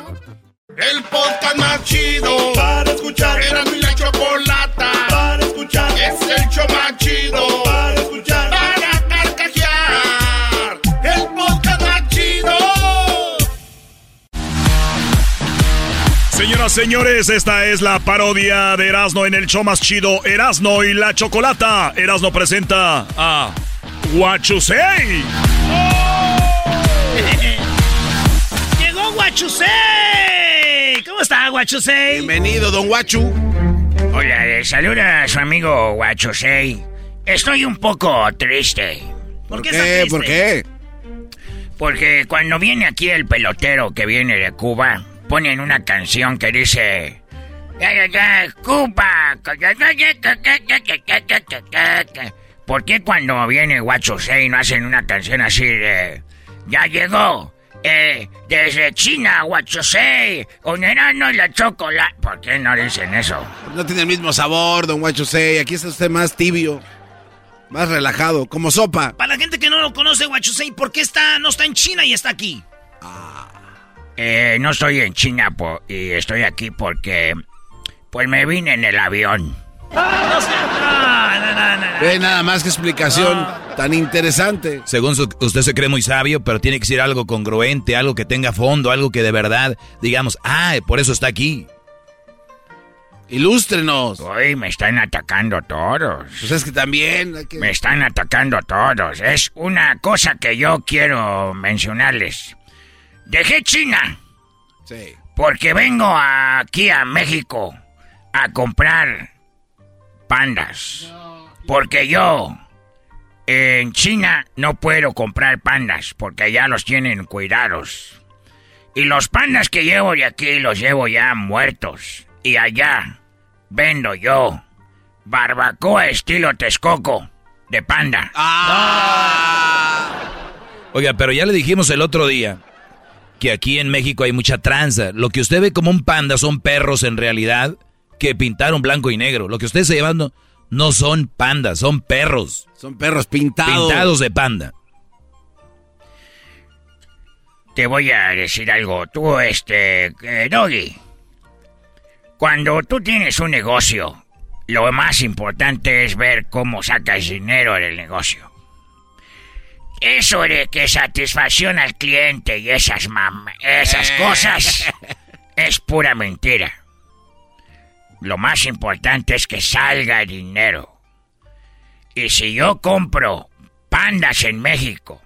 El podcast más chido para escuchar. Era mi la chocolata para escuchar. Es el show más chido para escuchar. Para carcajear. El podcast más chido. Señoras, señores, esta es la parodia de Erasno en el show más chido, Erasno y la Chocolata. Erasno presenta a Guachusei. [laughs] Llegó Guachusei. ¿Cómo está Guachusei? Bienvenido, don Guachu. Hola, le saluda a su amigo Guachosei. Estoy un poco triste. ¿Por qué? ¿Por qué? Porque cuando viene aquí el pelotero que viene de Cuba, ponen una canción que dice... "Ya, ya, ya, Cuba. ¿Por qué cuando viene Guachosei no hacen una canción así de... Ya llegó. Eh, desde China, Guachosei, con Erasmo y la chocolate. ¿Por qué no dicen eso? No tiene el mismo sabor, don Guachusei. Aquí está usted más tibio. Más relajado, como sopa. Para la gente que no lo conoce, Guachusei, ¿por qué está, no está en China y está aquí? Eh, no estoy en China po- y estoy aquí porque pues me vine en el avión. Ve nada más que explicación tan interesante. Según su- usted se cree muy sabio, pero tiene que ser algo congruente, algo que tenga fondo, algo que de verdad digamos, ah, por eso está aquí. Ilústrenos. Hoy me están atacando todos. Pues es que también. hay que- Me están atacando todos. Es una cosa que yo quiero mencionarles. Dejé China Sí. porque vengo aquí a México a comprar pandas. Porque yo en China no puedo comprar pandas porque ya los tienen cuidados. Y los pandas que llevo de aquí los llevo ya muertos. Y allá vendo yo Barbacoa estilo Texcoco, de panda. Oiga, pero ya le dijimos el otro día que aquí en México hay mucha tranza. Lo que usted ve como un panda son perros en realidad que pintaron blanco y negro. Lo que usted está llevando no son pandas, son perros. Son perros pintados. Pintados de panda. Te voy a decir algo, tú, este, eh, Doggy. Cuando tú tienes un negocio, lo más importante es ver cómo sacas dinero del negocio. Eso de que satisfacción al cliente y esas mam esas cosas [laughs] es pura mentira. Lo más importante es que salga dinero. Y si yo compro pandas en México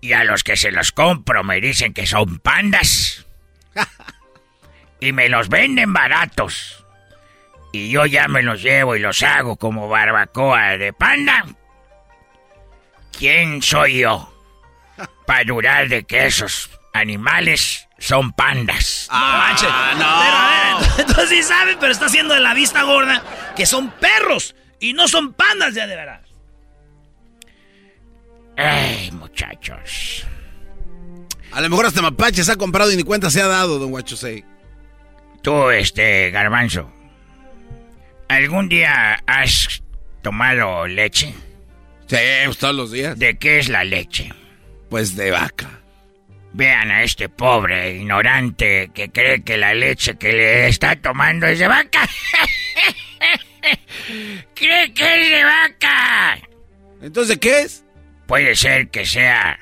y a los que se los compro me dicen que son pandas [laughs] y me los venden baratos y yo ya me los llevo y los hago como barbacoa de panda, ¿quién soy yo [laughs] para durar de que esos animales son pandas? Ah, no Pero a ver, [laughs] entonces sí saben, pero está haciendo de la vista gorda que son perros y no son pandas ya de verdad. Ay, muchachos. A lo mejor hasta Mapache se ha comprado y ni cuenta se ha dado, don Guachosei. Tú, este, garbanzo. ¿Algún día has tomado leche? Sí, pues, todos los días. ¿De qué es la leche? Pues de vaca. Vean a este pobre ignorante que cree que la leche que le está tomando es de vaca. [laughs] cree que es de vaca. ¿Entonces qué es? Puede ser que sea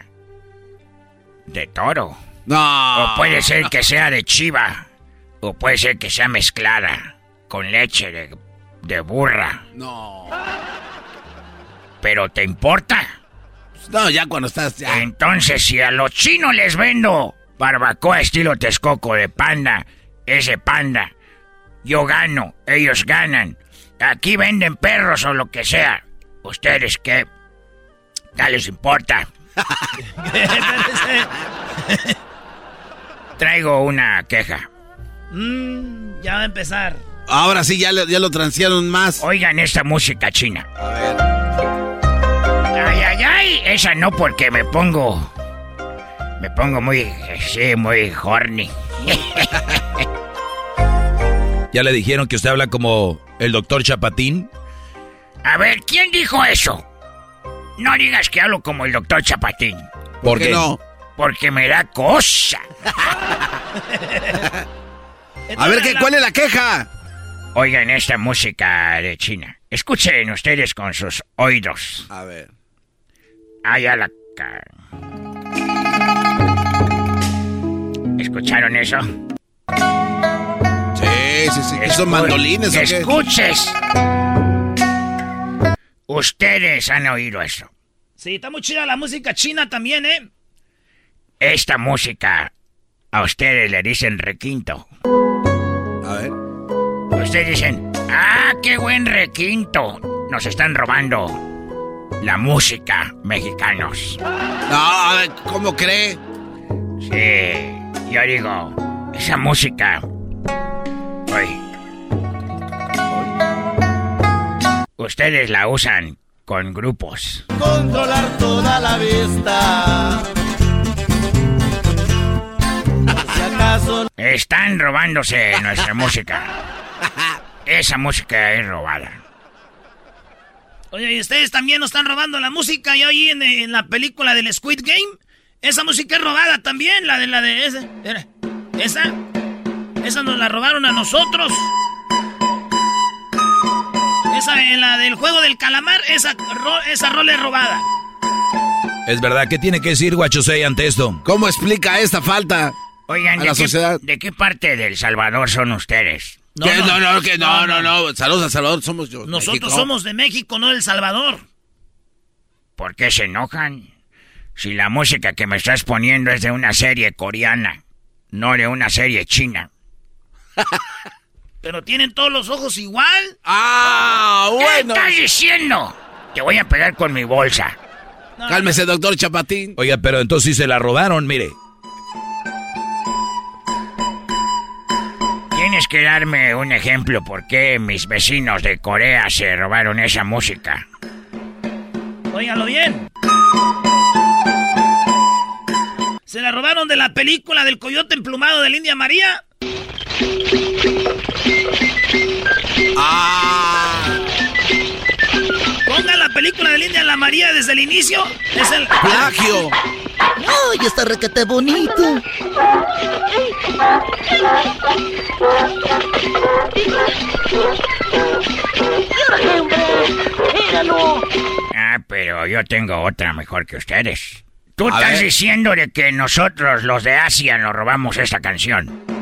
de toro. No. O puede ser que sea de chiva. O puede ser que sea mezclada con leche de, de burra. No. ¿Pero te importa? No, ya cuando estás ya. Entonces, si a los chinos les vendo barbacoa estilo Texcoco de panda, ese panda, yo gano, ellos ganan. Aquí venden perros o lo que sea. ¿Ustedes qué? ¿Qué les importa? [laughs] Traigo una queja. Mm, ya va a empezar. Ahora sí, ya, ya lo transearon más. Oigan esta música china. A ver. Ay, ay, ay. Esa no porque me pongo... Me pongo muy... Sí, muy horny. [laughs] ¿Ya le dijeron que usted habla como el doctor Chapatín? A ver, ¿quién dijo eso? No digas que hablo como el doctor Chapatín. ¿Por, qué no? Porque me da cosa. [laughs] A ver, ¿qué, ¿cuál es la queja? Oigan esta música de China. Escuchen ustedes con sus oídos. A ver. Allá la... ca- ¿Escucharon eso? Sí, sí, sí. ¿Qué ¿Son mandolines o que qué? escuches. Ustedes han oído eso. Sí, está muy chida la música china también, ¿eh? Esta música a ustedes le dicen requinto. A ver. Ustedes dicen, ah, qué buen requinto. Nos están robando la música, mexicanos. No, a ver, ¿cómo cree? Sí, yo digo, esa música. Ustedes la usan con grupos. Controlar toda la vista. Si acaso Están robándose nuestra música. [laughs] Esa música es robada. Oye, ¿y ustedes también nos están robando la música? Y ahí en, en la película del Squid Game, esa música es robada también, la de la de esa. Esa. Esa nos la robaron a nosotros. Esa, en la del juego del calamar, esa, ro- esa rola es robada. Es verdad, ¿qué tiene que decir Guachosei ante esto? ¿Cómo explica esta falta Oigan, a ¿de la qué, sociedad? ¿de qué parte del Salvador son ustedes? ¿Qué? No, no, que no, no, no. Saludos a Salvador, somos yo. Nosotros México. somos de México, no del Salvador. ¿Por qué se enojan? Si la música que me estás poniendo es de una serie coreana, no de una serie china. [laughs] Pero tienen todos los ojos igual. Ah, bueno. ¿Qué estás diciendo? Te voy a pegar con mi bolsa. Cálmese, doctor Chapatín. Oiga, pero entonces sí se la robaron, mire. Tienes que darme un ejemplo por qué mis vecinos de Corea se robaron esa música. Óigalo bien. ¿Se la robaron de la película del coyote emplumado de la India María? Ah. Película de India la María desde el inicio. Es el plagio. ¡Ay, está requete bonito! Ah, pero yo tengo otra mejor que ustedes. Tú A estás ver. diciendo de que nosotros, los de Asia, nos robamos esta canción.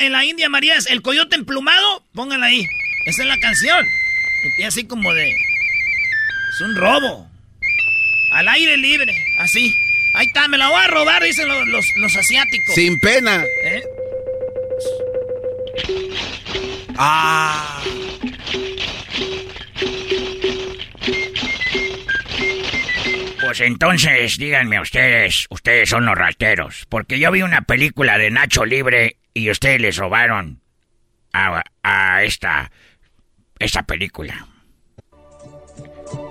En la India María. Es el coyote emplumado. Pónganla ahí. Esa es la canción. Y así como de. Es un robo. Al aire libre. Así. Ahí está, me la voy a robar, dicen los, los, los asiáticos. Sin pena. ¿Eh? Ah. Pues entonces, díganme ustedes, ustedes son los rateros. Porque yo vi una película de Nacho Libre y ustedes les robaron a, a esta, esta película.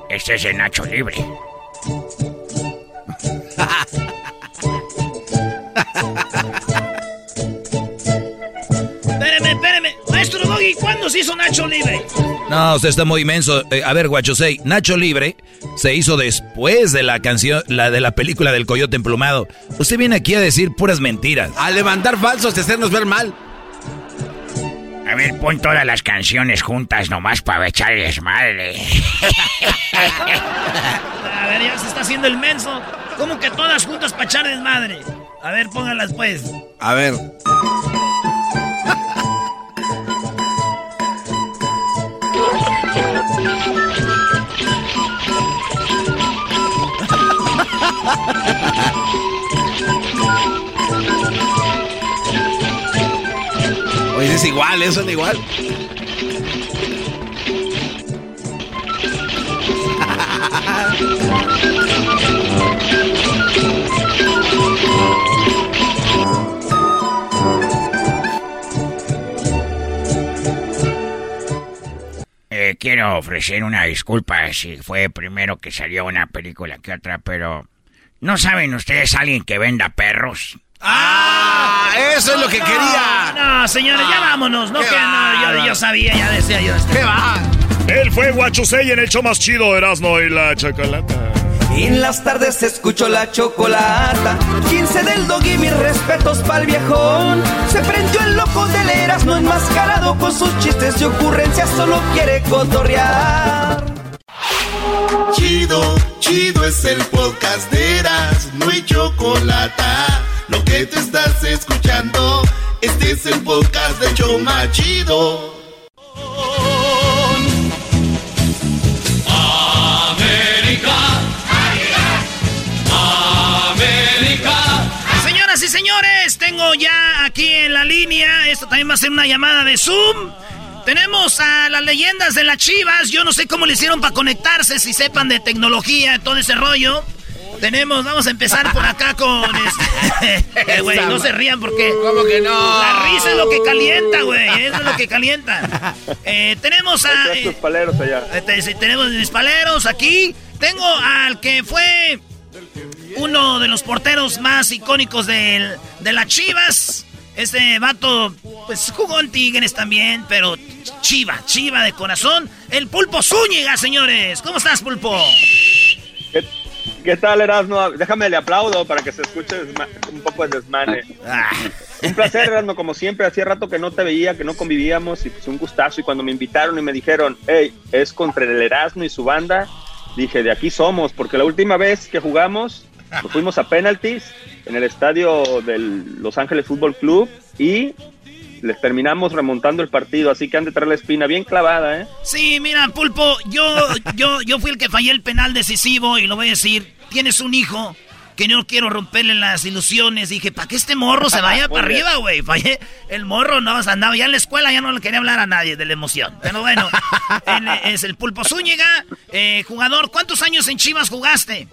Este es de Nacho Libre. [laughs] Espéreme, espéreme. ¿Cuándo se hizo Nacho Libre? No, usted está muy inmenso. Eh, a ver, Guachosei, Nacho Libre se hizo después de la canción, la de la película del Coyote Emplumado. Usted viene aquí a decir puras mentiras. A levantar falsos y hacernos ver mal. A ver, pon todas las canciones juntas nomás para echarles madre. A ver, ya se está haciendo el menso. ¿Cómo que todas juntas para echar desmadre? A ver, pónganlas pues. A ver. Oye, es igual, eso es igual. [laughs] Quiero ofrecer una disculpa si fue primero que salió una película que otra, pero ¿no saben ustedes alguien que venda perros? ¡Ah! Eso es lo que quería. No, señores, ya vámonos. No, ¿Qué que no, yo, yo sabía, ya decía yo. ¿Qué va? Él fue Guachusei en el show más chido, Erasmo y la Chocolata. En las tardes escucho la chocolata. 15 del dog y mis respetos pa'l viejón. Se prendió el loco del Erasmo enmascarado con sus chistes y ocurrencias. Solo quiere cotorrear. Chido, chido es el podcast de Eras, no hay chocolate. Lo que te estás escuchando, este es el podcast de Choma Chido. Y señores, tengo ya aquí en la línea. Esto también va a ser una llamada de Zoom. Tenemos a las leyendas de las Chivas. Yo no sé cómo le hicieron para conectarse, si sepan de tecnología, todo ese rollo. Tenemos, vamos a empezar por acá con este. [laughs] Eh, Güey, no se rían porque. ¿Cómo que no? La risa es lo que calienta, güey. Eso es lo que calienta. [laughs] Eh, tenemos a. Estos paleros allá. Eh, te- Tenemos mis paleros aquí. Tengo al que fue uno de los porteros más icónicos del- de las Chivas. Este vato, pues jugó en Tigres también, pero chiva, chiva de corazón. El Pulpo Zúñiga, señores. ¿Cómo estás, Pulpo? ¿Qué, qué tal, Erasmo? Déjame le aplaudo para que se escuche un poco de desmane. Ah. Un placer, Erasmo, como siempre. Hacía rato que no te veía, que no convivíamos y pues un gustazo. Y cuando me invitaron y me dijeron, hey, es contra el Erasmo y su banda, dije, de aquí somos, porque la última vez que jugamos, nos fuimos a penalties en el estadio del Los Ángeles Fútbol Club y les terminamos remontando el partido. Así que han de traer la espina bien clavada, ¿eh? Sí, mira, Pulpo, yo, yo, yo fui el que fallé el penal decisivo y lo voy a decir. Tienes un hijo que no quiero romperle las ilusiones. Dije, ¿para que este morro se vaya [laughs] para arriba, güey? El morro no, andaba ya en la escuela, ya no le quería hablar a nadie de la emoción. Pero bueno, [laughs] él es el Pulpo Zúñiga, eh, jugador. ¿Cuántos años en Chivas jugaste?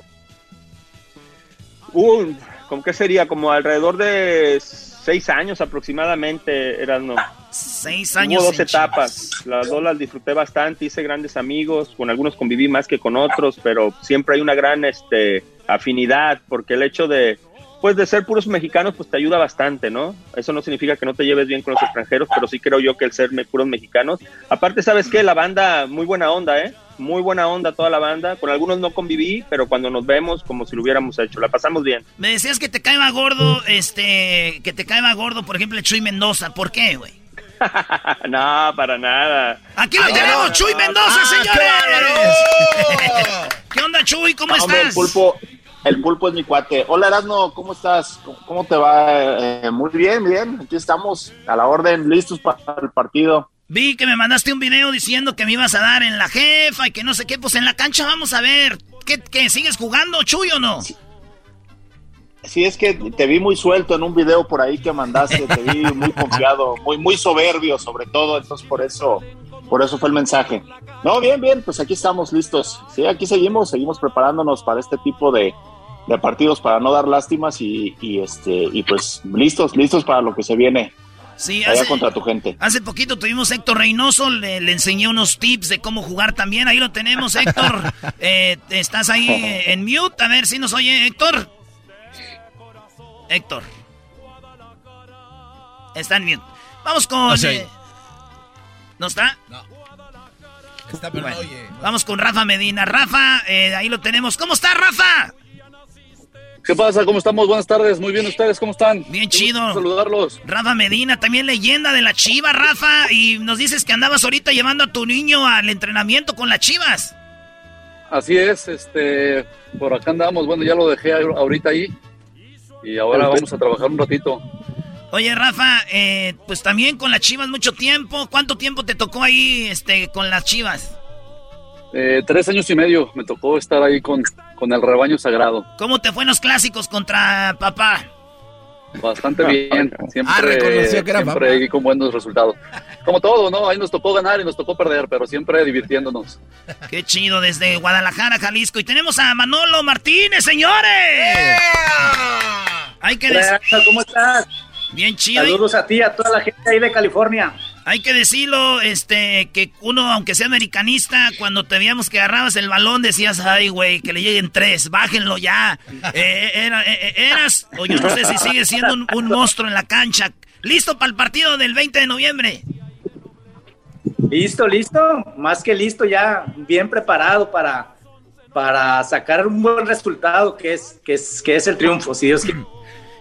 Uh, ¿Cómo que sería? Como alrededor de seis años aproximadamente, eran no. Seis años. Hubo dos etapas. Las dos las disfruté bastante, hice grandes amigos, con algunos conviví más que con otros, pero siempre hay una gran este, afinidad, porque el hecho de, pues de ser puros mexicanos, pues te ayuda bastante, ¿no? Eso no significa que no te lleves bien con los extranjeros, pero sí creo yo que el ser puros mexicanos. Aparte, ¿sabes qué? La banda, muy buena onda, ¿eh? Muy buena onda toda la banda. Con algunos no conviví, pero cuando nos vemos, como si lo hubiéramos hecho. La pasamos bien. Me decías que te caeba gordo, este, que te caeba gordo, por ejemplo, Chuy Mendoza. ¿Por qué, güey? [laughs] no, para nada. Aquí lo tenemos, Chuy Mendoza, ah, señores. [laughs] ¿Qué onda, Chuy? ¿Cómo estás? el pulpo, el pulpo es mi cuate. Hola, Erasmo, ¿cómo estás? ¿Cómo te va? Eh, muy bien, bien. Aquí estamos a la orden, listos para el partido. Vi que me mandaste un video diciendo que me ibas a dar en la jefa y que no sé qué. Pues en la cancha vamos a ver. ¿Qué, qué sigues jugando, Chuy, o no? Sí. es que te vi muy suelto en un video por ahí que mandaste, te vi [laughs] muy confiado, muy muy soberbio sobre todo, entonces por eso por eso fue el mensaje. No, bien, bien, pues aquí estamos listos. Sí, aquí seguimos, seguimos preparándonos para este tipo de, partidos para no dar lástimas y, y, este y pues listos, listos para lo que se viene Sí, hace, contra tu gente. Hace poquito tuvimos a Héctor Reynoso, le, enseñé unos tips de cómo jugar también. Ahí lo tenemos, [laughs] Héctor. Eh, estás ahí en mute, a ver si nos oye Héctor. Héctor. Está en mute. Vamos con... Eh, no, está? No. Está, pero oye. Vamos con Rafa Medina. Rafa, eh, ahí lo tenemos. ¿Cómo está, Rafa? ¿Qué pasa? ¿Cómo estamos? Buenas tardes. Muy bien, ¿ustedes cómo están? Bien chido. Saludarlos. Rafa Medina, también leyenda de la Chiva, Rafa. Y nos dices que andabas ahorita llevando a tu niño al entrenamiento con las Chivas. Así es, este, por acá andamos. Bueno, ya lo dejé ahorita ahí. Y ahora vamos a trabajar un ratito. Oye, Rafa, eh, pues también con las Chivas mucho tiempo. ¿Cuánto tiempo te tocó ahí este, con las Chivas? Eh, tres años y medio me tocó estar ahí con, con el rebaño sagrado. ¿Cómo te fue en los clásicos contra papá? Bastante [laughs] bien, siempre, ah, reconoció que era siempre con buenos resultados. Como todo, ¿no? Ahí nos tocó ganar y nos tocó perder, pero siempre divirtiéndonos. Qué chido desde Guadalajara, Jalisco. Y tenemos a Manolo Martínez, señores. Hay que ¿Cómo estás? Bien chido. Saludos a ti, a toda la gente ahí de California. Hay que decirlo, este, que uno, aunque sea americanista, cuando te veíamos que agarrabas el balón, decías, ay, güey, que le lleguen tres, bájenlo ya. [laughs] Eh, eh, eh, eras, o yo no sé si sigues siendo un, monstruo en la cancha. ¿Listo para el partido del 20 de noviembre? Listo, listo, más que listo, ya bien preparado para, para sacar un buen resultado, que es, que es, que es el triunfo, si Dios quiere.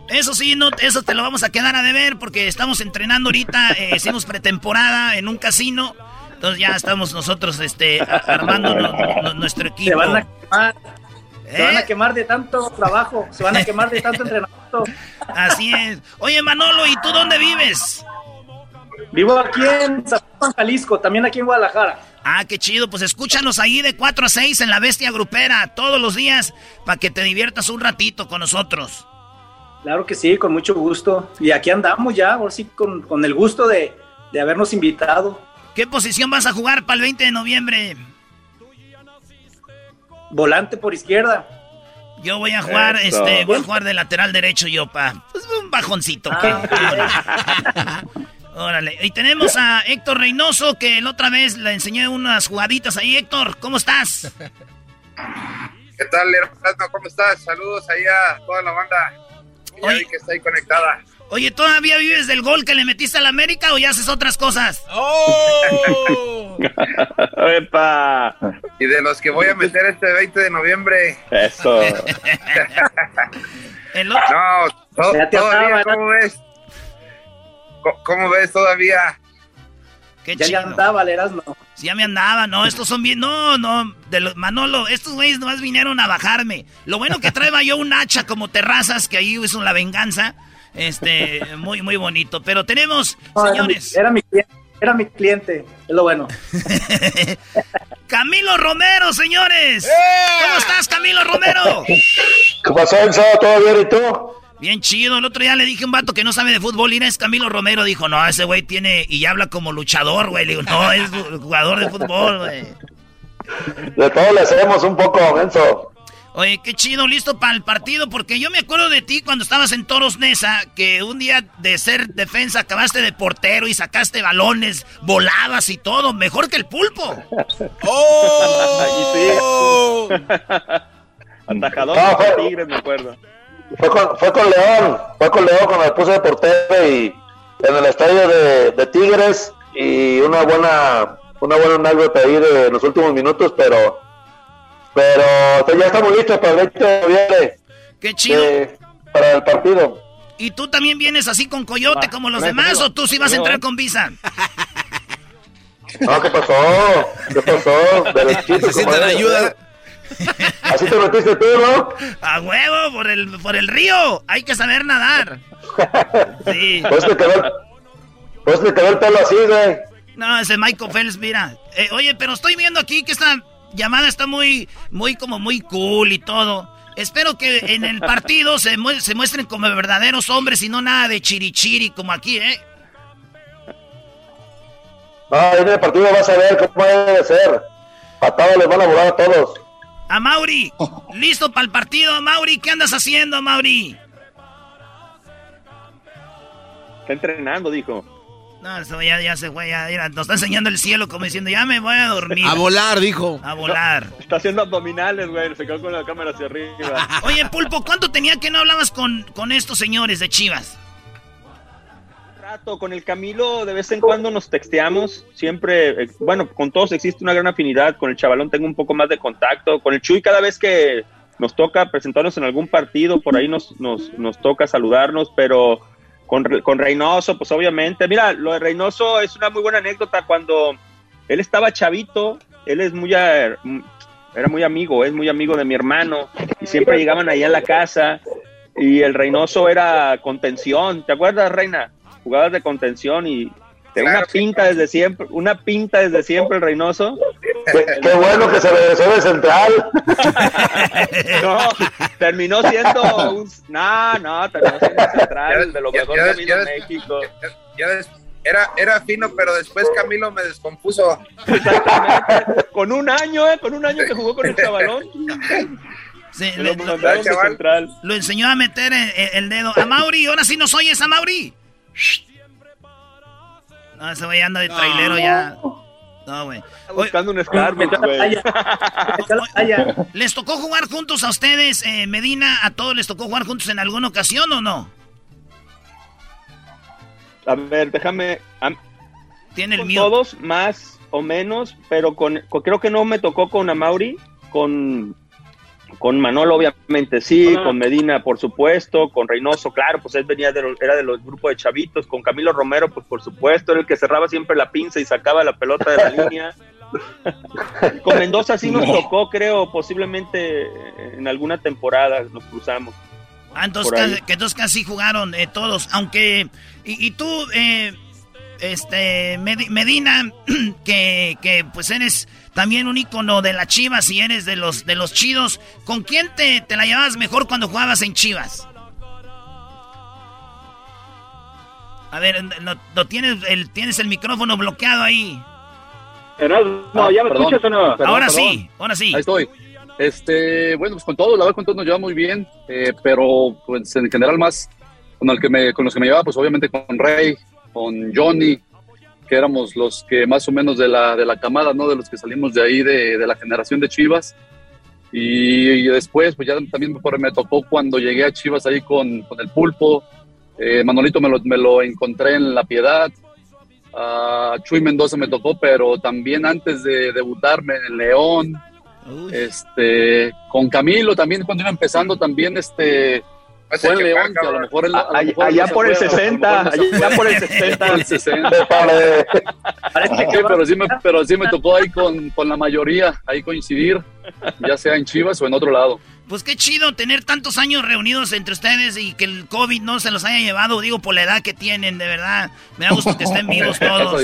Eso sí, no, eso te lo vamos a quedar a deber porque estamos entrenando ahorita, eh, hicimos pretemporada en un casino. Entonces ya estamos nosotros este, armando nuestro equipo. Se van a quemar. Se van a ¿Eh? quemar de tanto trabajo, se van a quemar de tanto [laughs] entrenamiento. Así es. Oye, Manolo, ¿y tú dónde vives? Vivo aquí en San Jalisco, también aquí en Guadalajara. Ah, qué chido. Pues escúchanos ahí de 4 a 6 en la Bestia Grupera todos los días para que te diviertas un ratito con nosotros. Claro que sí, con mucho gusto. Y aquí andamos ya, ahora sí, con, el gusto de, habernos invitado. ¿Qué posición vas a jugar para el 20 de noviembre? Volante por izquierda. Yo voy a jugar, este, voy a jugar de lateral derecho yo, pa. Pues un bajoncito. Ah, [laughs] Órale. Y tenemos a Héctor Reynoso, que la otra vez le enseñé unas jugaditas ahí. Héctor, ¿cómo estás? ¿Qué tal, hermano? ¿Cómo estás? Saludos ahí a toda la banda Oye, que está ahí conectada. Oye, ¿todavía vives del gol que le metiste a la América o ya haces otras cosas? [laughs] ¡Oh! [laughs] ¡Epa! Y de los que voy a meter este 20 de noviembre. Eso. [laughs] No, todavía, ¿cómo ves? ¿Cómo ves todavía? Qué ya andaba, no. Ya me andaba, no, estos son bien, no, no, de los, Manolo, estos güeyes nomás vinieron a bajarme. Lo bueno que traeba yo un hacha como terrazas, que ahí hizo la venganza, este, muy, muy bonito. Pero tenemos, señores. Era mi, cliente, era mi cliente, es lo bueno. [laughs] Camilo Romero, señores. ¿Cómo estás, Camilo Romero? ¿Qué pasó, Enzo? ¿Todo bien y tú? Bien chido. El otro día le dije a un vato que no sabe de fútbol y es Camilo Romero. Dijo, no, ese güey tiene... Y habla como luchador, güey. Le digo, no, es jugador de fútbol, güey. De todo le hacemos un poco, Enzo. Oye, qué chido, listo para el partido, porque yo me acuerdo de ti cuando estabas en Toros Nesa, que un día de ser defensa acabaste de portero y sacaste balones, volabas y todo, mejor que el pulpo. [laughs] ¡Oh! Atajador No, Tigres, me acuerdo. Fue con, fue con León, fue con León cuando me puse de portero y en el estadio de, de Tigres y una buena, una buena anécdota ahí de los últimos minutos, pero, pero ya estamos listos para el 20 de noviembre. Qué chido. eh, para el partido. ¿Y tú también vienes así con coyote como los demás o tú sí vas a entrar con visa? No, ¿qué pasó? ¿Qué pasó? [laughs] Necesitan ayuda. Así te metiste tú, ¿no? A huevo, por el, por el río. Hay que saber nadar. Sí. Pues te quedó, pues te quedó el pelo así, güey. No, ese Michael Phelps, mira. Eh, oye, pero estoy viendo aquí que esta llamada está muy, muy como muy cool y todo. Espero que en el partido se, mu- se muestren como verdaderos hombres y no nada de chirichiri como aquí, ¿eh? No, en el partido vas a ver cómo debe de ser. Patadas les van a volar a todos. A Mauri, listo para el partido, Mauri. ¿Qué andas haciendo, Mauri? Está entrenando, dijo. No, eso ya, ya se fue, ya, mira, nos está enseñando el cielo como diciendo, ya me voy a dormir. A volar, dijo. A volar. [laughs] Está haciendo abdominales, güey. Se quedó con la cámara hacia arriba. Oye, Pulpo, ¿cuánto tenía que no hablabas con, con estos señores de Chivas? Rato con el Camilo de vez en cuando nos texteamos siempre eh, bueno con todos existe una gran afinidad con el chavalón tengo un poco más de contacto con el Chuy cada vez que nos toca presentarnos en algún partido por ahí nos, nos, nos toca saludarnos pero con, con Reynoso pues obviamente mira lo de Reynoso es una muy buena anécdota cuando él estaba chavito él es muy a- era muy amigo es muy amigo de mi hermano y siempre llegaban ahí a la casa y el Reynoso era contención ¿te acuerdas Reina? Jugadas de contención y de una pinta desde siempre, una pinta desde siempre el Reynoso. Qué, qué bueno que se regresó de central. [laughs] No, terminó siendo un... No, no, terminó siendo central de lo mejor ya- que vino ya- en México. Era, era fino, pero después Camilo me descompuso. Con un año, ¿eh? Con un año que jugó con el chavalón. Sí, Lo le- mandaron de central. Lo enseñó a meter el, el dedo. A Mauri, ahora sí nos oyes, a Mauri. No, ese güey anda de trailero ya. No, güey. buscando un Starbucks, güey. [laughs] ¿Les tocó jugar juntos a ustedes, eh, Medina? ¿A todos les tocó jugar juntos en alguna ocasión o no? A ver, déjame... am- Tiene el con mío. todos, más o menos, pero con, con- creo que no me tocó con Amauri, con, con Manolo obviamente sí, con Medina por supuesto, con Reynoso, claro, pues él venía de los, era de los grupos de chavitos, con Camilo Romero, pues por supuesto, era el que cerraba siempre la pinza y sacaba la pelota de la [laughs] línea. con Mendoza sí nos No. tocó, creo, posiblemente en alguna temporada nos cruzamos. Ah, entonces, que entonces casi jugaron eh, todos. Aunque. Y, y tú, eh, este. Medi- Medina, [clears throat] que, que pues eres también un ícono de las chivas y eres de los, de los chidos. ¿Con quién te, te la llevabas mejor cuando jugabas en chivas? A ver, no, no tienes, el, tienes el micrófono bloqueado ahí. No, ¿ya me escuchas o no? Ahora sí, ahora sí. Ahí estoy. Este, bueno, pues con todo, la verdad con todos nos lleva muy bien, eh, pero pues en general más con el que me, con los que me llevaba, pues obviamente con Rey, con Johnny, que éramos los que más o menos de la, de la camada, ¿no? De los que salimos de ahí, de, de la generación de Chivas. Y, y después, pues ya también me tocó cuando llegué a Chivas ahí con, con el pulpo. Eh, Manolito me lo, me lo encontré en La Piedad. A Chuy Mendoza me tocó, pero también antes de debutarme en León. Este, con Camilo también cuando iba empezando también este fue en León, que a lo mejor él- a lo Allá- mejor allá por el acuerda, a lo 60, mejor no se allá por el 60. Por el 60. Sí, [laughs] pero sí me, pero sí me tocó ahí con, con la mayoría, ahí coincidir, ya sea en Chivas o en otro lado. Pues qué chido tener tantos años reunidos entre ustedes y que el COVID no se los haya llevado, digo, por la edad que tienen, de verdad. Me da gusto que estén vivos [laughs] todos.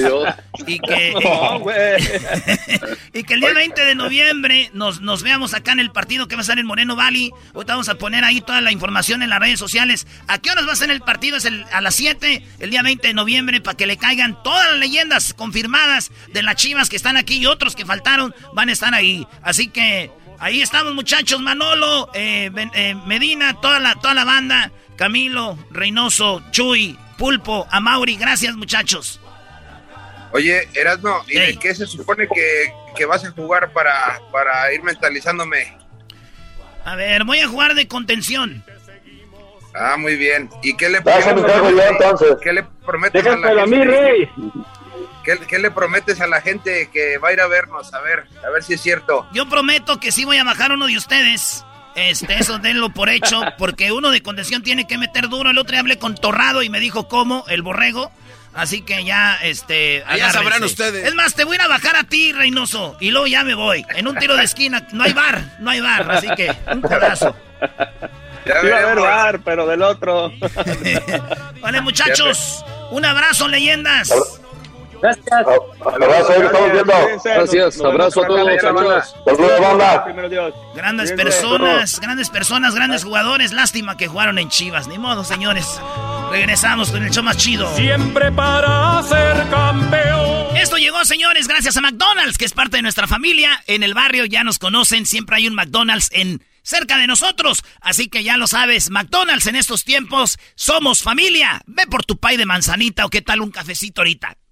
y que, [laughs] [laughs] y que el día 20 de noviembre nos, nos veamos acá en el partido que va a ser en Moreno Valley. Ahorita vamos a poner ahí toda la información en las redes sociales. ¿A qué horas va a ser el partido? Es el, a las 7, el día 20 de noviembre, para que le caigan todas las leyendas confirmadas de las chivas que están aquí y otros que faltaron van a estar ahí. Así que ahí estamos, muchachos. Manolo, eh, eh, Medina, toda la, toda la banda. Camilo, Reynoso, Chuy, Pulpo, Amauri. Gracias, muchachos. Oye, Erasmo, ¿y de qué se supone que, que vas a jugar para, para ir mentalizándome? A ver, voy a jugar de contención. Ah, muy bien. ¿Y qué le, Vas a mi cargo ya, entonces. ¿qué le prometes a la a mí? Rey. ¿Qué, qué le prometes a la gente que va a ir a vernos? A ver, a ver si es cierto. Yo prometo que sí voy a bajar uno de ustedes. Este, eso denlo por hecho, [laughs] porque uno de contención tiene que meter duro. El otro día hablé con Torrado y me dijo cómo, el borrego. Así que ya, este. Allá sabrán agárrense. ustedes. Es más, te voy a ir a bajar a ti, Reynoso. Y luego ya me voy. En un tiro de esquina. No hay bar, no hay bar. Así que, un abrazo. Sí va a haber bar, pero del otro. [laughs] Vale, muchachos. Un abrazo, leyendas. Gracias. Abrazo, ahí estamos viendo. Gracias, abrazo a todos, saludos. Saludos, banda. Grandes personas, grandes personas, grandes jugadores. Lástima que jugaron en Chivas. Ni modo, señores. Regresamos con el show más chido. Siempre para ser campeón. Esto llegó, señores, gracias a McDonald's, que es parte de nuestra familia. En el barrio ya nos conocen, siempre hay un McDonald's en cerca de nosotros. Así que ya lo sabes, McDonald's en estos tiempos somos familia. Ve por tu pay de manzanita o qué tal un cafecito ahorita.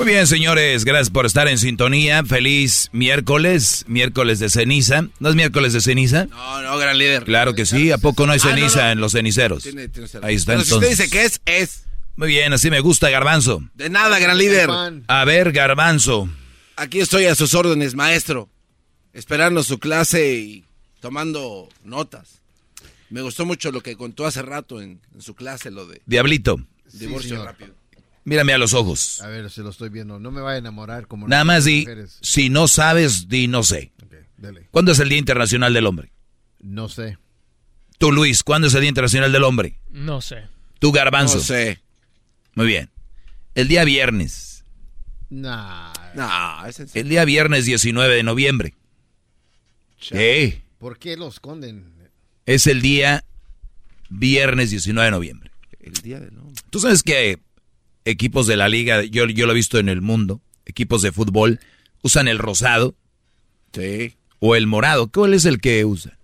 Muy bien, señores, gracias por estar en sintonía. Feliz miércoles, miércoles de ceniza. ¿No es miércoles de ceniza? No, no, gran líder. Claro que sí. ¿A poco no hay Ah, no, ceniza no. en los ceniceros? Tiene- tiene razón. Ahí está Pero si usted entonces. dice que es, es. Muy bien, así me gusta, Garbanzo. De nada, gran líder. A ver, Garbanzo. Aquí estoy a sus órdenes, maestro. Esperando su clase y tomando notas. Me gustó mucho lo que contó hace rato en, en su clase, lo de Diablito, divorcio rápido. Mírame a los ojos. A ver, se lo estoy viendo. No me va a enamorar como Nada más di, mujeres. si no sabes, di no sé. ¿Cuándo es el Día Internacional del Hombre? No sé. Tú, Luis, ¿cuándo es el Día Internacional del Hombre? No sé. Tú, Garbanzo. No sé. Muy bien. El día viernes. Nah. No, es. El día viernes 19 de noviembre. Sí. ¿Por qué lo esconden? Es el día viernes 19 de noviembre. El día del hombre. Tú sabes que equipos de la liga, yo, yo lo he visto en el mundo, equipos de fútbol, usan el rosado Sí. o el morado. ¿Cuál es el que usan?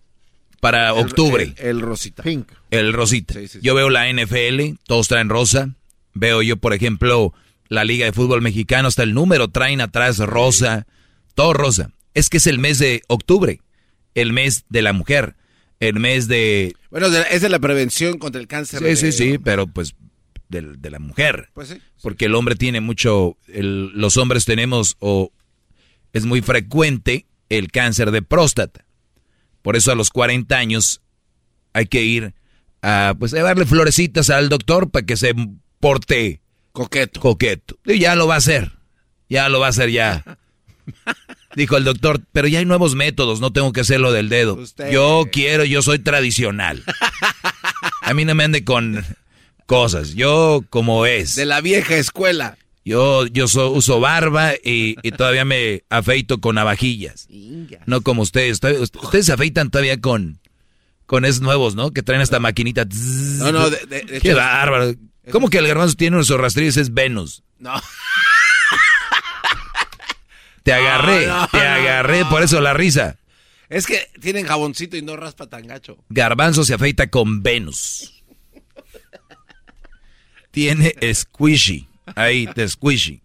Para El- octubre. El, el rosita. Pink. El rosita. Sí, sí, sí. Yo veo la NFL, todos traen rosa. Veo yo, por ejemplo, la Liga de Fútbol Mexicano, hasta el número traen atrás rosa, todo rosa. Es que es el mes de octubre, el mes de la mujer, el mes de... Bueno, es de la prevención contra el cáncer. Sí, de- sí, sí, pero pues del- de, la mujer. Pues sí. Porque el hombre tiene mucho, el- los hombres tenemos, o es muy frecuente el cáncer de próstata. Por eso a los 40 años hay que ir a, pues, a darle florecitas al doctor para que se porte coqueto. Coqueto. Y ya lo va a hacer. Ya lo va a hacer ya. [laughs] Dijo el doctor, pero ya hay nuevos métodos, no tengo que hacerlo del dedo. Yo quiero, yo soy tradicional. A mí no me ande con cosas, yo como es. De la vieja escuela. Yo, yo so- uso barba y, y todavía me afeito con navajillas. No como ustedes. Ustedes se afeitan todavía con, con esos nuevos, ¿no? Que traen esta maquinita. No, no, de- de- de Qué hecho- bárbaro. ¿Cómo que el garbanzo tiene unos rastrillos? Es Venus. No. [laughs] Te agarré, no, te no, agarré, por eso la risa. Es que tienen jaboncito y no raspa tan gacho. Garbanzo se afeita con Venus. Tiene squishy. Ahí, te squishy.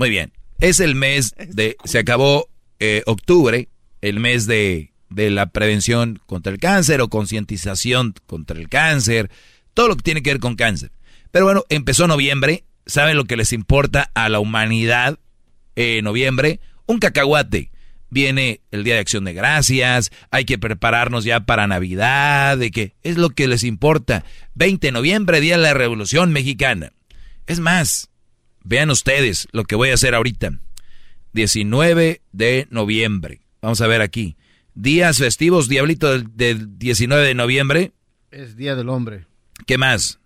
Muy bien. Es el mes de. Se acabó eh, octubre, el mes de, de la prevención contra el cáncer o concientización contra el cáncer. Todo lo que tiene que ver con cáncer. Pero bueno, empezó noviembre. ¿Saben lo que les importa a la humanidad? en noviembre, un cacahuate. Viene el Día de Acción de Gracias, hay que prepararnos ya para Navidad, de que es lo que les importa. 20 de noviembre, Día de la Revolución Mexicana. Es más, vean ustedes lo que voy a hacer ahorita. 19 de noviembre. Vamos a ver aquí. Días festivos, diablito del, del 19 de noviembre. Es Día del Hombre. ¿Qué más?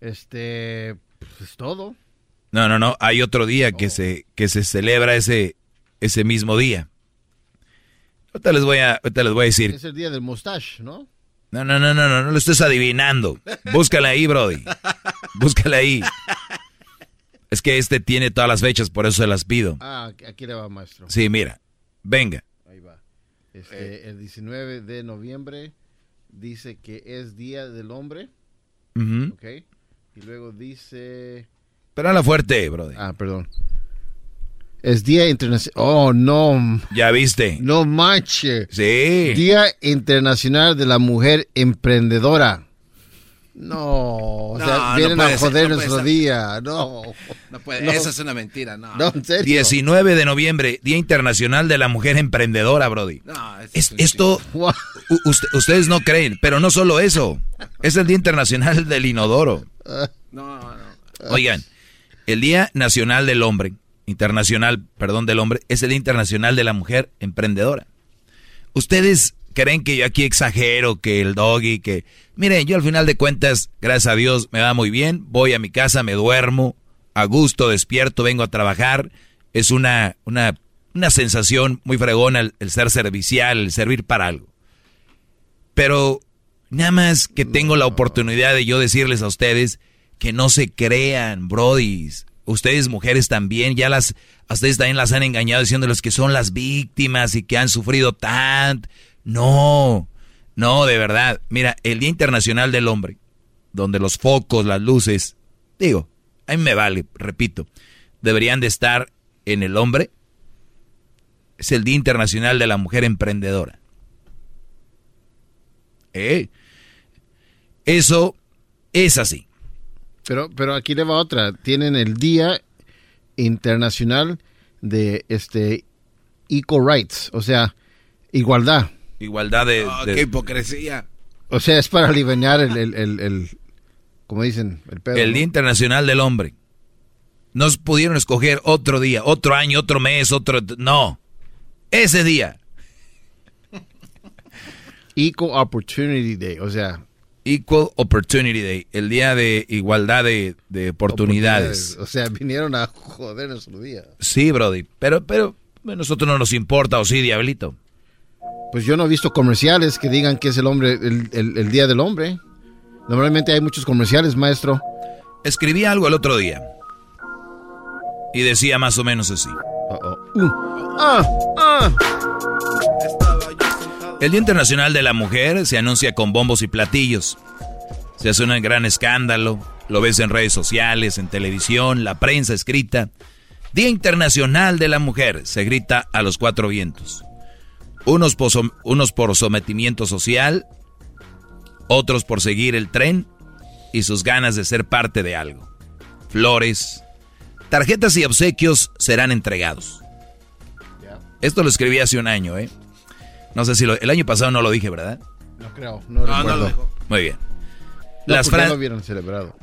Este, pues es todo. No, no, no. Hay otro día que se, que se celebra ese, ese mismo día. Ahorita les voy a, ahorita les voy a decir. Es el Día del Mustache, ¿no? No, no, no, no, no, no lo estés adivinando. Búscala ahí, Brody. Búscala ahí. Es que este tiene todas las fechas, por eso se las pido. Ah, aquí le va, maestro. Sí, mira. Venga. Ahí va. Este, el 19 de noviembre dice que es Día del Hombre. ¿Ok? Y luego dice... Pero la fuerte, Brody. Ah, perdón. Es Día Internacional... Oh, no. Ya viste. No manches. Sí. Día Internacional de la Mujer Emprendedora. No, o sea, vienen a ser, joder no nuestro ser. día. No. No puede, esa es una mentira, no. En serio. 19 de noviembre, Día Internacional de la Mujer Emprendedora, Brody. Es- esto, usted- ustedes no creen, pero no solo eso. Es el Día Internacional del Inodoro. No, no. Oigan, el Día Nacional del Hombre, internacional, perdón, del hombre, es el Internacional de la Mujer Emprendedora. Ustedes creen que yo aquí exagero, que el doggy, que... Miren, yo al final de cuentas, gracias a Dios, me va muy bien, voy a mi casa, me duermo, a gusto, despierto, vengo a trabajar. Es una, una, una sensación muy fregona el, el ser servicial, el servir para algo. Pero nada más que tengo la oportunidad de yo decirles a ustedes que no se crean, brodis. Ustedes mujeres también, ya las, a ustedes también las han engañado diciéndoles que son las víctimas y que han sufrido tanto. No, no, de verdad. Mira, el Día Internacional del Hombre, donde los focos, las luces, digo, a mí me vale, repito, deberían de estar en el hombre. Es el Día Internacional de la Mujer Emprendedora. ¿Eh? Eso es así. Pero, pero aquí le va otra. Tienen el Día Internacional de este Equal Rights, o sea, igualdad. Igualdad de... Oh, de- qué hipocresía. O sea, es para aliviar el, el, el, el- como dicen, el pedo. el ¿no? Día Internacional del Hombre. Nos pudieron escoger otro día, otro año, otro mes, otro... No. Ese día. Equal Opportunity Day, o sea, Equal Opportunity Day. El día de igualdad de, de oportunidades. O sea, vinieron a joder nuestro día. Sí, Brody. Pero, pero, a nosotros no nos importa, ¿o sí, Diablito? Pues yo no he visto comerciales que digan que es el hombre, el, el- el Día del Hombre. Normalmente hay muchos comerciales, maestro. Escribí algo el otro día. Y decía más o menos así. Ah, ah. El Día Internacional de la Mujer se anuncia con bombos y platillos. Se hace un gran escándalo. Lo ves en redes sociales, en televisión, la prensa escrita. Día Internacional de la Mujer se grita a los cuatro vientos. Unos por, som- unos por sometimiento social, otros por seguir el tren y sus ganas de ser parte de algo. Flores, tarjetas y obsequios serán entregados. Esto lo escribí hace un año, ¿eh? No sé si lo- el año pasado no lo dije, ¿verdad? No creo, no, recuerdo. Muy bien. No, Las porque ya fran- lo hubieran celebrado.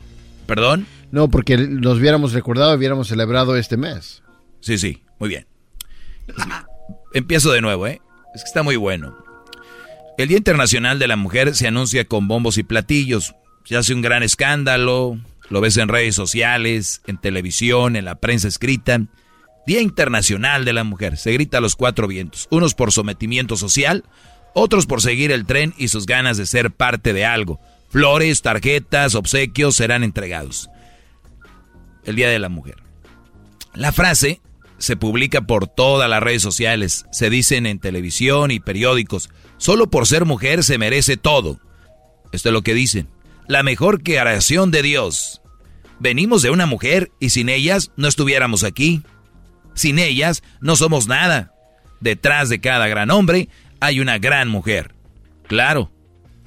¿Perdón? No, porque los hubiéramos recordado, hubiéramos celebrado este mes. Sí, sí, muy bien. Empiezo de nuevo, ¿eh? Es que está muy bueno. El Día Internacional de la Mujer se anuncia con bombos y platillos. Se hace un gran escándalo, lo ves en redes sociales, en televisión, en la prensa escrita. Día Internacional de la Mujer. Se grita a los cuatro vientos. Unos por sometimiento social, otros por seguir el tren y sus ganas de ser parte de algo. Flores, tarjetas, obsequios serán entregados. El Día de la Mujer. La frase se publica por todas las redes sociales, se dicen en televisión y periódicos. Solo por ser mujer se merece todo. Esto es lo que dicen. La mejor creación de Dios. Venimos de una mujer y sin ellas no estuviéramos aquí. Sin ellas no somos nada. Detrás de cada gran hombre hay una gran mujer. Claro,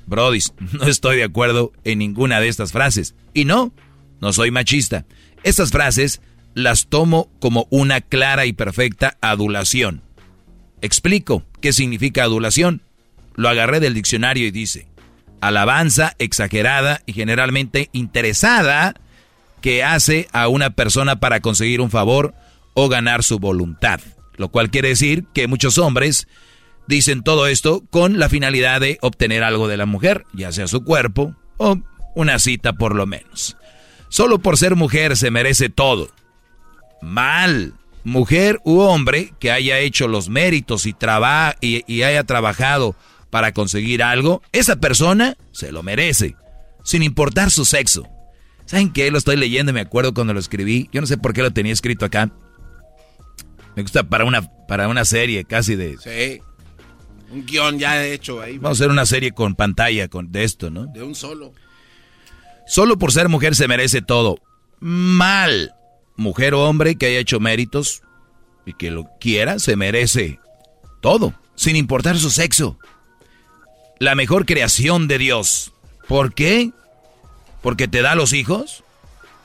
Brody, [laughs] no estoy de acuerdo en ninguna de estas frases. Y no, no soy machista. Estas frases las tomo como una clara y perfecta adulación. Explico qué significa adulación. Lo agarré del diccionario y dice, alabanza exagerada y generalmente interesada que hace a una persona para conseguir un favor o ganar su voluntad. Lo cual quiere decir que muchos hombres dicen todo esto con la finalidad de obtener algo de la mujer, ya sea su cuerpo o una cita por lo menos. Solo por ser mujer se merece todo. Mal. Mujer u hombre que haya hecho los méritos y, y, y haya trabajado para conseguir algo, esa persona se lo merece, sin importar su sexo. ¿Saben qué? Lo estoy leyendo me acuerdo cuando lo escribí. Yo no sé por qué lo tenía escrito acá. Me gusta para una, para una serie casi de... Sí. Un guion ya hecho ahí. Vamos a hacer una serie con pantalla con, de esto, ¿no? De un solo. Solo por ser mujer se merece todo. Mal mujer o hombre que haya hecho méritos y que lo quiera, se merece todo, sin importar su sexo. La mejor creación de Dios. ¿Por qué? Porque te da los hijos.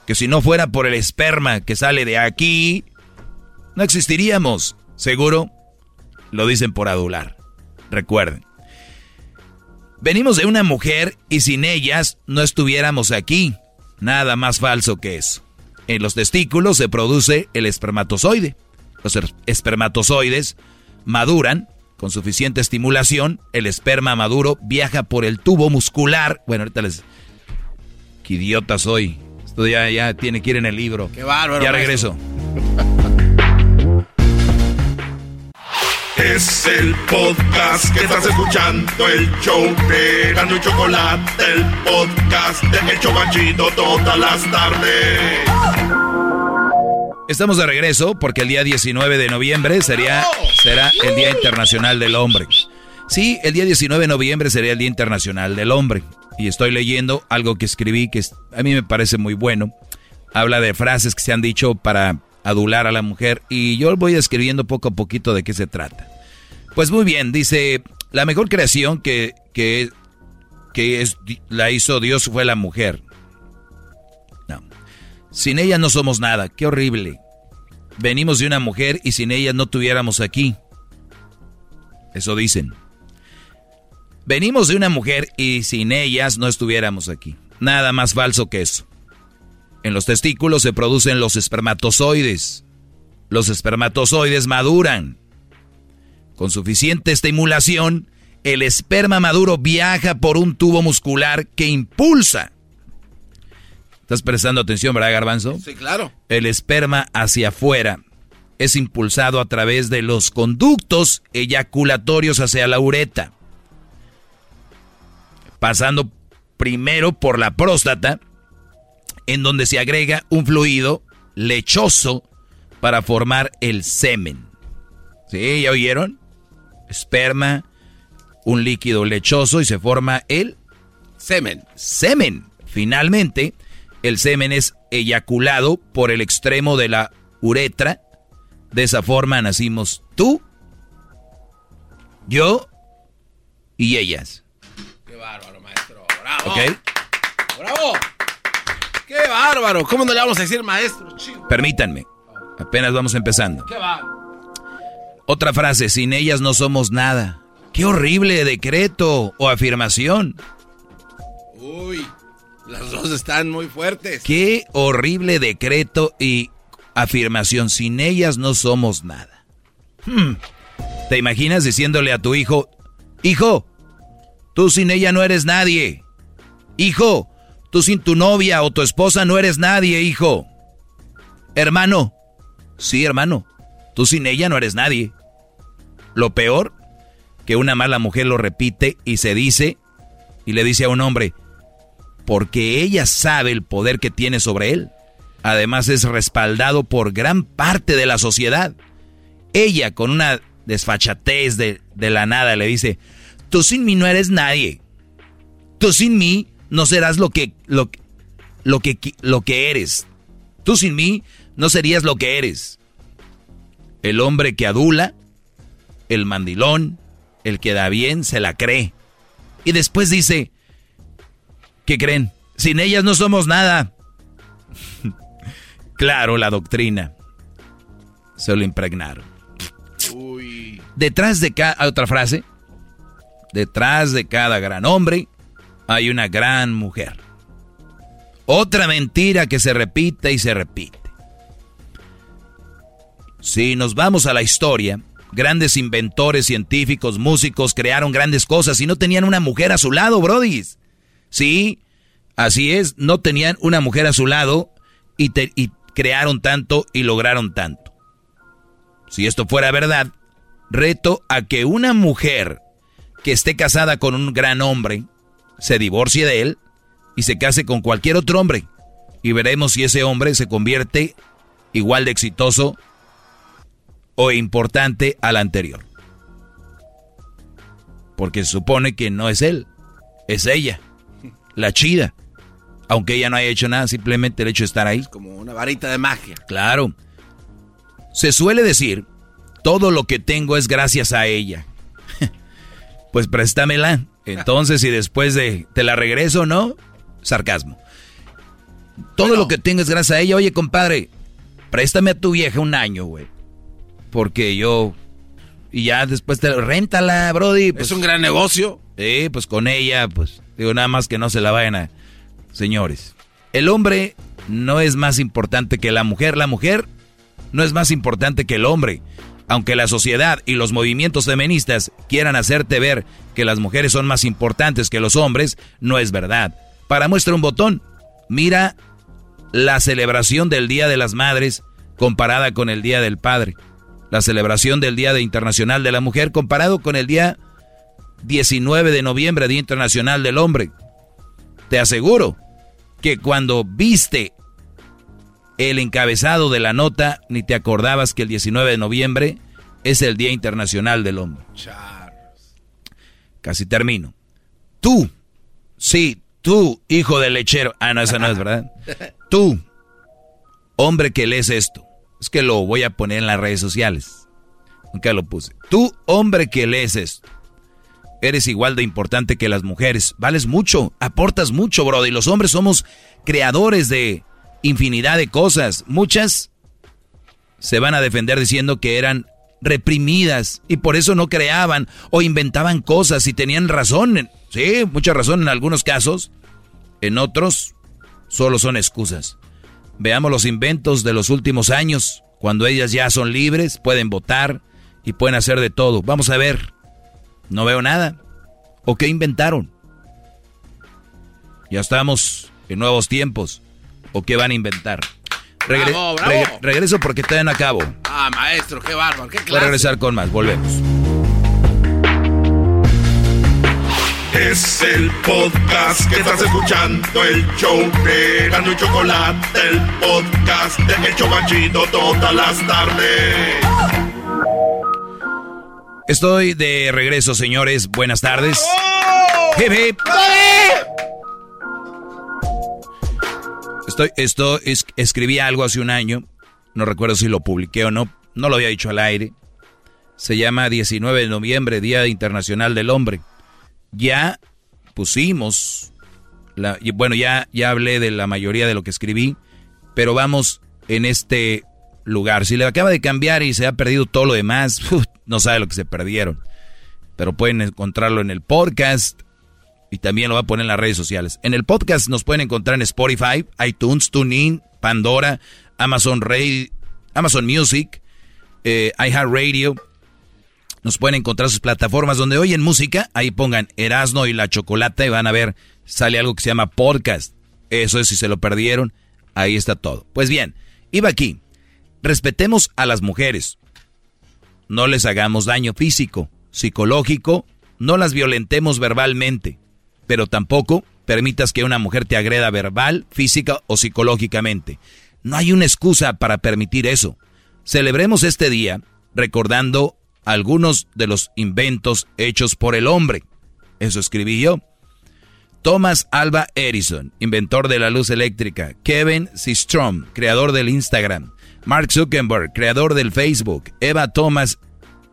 Que si no fuera por el esperma que sale de aquí, no existiríamos. Seguro lo dicen por adular. Recuerden. Venimos de una mujer y sin ellas no estuviéramos aquí. Nada más falso que eso. En los testículos se produce el espermatozoide. Los er-, espermatozoides maduran con suficiente estimulación. El esperma maduro viaja por el tubo muscular. Bueno, ahorita les... ¡Qué idiota soy! Esto ya, ya tiene que ir en el libro. ¡Qué bárbaro! Ya regreso. [laughs] Es el podcast que estás escuchando, el show de Gano y Chocolate, el podcast de El Chocachito todas las tardes. Estamos de regreso porque el día 19 de noviembre sería, será el Día Internacional del Hombre. Sí, el día 19 de noviembre sería el Día Internacional del Hombre. Y estoy leyendo algo que escribí que a mí me parece muy bueno. Habla de frases que se han dicho para adular a la mujer y yo voy escribiendo poco a poquito de qué se trata. Pues muy bien, dice, la mejor creación que, que, que es, la hizo Dios fue la mujer. No. Sin ella no somos nada, qué horrible. Venimos de una mujer y sin ella no tuviéramos aquí. Eso dicen. Venimos de una mujer y sin ellas no estuviéramos aquí. Nada más falso que eso. En los testículos se producen los espermatozoides. Los espermatozoides maduran. Con suficiente estimulación, el esperma maduro viaja por un tubo muscular que impulsa. ¿Estás prestando atención, verdad, Garbanzo? Sí, claro. El esperma hacia afuera es impulsado a través de los conductos eyaculatorios hacia la ureta, pasando primero por la próstata, en donde se agrega un fluido lechoso para formar el semen. ¿Sí? ¿Ya oyeron? Esperma, un líquido lechoso y se forma el semen. Semen. Finalmente, el semen es eyaculado por el extremo de la uretra. De esa forma nacimos tú, yo y ellas. Qué bárbaro, maestro. Bravo. ¿Ok? Bravo. Qué bárbaro. ¿Cómo no le vamos a decir maestro? Chico? Permítanme. Apenas vamos empezando. Qué bárbaro. Otra frase, sin ellas no somos nada. Qué horrible decreto o afirmación. Uy, las dos están muy fuertes. Qué horrible decreto y afirmación. Sin ellas no somos nada. Hmm. ¿Te imaginas diciéndole a tu hijo, hijo, tú sin ella no eres nadie? Hijo, tú sin tu novia o tu esposa no eres nadie, hijo. Hermano, sí, hermano, tú sin ella no eres nadie. Lo peor, que una mala mujer lo repite y se dice, y le dice a un hombre, porque ella sabe el poder que tiene sobre él. Además es respaldado por gran parte de la sociedad. Ella, con una desfachatez de, la nada, le dice, tú sin mí no eres nadie. Tú sin mí no serás lo que, lo, lo que, lo que eres. Tú sin mí no serías lo que eres. El hombre que adula, el mandilón, el que da bien, se la cree. Y después dice, ¿qué creen? Sin ellas no somos nada. [laughs] claro, la doctrina. Se lo impregnaron. Detrás de cada... Otra frase. Detrás de cada gran hombre hay una gran mujer. Otra mentira que se repite y se repite. Si nos vamos a la historia, grandes inventores, científicos, músicos crearon grandes cosas y no tenían una mujer a su lado, brodis. Sí, así es, no tenían una mujer a su lado y, y crearon tanto y lograron tanto. Si esto fuera verdad, reto a que una mujer que esté casada con un gran hombre se divorcie de él y se case con cualquier otro hombre. Y veremos si ese hombre se convierte igual de exitoso o importante al anterior. Porque se supone que no es él, es ella, [laughs] la chida. Aunque ella no haya hecho nada, simplemente el hecho de estar ahí. como una varita de magia. Claro. Se suele decir, todo lo que tengo es gracias a ella. [laughs] pues préstamela. [laughs] Entonces, y después de, ¿te la regreso no? Sarcasmo. Todo lo que tengo es gracias a ella. Oye, compadre, préstame a tu vieja un año, güey. Porque yo... Y ya después te... Réntala, Brody. es un gran negocio. Sí, pues con ella, pues... Digo, nada más que no se la vayan a... Señores, el hombre no es más importante que la mujer. La mujer no es más importante que el hombre. Aunque la sociedad y los movimientos feministas quieran hacerte ver que las mujeres son más importantes que los hombres, no es verdad. Para muestra un botón, mira la celebración del Día de las Madres comparada con el Día del Padre. La celebración del Día Internacional de la Mujer comparado con el día 19 de noviembre, Día Internacional del Hombre. Te aseguro que cuando viste el encabezado de la nota, ni te acordabas que el 19 de noviembre es el Día Internacional del Hombre. Casi termino. Tú, sí, tú, hijo de lechero. Ah, no, esa no es verdad. [laughs] Tú, hombre que lees esto. Es que lo voy a poner en las redes sociales. Nunca lo puse. Tú, hombre que lees esto. Eres igual de importante que las mujeres. Vales mucho, aportas mucho, bro. Y los hombres somos creadores de infinidad de cosas. Muchas se van a defender diciendo que eran reprimidas y por eso no creaban o inventaban cosas y tenían razón. Sí, mucha razón en algunos casos. En otros solo son excusas. Veamos los inventos de los últimos años. Cuando ellas ya son libres, pueden votar y pueden hacer de todo. Vamos a ver. No veo nada. ¿O qué inventaron? Ya estamos en nuevos tiempos. ¿O qué van a inventar? Bravo, bravo. regreso porque todavía no acabo. Ah, maestro, qué bárbaro, qué clase. Voy a regresar con más, volvemos. Es el podcast que estás escuchando, el show de Gano y Chocolate, el podcast de El Chobachito todas las tardes. Estoy de regreso, señores. Buenas tardes. Hip, hip. Estoy, esto es, escribí algo hace un año. No recuerdo si lo publiqué o no. No lo había dicho al aire. Se llama 19 de noviembre, Día Internacional del Hombre. Ya pusimos, la, bueno, ya, ya hablé de la mayoría de lo que escribí, pero vamos en este lugar. Si le acaba de cambiar y se ha perdido todo lo demás, no sabe lo que se perdieron. Pero pueden encontrarlo en el podcast y también lo va a poner en las redes sociales. En el podcast nos pueden encontrar en Spotify, iTunes, TuneIn, Pandora, Amazon, Radio, Amazon Music, eh, iHeartRadio, Nos pueden encontrar sus plataformas donde oyen música. Ahí pongan Erasno y la Chocolata y van a ver, sale algo que se llama podcast. Eso es si se lo perdieron. Ahí está todo. Pues bien, iba aquí. Respetemos a las mujeres. No les hagamos daño físico, psicológico. No las violentemos verbalmente. Pero tampoco permitas que una mujer te agreda verbal, física o psicológicamente. No hay una excusa para permitir eso. Celebremos este día recordando algunos de los inventos hechos por el hombre. Eso escribí yo. Thomas Alba Edison, inventor de la luz eléctrica. Kevin Systrom, creador del Instagram. Mark Zuckerberg, creador del Facebook. Eva Thomas,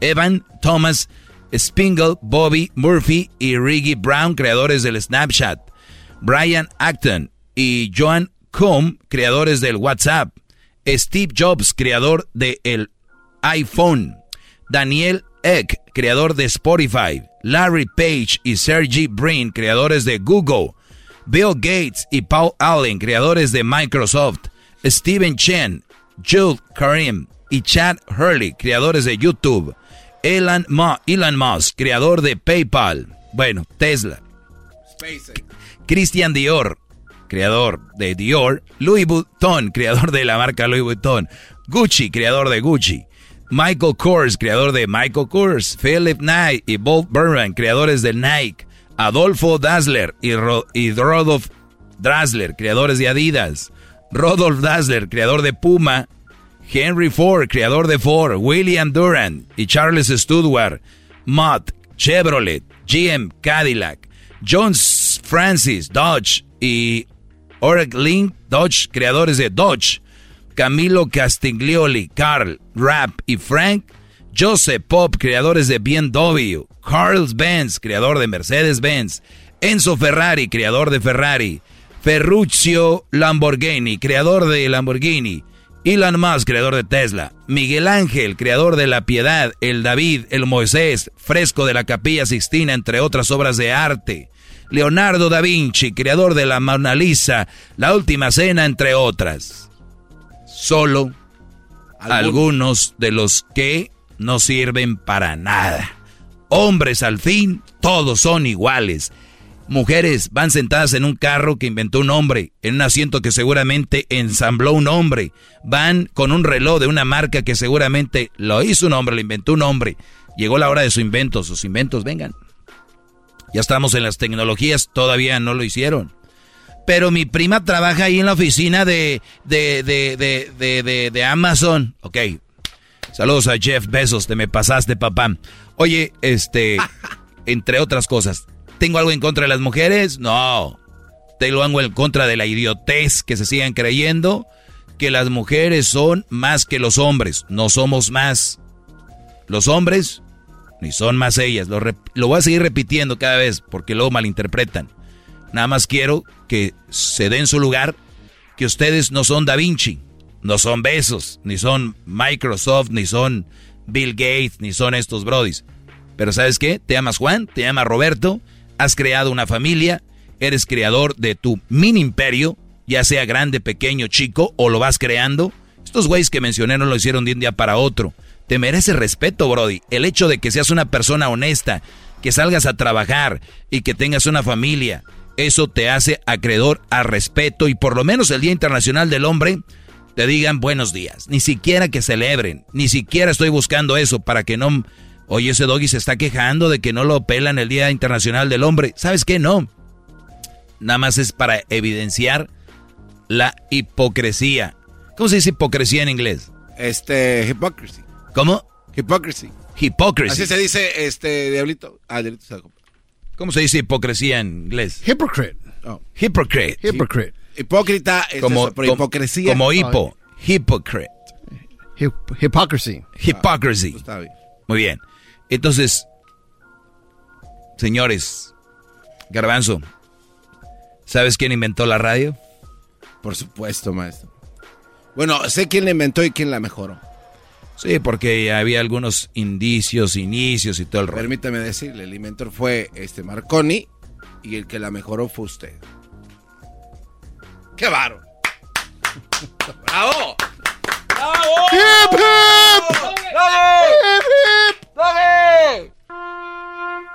Evan Thomas Spingle, Bobby Murphy y Riggy Brown, creadores del Snapchat. Brian Acton y Joan Cohn, creadores del WhatsApp. Steve Jobs, creador del iPhone. Daniel Eck, creador de Spotify. Larry Page y Sergey Brin, creadores de Google. Bill Gates y Paul Allen, creadores de Microsoft. Steven Chen, Jules Karim y Chad Hurley, creadores de YouTube. Elon, Elon Musk, creador de PayPal. Bueno, Tesla. Christian Dior, creador de Dior. Louis Vuitton, creador de la marca Louis Vuitton. Gucci, creador de Gucci. Michael Kors, creador de Michael Kors. Philip Knight y Bob Burman, creadores de Nike. Adolfo Dassler y, y Rodolph Dassler, creadores de Adidas. Rodolph Dassler, creador de Puma. Henry Ford, creador de Ford. William Durant y Charles Studward. Mott, Chevrolet, GM, Cadillac. John Francis, Dodge y Oreg Link, Dodge, creadores de Dodge. Camilo Castiglioli, Carl, Rap y Frank. Joseph Pop, creadores de BMW. Carl Benz, creador de Mercedes-Benz. Enzo Ferrari, creador de Ferrari. Ferruccio Lamborghini, creador de Lamborghini. Elon Musk, creador de Tesla. Miguel Ángel, creador de La Piedad. El David, el Moisés, fresco de la Capilla Sixtina, entre otras obras de arte. Leonardo da Vinci, creador de la Mona Lisa, La Última Cena, entre otras. Solo algunos de los que no sirven para nada. Hombres al fin, todos son iguales. Mujeres van sentadas en un carro que inventó un hombre, en un asiento que seguramente ensambló un hombre. Van con un reloj de una marca que seguramente lo hizo un hombre, lo inventó un hombre. Llegó la hora de su invento, sus inventos vengan. Ya estamos en las tecnologías, todavía no lo hicieron. Pero mi prima trabaja ahí en la oficina de, de, de, de, de Amazon. Ok. Saludos a Jeff Bezos, te me pasaste, papá. Oye, este, [laughs] entre otras cosas, ¿tengo algo en contra de las mujeres? No. Tengo algo en contra de la idiotez que se sigan creyendo que las mujeres son más que los hombres. No somos más. Los hombres ni son más ellas. Lo, lo voy a seguir repitiendo cada vez porque luego malinterpretan. Nada más quiero que se den su lugar, que ustedes no son Da Vinci, no son Besos, ni son Microsoft, ni son Bill Gates, ni son estos brodis. Pero ¿sabes qué? Te llamas Juan, te llamas Roberto, has creado una familia, eres creador de tu mini imperio, ya sea grande, pequeño, chico, o lo vas creando. Estos güeyes que mencioné no lo hicieron de un día para otro. Te merece respeto, Brody. El hecho de que seas una persona honesta, que salgas a trabajar y que tengas una familia, eso te hace acreedor a respeto y por lo menos el Día Internacional del Hombre te digan buenos días. Ni siquiera que celebren, ni siquiera estoy buscando eso para que no... Oye, ese doggy se está quejando de que no lo pelan el Día Internacional del Hombre. ¿Sabes qué? No. Nada más es para evidenciar la hipocresía. ¿Cómo se dice hipocresía en inglés? Este, hypocrisy. ¿Cómo? Hypocrisy. Hypocrisy. Así se dice, este, diablito. Ah, diablito se ¿Cómo se dice hipocresía en inglés? Hypocrite. Oh. Hypocrite. Hypocrite. Hipócrita es como, eso, pero hipocresía. Como hipo. Hypocrite. Hip hypocrisy. Hypocrisy. Ah, está bien. Muy bien. Entonces, señores, Garbanzo, ¿sabes quién inventó la radio? Por supuesto, maestro. Bueno, sé quién la inventó y quién la mejoró. Sí, porque había algunos indicios, inicios y todo el rollo. Permítame decirle, el inventor fue este Marconi y el que la mejoró fue usted. ¡Qué baro! [laughs] ¡Bravo! ¡Bravo! ¡Hip, hip! ¡Hip, hip! ¡Silencio!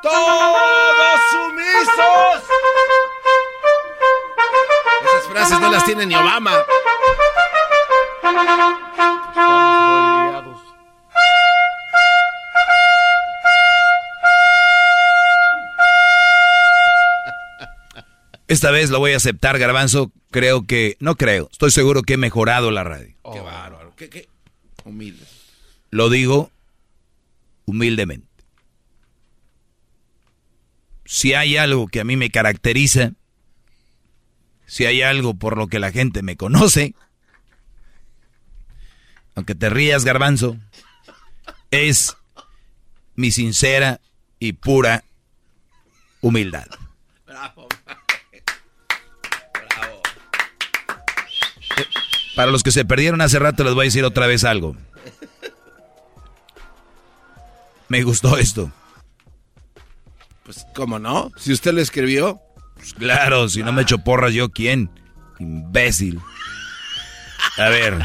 ¡Todos sumisos! Esas frases no las tiene ni Obama. Esta vez lo voy a aceptar, Garbanzo. Creo que, no creo, estoy seguro que he mejorado la radio. Qué bárbaro. Qué, qué humilde. Lo digo humildemente. Si hay algo que a mí me caracteriza, si hay algo por lo que la gente me conoce, aunque te rías, garbanzo, es mi sincera y pura humildad. Bravo. Para los que se perdieron hace rato les voy a decir otra vez algo. Me gustó esto. Pues, ¿cómo no? Si usted lo escribió. Pues claro, si no me echo porras, ¿yo quién? Imbécil. A ver.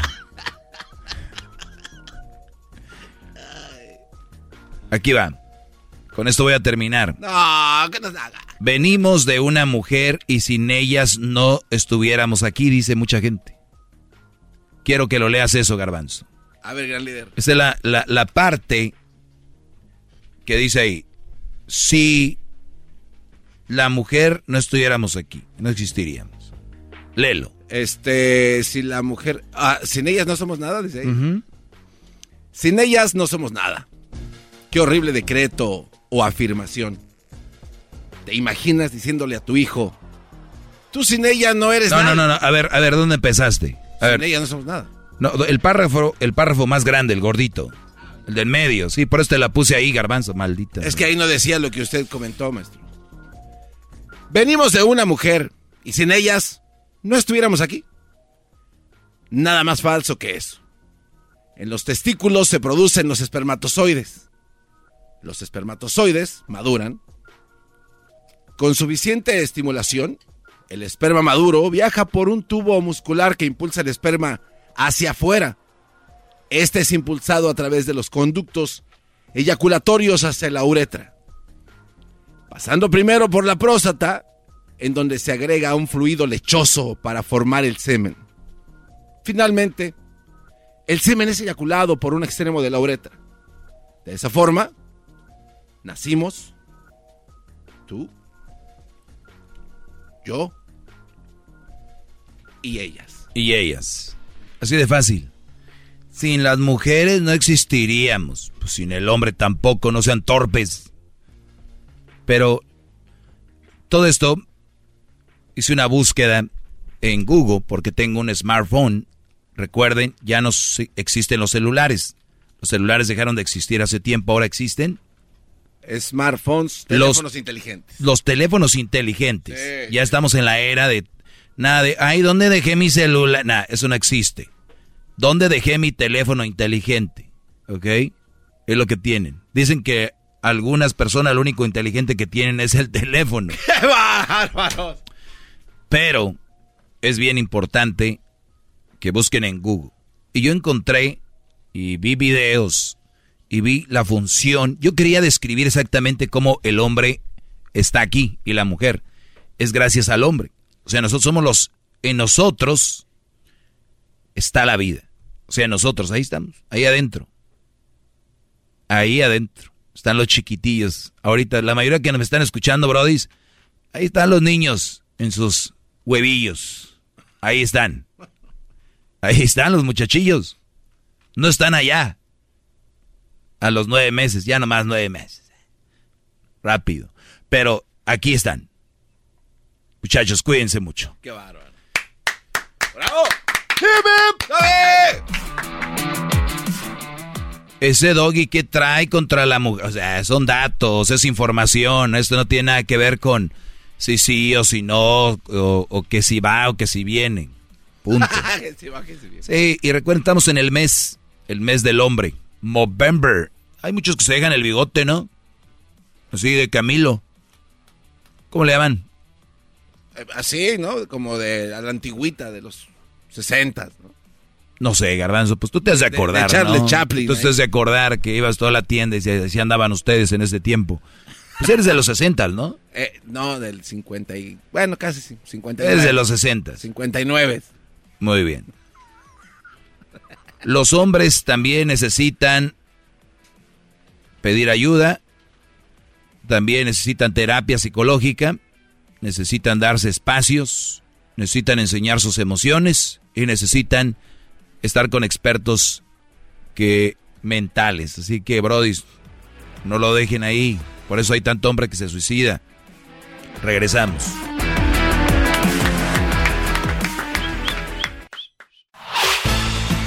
Aquí va. Con esto voy a terminar. No, que nos haga. Venimos de una mujer y sin ellas no estuviéramos aquí, dice mucha gente. Quiero que lo leas eso, Garbanzo. A ver, gran líder. Esa es la, la, la parte que dice ahí. Si la mujer no estuviéramos aquí, no existiríamos. Léelo. Este, si la mujer. Ah, sin ellas no somos nada, dice ahí. Sin ellas no somos nada. Qué horrible decreto o afirmación. ¿Te imaginas diciéndole a tu hijo, tú sin ella no eres No, nada? no, no, no. A ver, a ver, ¿dónde empezaste? A Sin ver. ella no somos nada. No, el párrafo, el párrafo más grande, el gordito. El del medio, sí, por eso te la puse ahí, garbanzo, maldita. Es que ahí no decía lo que usted comentó, maestro. Venimos de una mujer y sin ellas no estuviéramos aquí. Nada más falso que eso. En los testículos se producen los espermatozoides. Los espermatozoides maduran. Con suficiente estimulación, el esperma maduro viaja por un tubo muscular que impulsa el esperma hacia afuera. Este es impulsado a través de los conductos eyaculatorios hacia la uretra. Pasando primero por la próstata, en donde se agrega un fluido lechoso para formar el semen. Finalmente, el semen es eyaculado por un extremo de la uretra. De esa forma, nacimos tú, yo y ellas. Y ellas. Así de fácil. Sin las mujeres no existiríamos. Pues sin el hombre tampoco, no sean torpes. Pero todo esto hice una búsqueda en Google porque tengo un smartphone. Recuerden, ya no existen los celulares. Los celulares dejaron de existir hace tiempo, ahora existen Smartphones, Los- teléfonos inteligentes. los teléfonos inteligentes. Sí, ya estamos en la era de nada de, ay, ¿dónde dejé mi celular? Nada, eso no existe. ¿Dónde dejé mi teléfono inteligente? ¿Ok? Es lo que tienen. Dicen que algunas personas lo único inteligente que tienen es el teléfono. [laughs] ¡Qué bárbaros! Pero es bien importante que busquen en Google. Y yo encontré y vi videos y vi la función. Yo quería describir exactamente cómo el hombre está aquí y la mujer. Es gracias al hombre. O sea, nosotros somos los... En nosotros está la vida. O sea, nosotros, ahí estamos, ahí adentro. Ahí adentro. Están los chiquitillos. Ahorita, la mayoría que nos están escuchando, brodis, ahí están los niños en sus huevillos. Ahí están. Ahí están los muchachillos. No están allá. A los nueve meses, ya nomás nueve meses. Rápido. Pero aquí están. Muchachos, cuídense mucho. ¡Qué bárbaro! ¡Bravo! ¡Hip, hip! Ese doggy que trae contra la mujer, o sea, son datos, es información, esto no tiene nada que ver con si sí o si no, o, o que si va o que si viene. Punto. [laughs] Sí, y recuerden, estamos en el mes, el mes del hombre, Movember. Hay muchos que se dejan el bigote, ¿no? Así de Camilo. ¿Cómo le llaman? Eh, Así, ¿no? Como de a la antigüita de los 60, ¿no? No sé, Garbanzo, pues tú te has de De- de acordar, Charles ¿no? Chaplin, Tú ¿eh? te has de acordar que ibas toda la tienda y si andaban ustedes en ese tiempo. Pues eres de los 60, ¿no? Eh, no, del 50 y... Bueno, casi sí, 59. Eres de los 60. 59. Muy bien. Los hombres también necesitan pedir ayuda, también necesitan terapia psicológica, necesitan darse espacios, necesitan enseñar sus emociones y necesitan estar con expertos que mentales. Así que, Brody, no lo dejen ahí. Por eso hay tanto hombre que se suicida. Regresamos.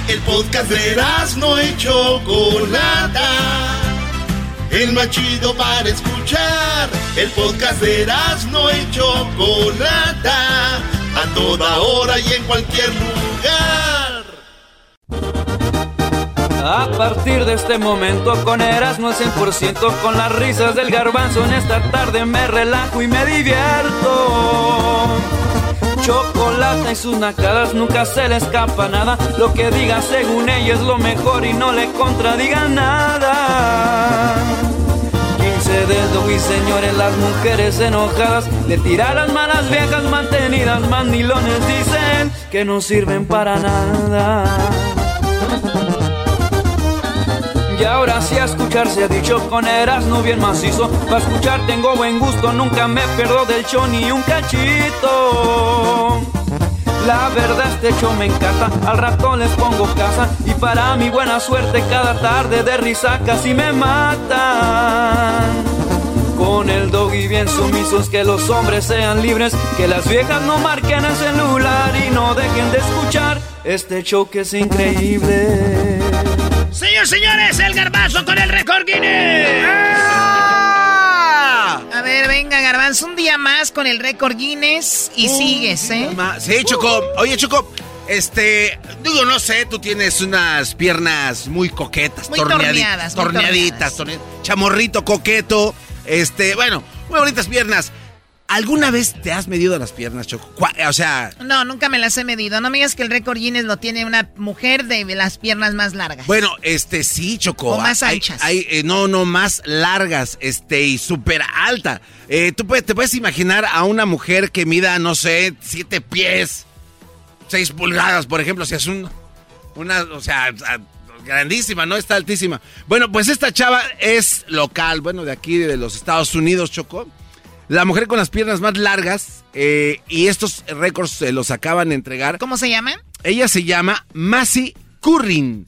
El podcast de no y Chocolata. El más chido para escuchar. El podcast de no y Chocolata. A toda hora y en cualquier lugar. A partir de este momento con Erasmo al 100% con las risas del garbanzo en esta tarde me relajo y me divierto. Chocolate y sus nacadas nunca se le escapa nada. Lo que diga según ella es lo mejor y no le contradiga nada. 15 dedos y señores, las mujeres enojadas le tiran las malas viejas mantenidas. Mandilones dicen que no sirven para nada. Y ahora sí a escuchar se ha dicho con Erasmo bien macizo. Para escuchar tengo buen gusto, nunca me pierdo del show ni un cachito. La verdad este show me encanta, al rato les pongo casa. Y para mi buena suerte cada tarde de risa casi me matan. Con el doggy bien sumisos, que los hombres sean libres, que las viejas no marquen el celular y no dejen de escuchar este show que es increíble. Señor, señores, el garbanzo con el récord Guinness. A ver, venga, garbanzo, un día más con el récord Guinness y sigues, ¿eh? Sí, Choco. Oye, Choco, este, digo, no sé, tú tienes unas piernas muy coquetas, Muy torneadi- torneadas, muy torneaditas, torne- chamorrito coqueto, este, bueno, muy bonitas piernas. ¿Alguna vez te has medido las piernas, Choco? O sea, No, nunca me las he medido. No me digas que el récord Guinness lo tiene una mujer de las piernas más largas. bueno, este, sí, Choco. O más anchas. hay, eh, no, no, más largas, este, y súper alta. Eh, tú te puedes imaginar a una mujer que mida, no sé, siete pies, seis pulgadas, por ejemplo, si es un, una, o sea, grandísima, ¿no? Está altísima. Bueno, pues esta chava es local, bueno, de aquí, de los Estados Unidos, Choco. La mujer con las piernas más largas, eh, y estos récords se los acaban de entregar. ¿Cómo se llama? Ella se llama Massey Currin.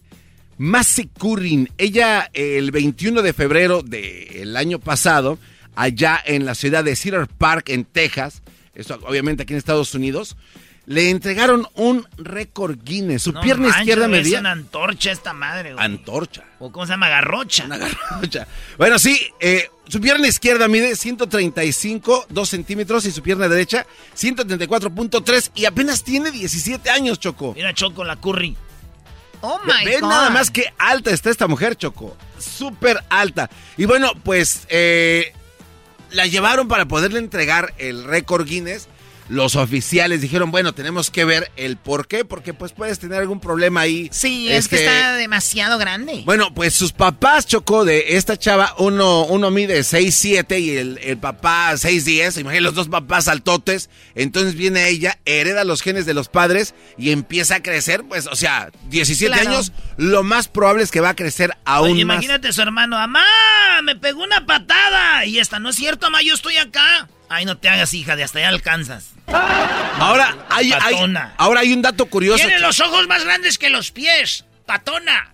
Massey Currin. Ella eh, el 21 de febrero del año pasado, allá en la ciudad de Cedar Park, en Texas, esto obviamente aquí en Estados Unidos, le entregaron un récord Guinness. Su No pierna manches, izquierda medía... Es una antorcha esta madre, güey. Antorcha. ¿O cómo se llama? Garrocha. Una garrocha. Bueno, sí, eh, su pierna izquierda mide 135, 2 centímetros y su pierna derecha 134.3 y apenas tiene 17 años, Choco. Mira, Choco, la curry. Oh my Ve God. nada más que alta está esta mujer, Choco. Súper alta. Y bueno, pues eh, la llevaron para poderle entregar el récord Guinness. Los oficiales dijeron, bueno, tenemos que ver el por qué, porque pues puedes tener algún problema ahí. Sí, es que Este, está demasiado grande. Bueno, pues sus papás, Choco, de esta chava, uno, uno mide 6'7 y el, el papá 6'10. Imagínate los dos papás altotes. Entonces viene ella, hereda los genes de los padres y empieza a crecer. Pues, o sea, 17 Claro. años, lo más probable es que va a crecer aún Oye, más. imagínate su hermano, mamá, me pegó una patada. Y esta, no es cierto, mamá, yo estoy acá. Ay, no te hagas, hija, de hasta allá alcanzas. Ahora hay, ahora hay un dato curioso. Tiene los ojos más grandes que los pies. Patona.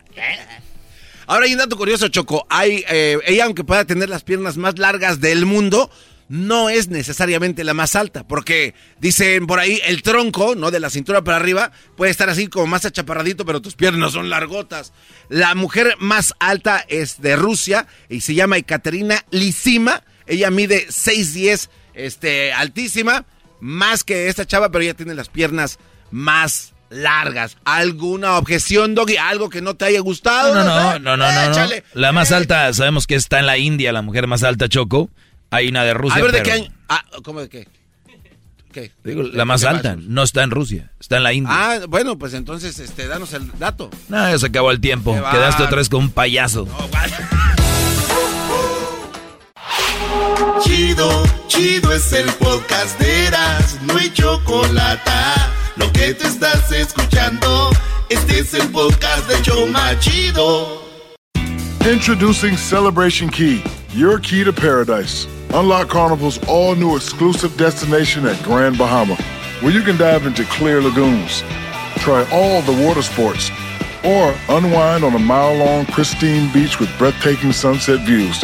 Ahora hay un dato curioso, Choco. Hay, eh, ella, aunque pueda tener las piernas más largas del mundo, no es necesariamente la más alta. Porque dicen por ahí, el tronco, ¿no? De la cintura para arriba, puede estar así como más achaparradito, pero tus piernas son largotas. La mujer más alta es de Rusia y se llama Ekaterina Lisima. Ella mide 6'10, este, altísima, más que esta chava, pero ella tiene las piernas más largas. ¿Alguna objeción, Doggy? ¿Algo que no te haya gustado? No, no, no, no, no, no. Échale. La más alta, sabemos que está en la India, la mujer más alta, Choco. Hay una de Rusia. A ver, ¿de pero- qué año? Ah, ¿cómo de qué? ¿Qué? Digo, la más ¿Qué alta. No está en Rusia. Está en la India. Ah, bueno, pues entonces, este, danos el dato. No, ya se acabó el tiempo. Quedaste otra vez con un payaso. [laughs] Chido, chido es el podcast de Eras, no hay chocolate. Lo que te estás escuchando, este es el podcast de Choma Chido. Introducing Celebration Key, your key to paradise. Unlock Carnival's all new exclusive destination at Grand Bahama, where you can dive into clear lagoons, try all the water sports, or unwind on a mile long pristine beach with breathtaking sunset views.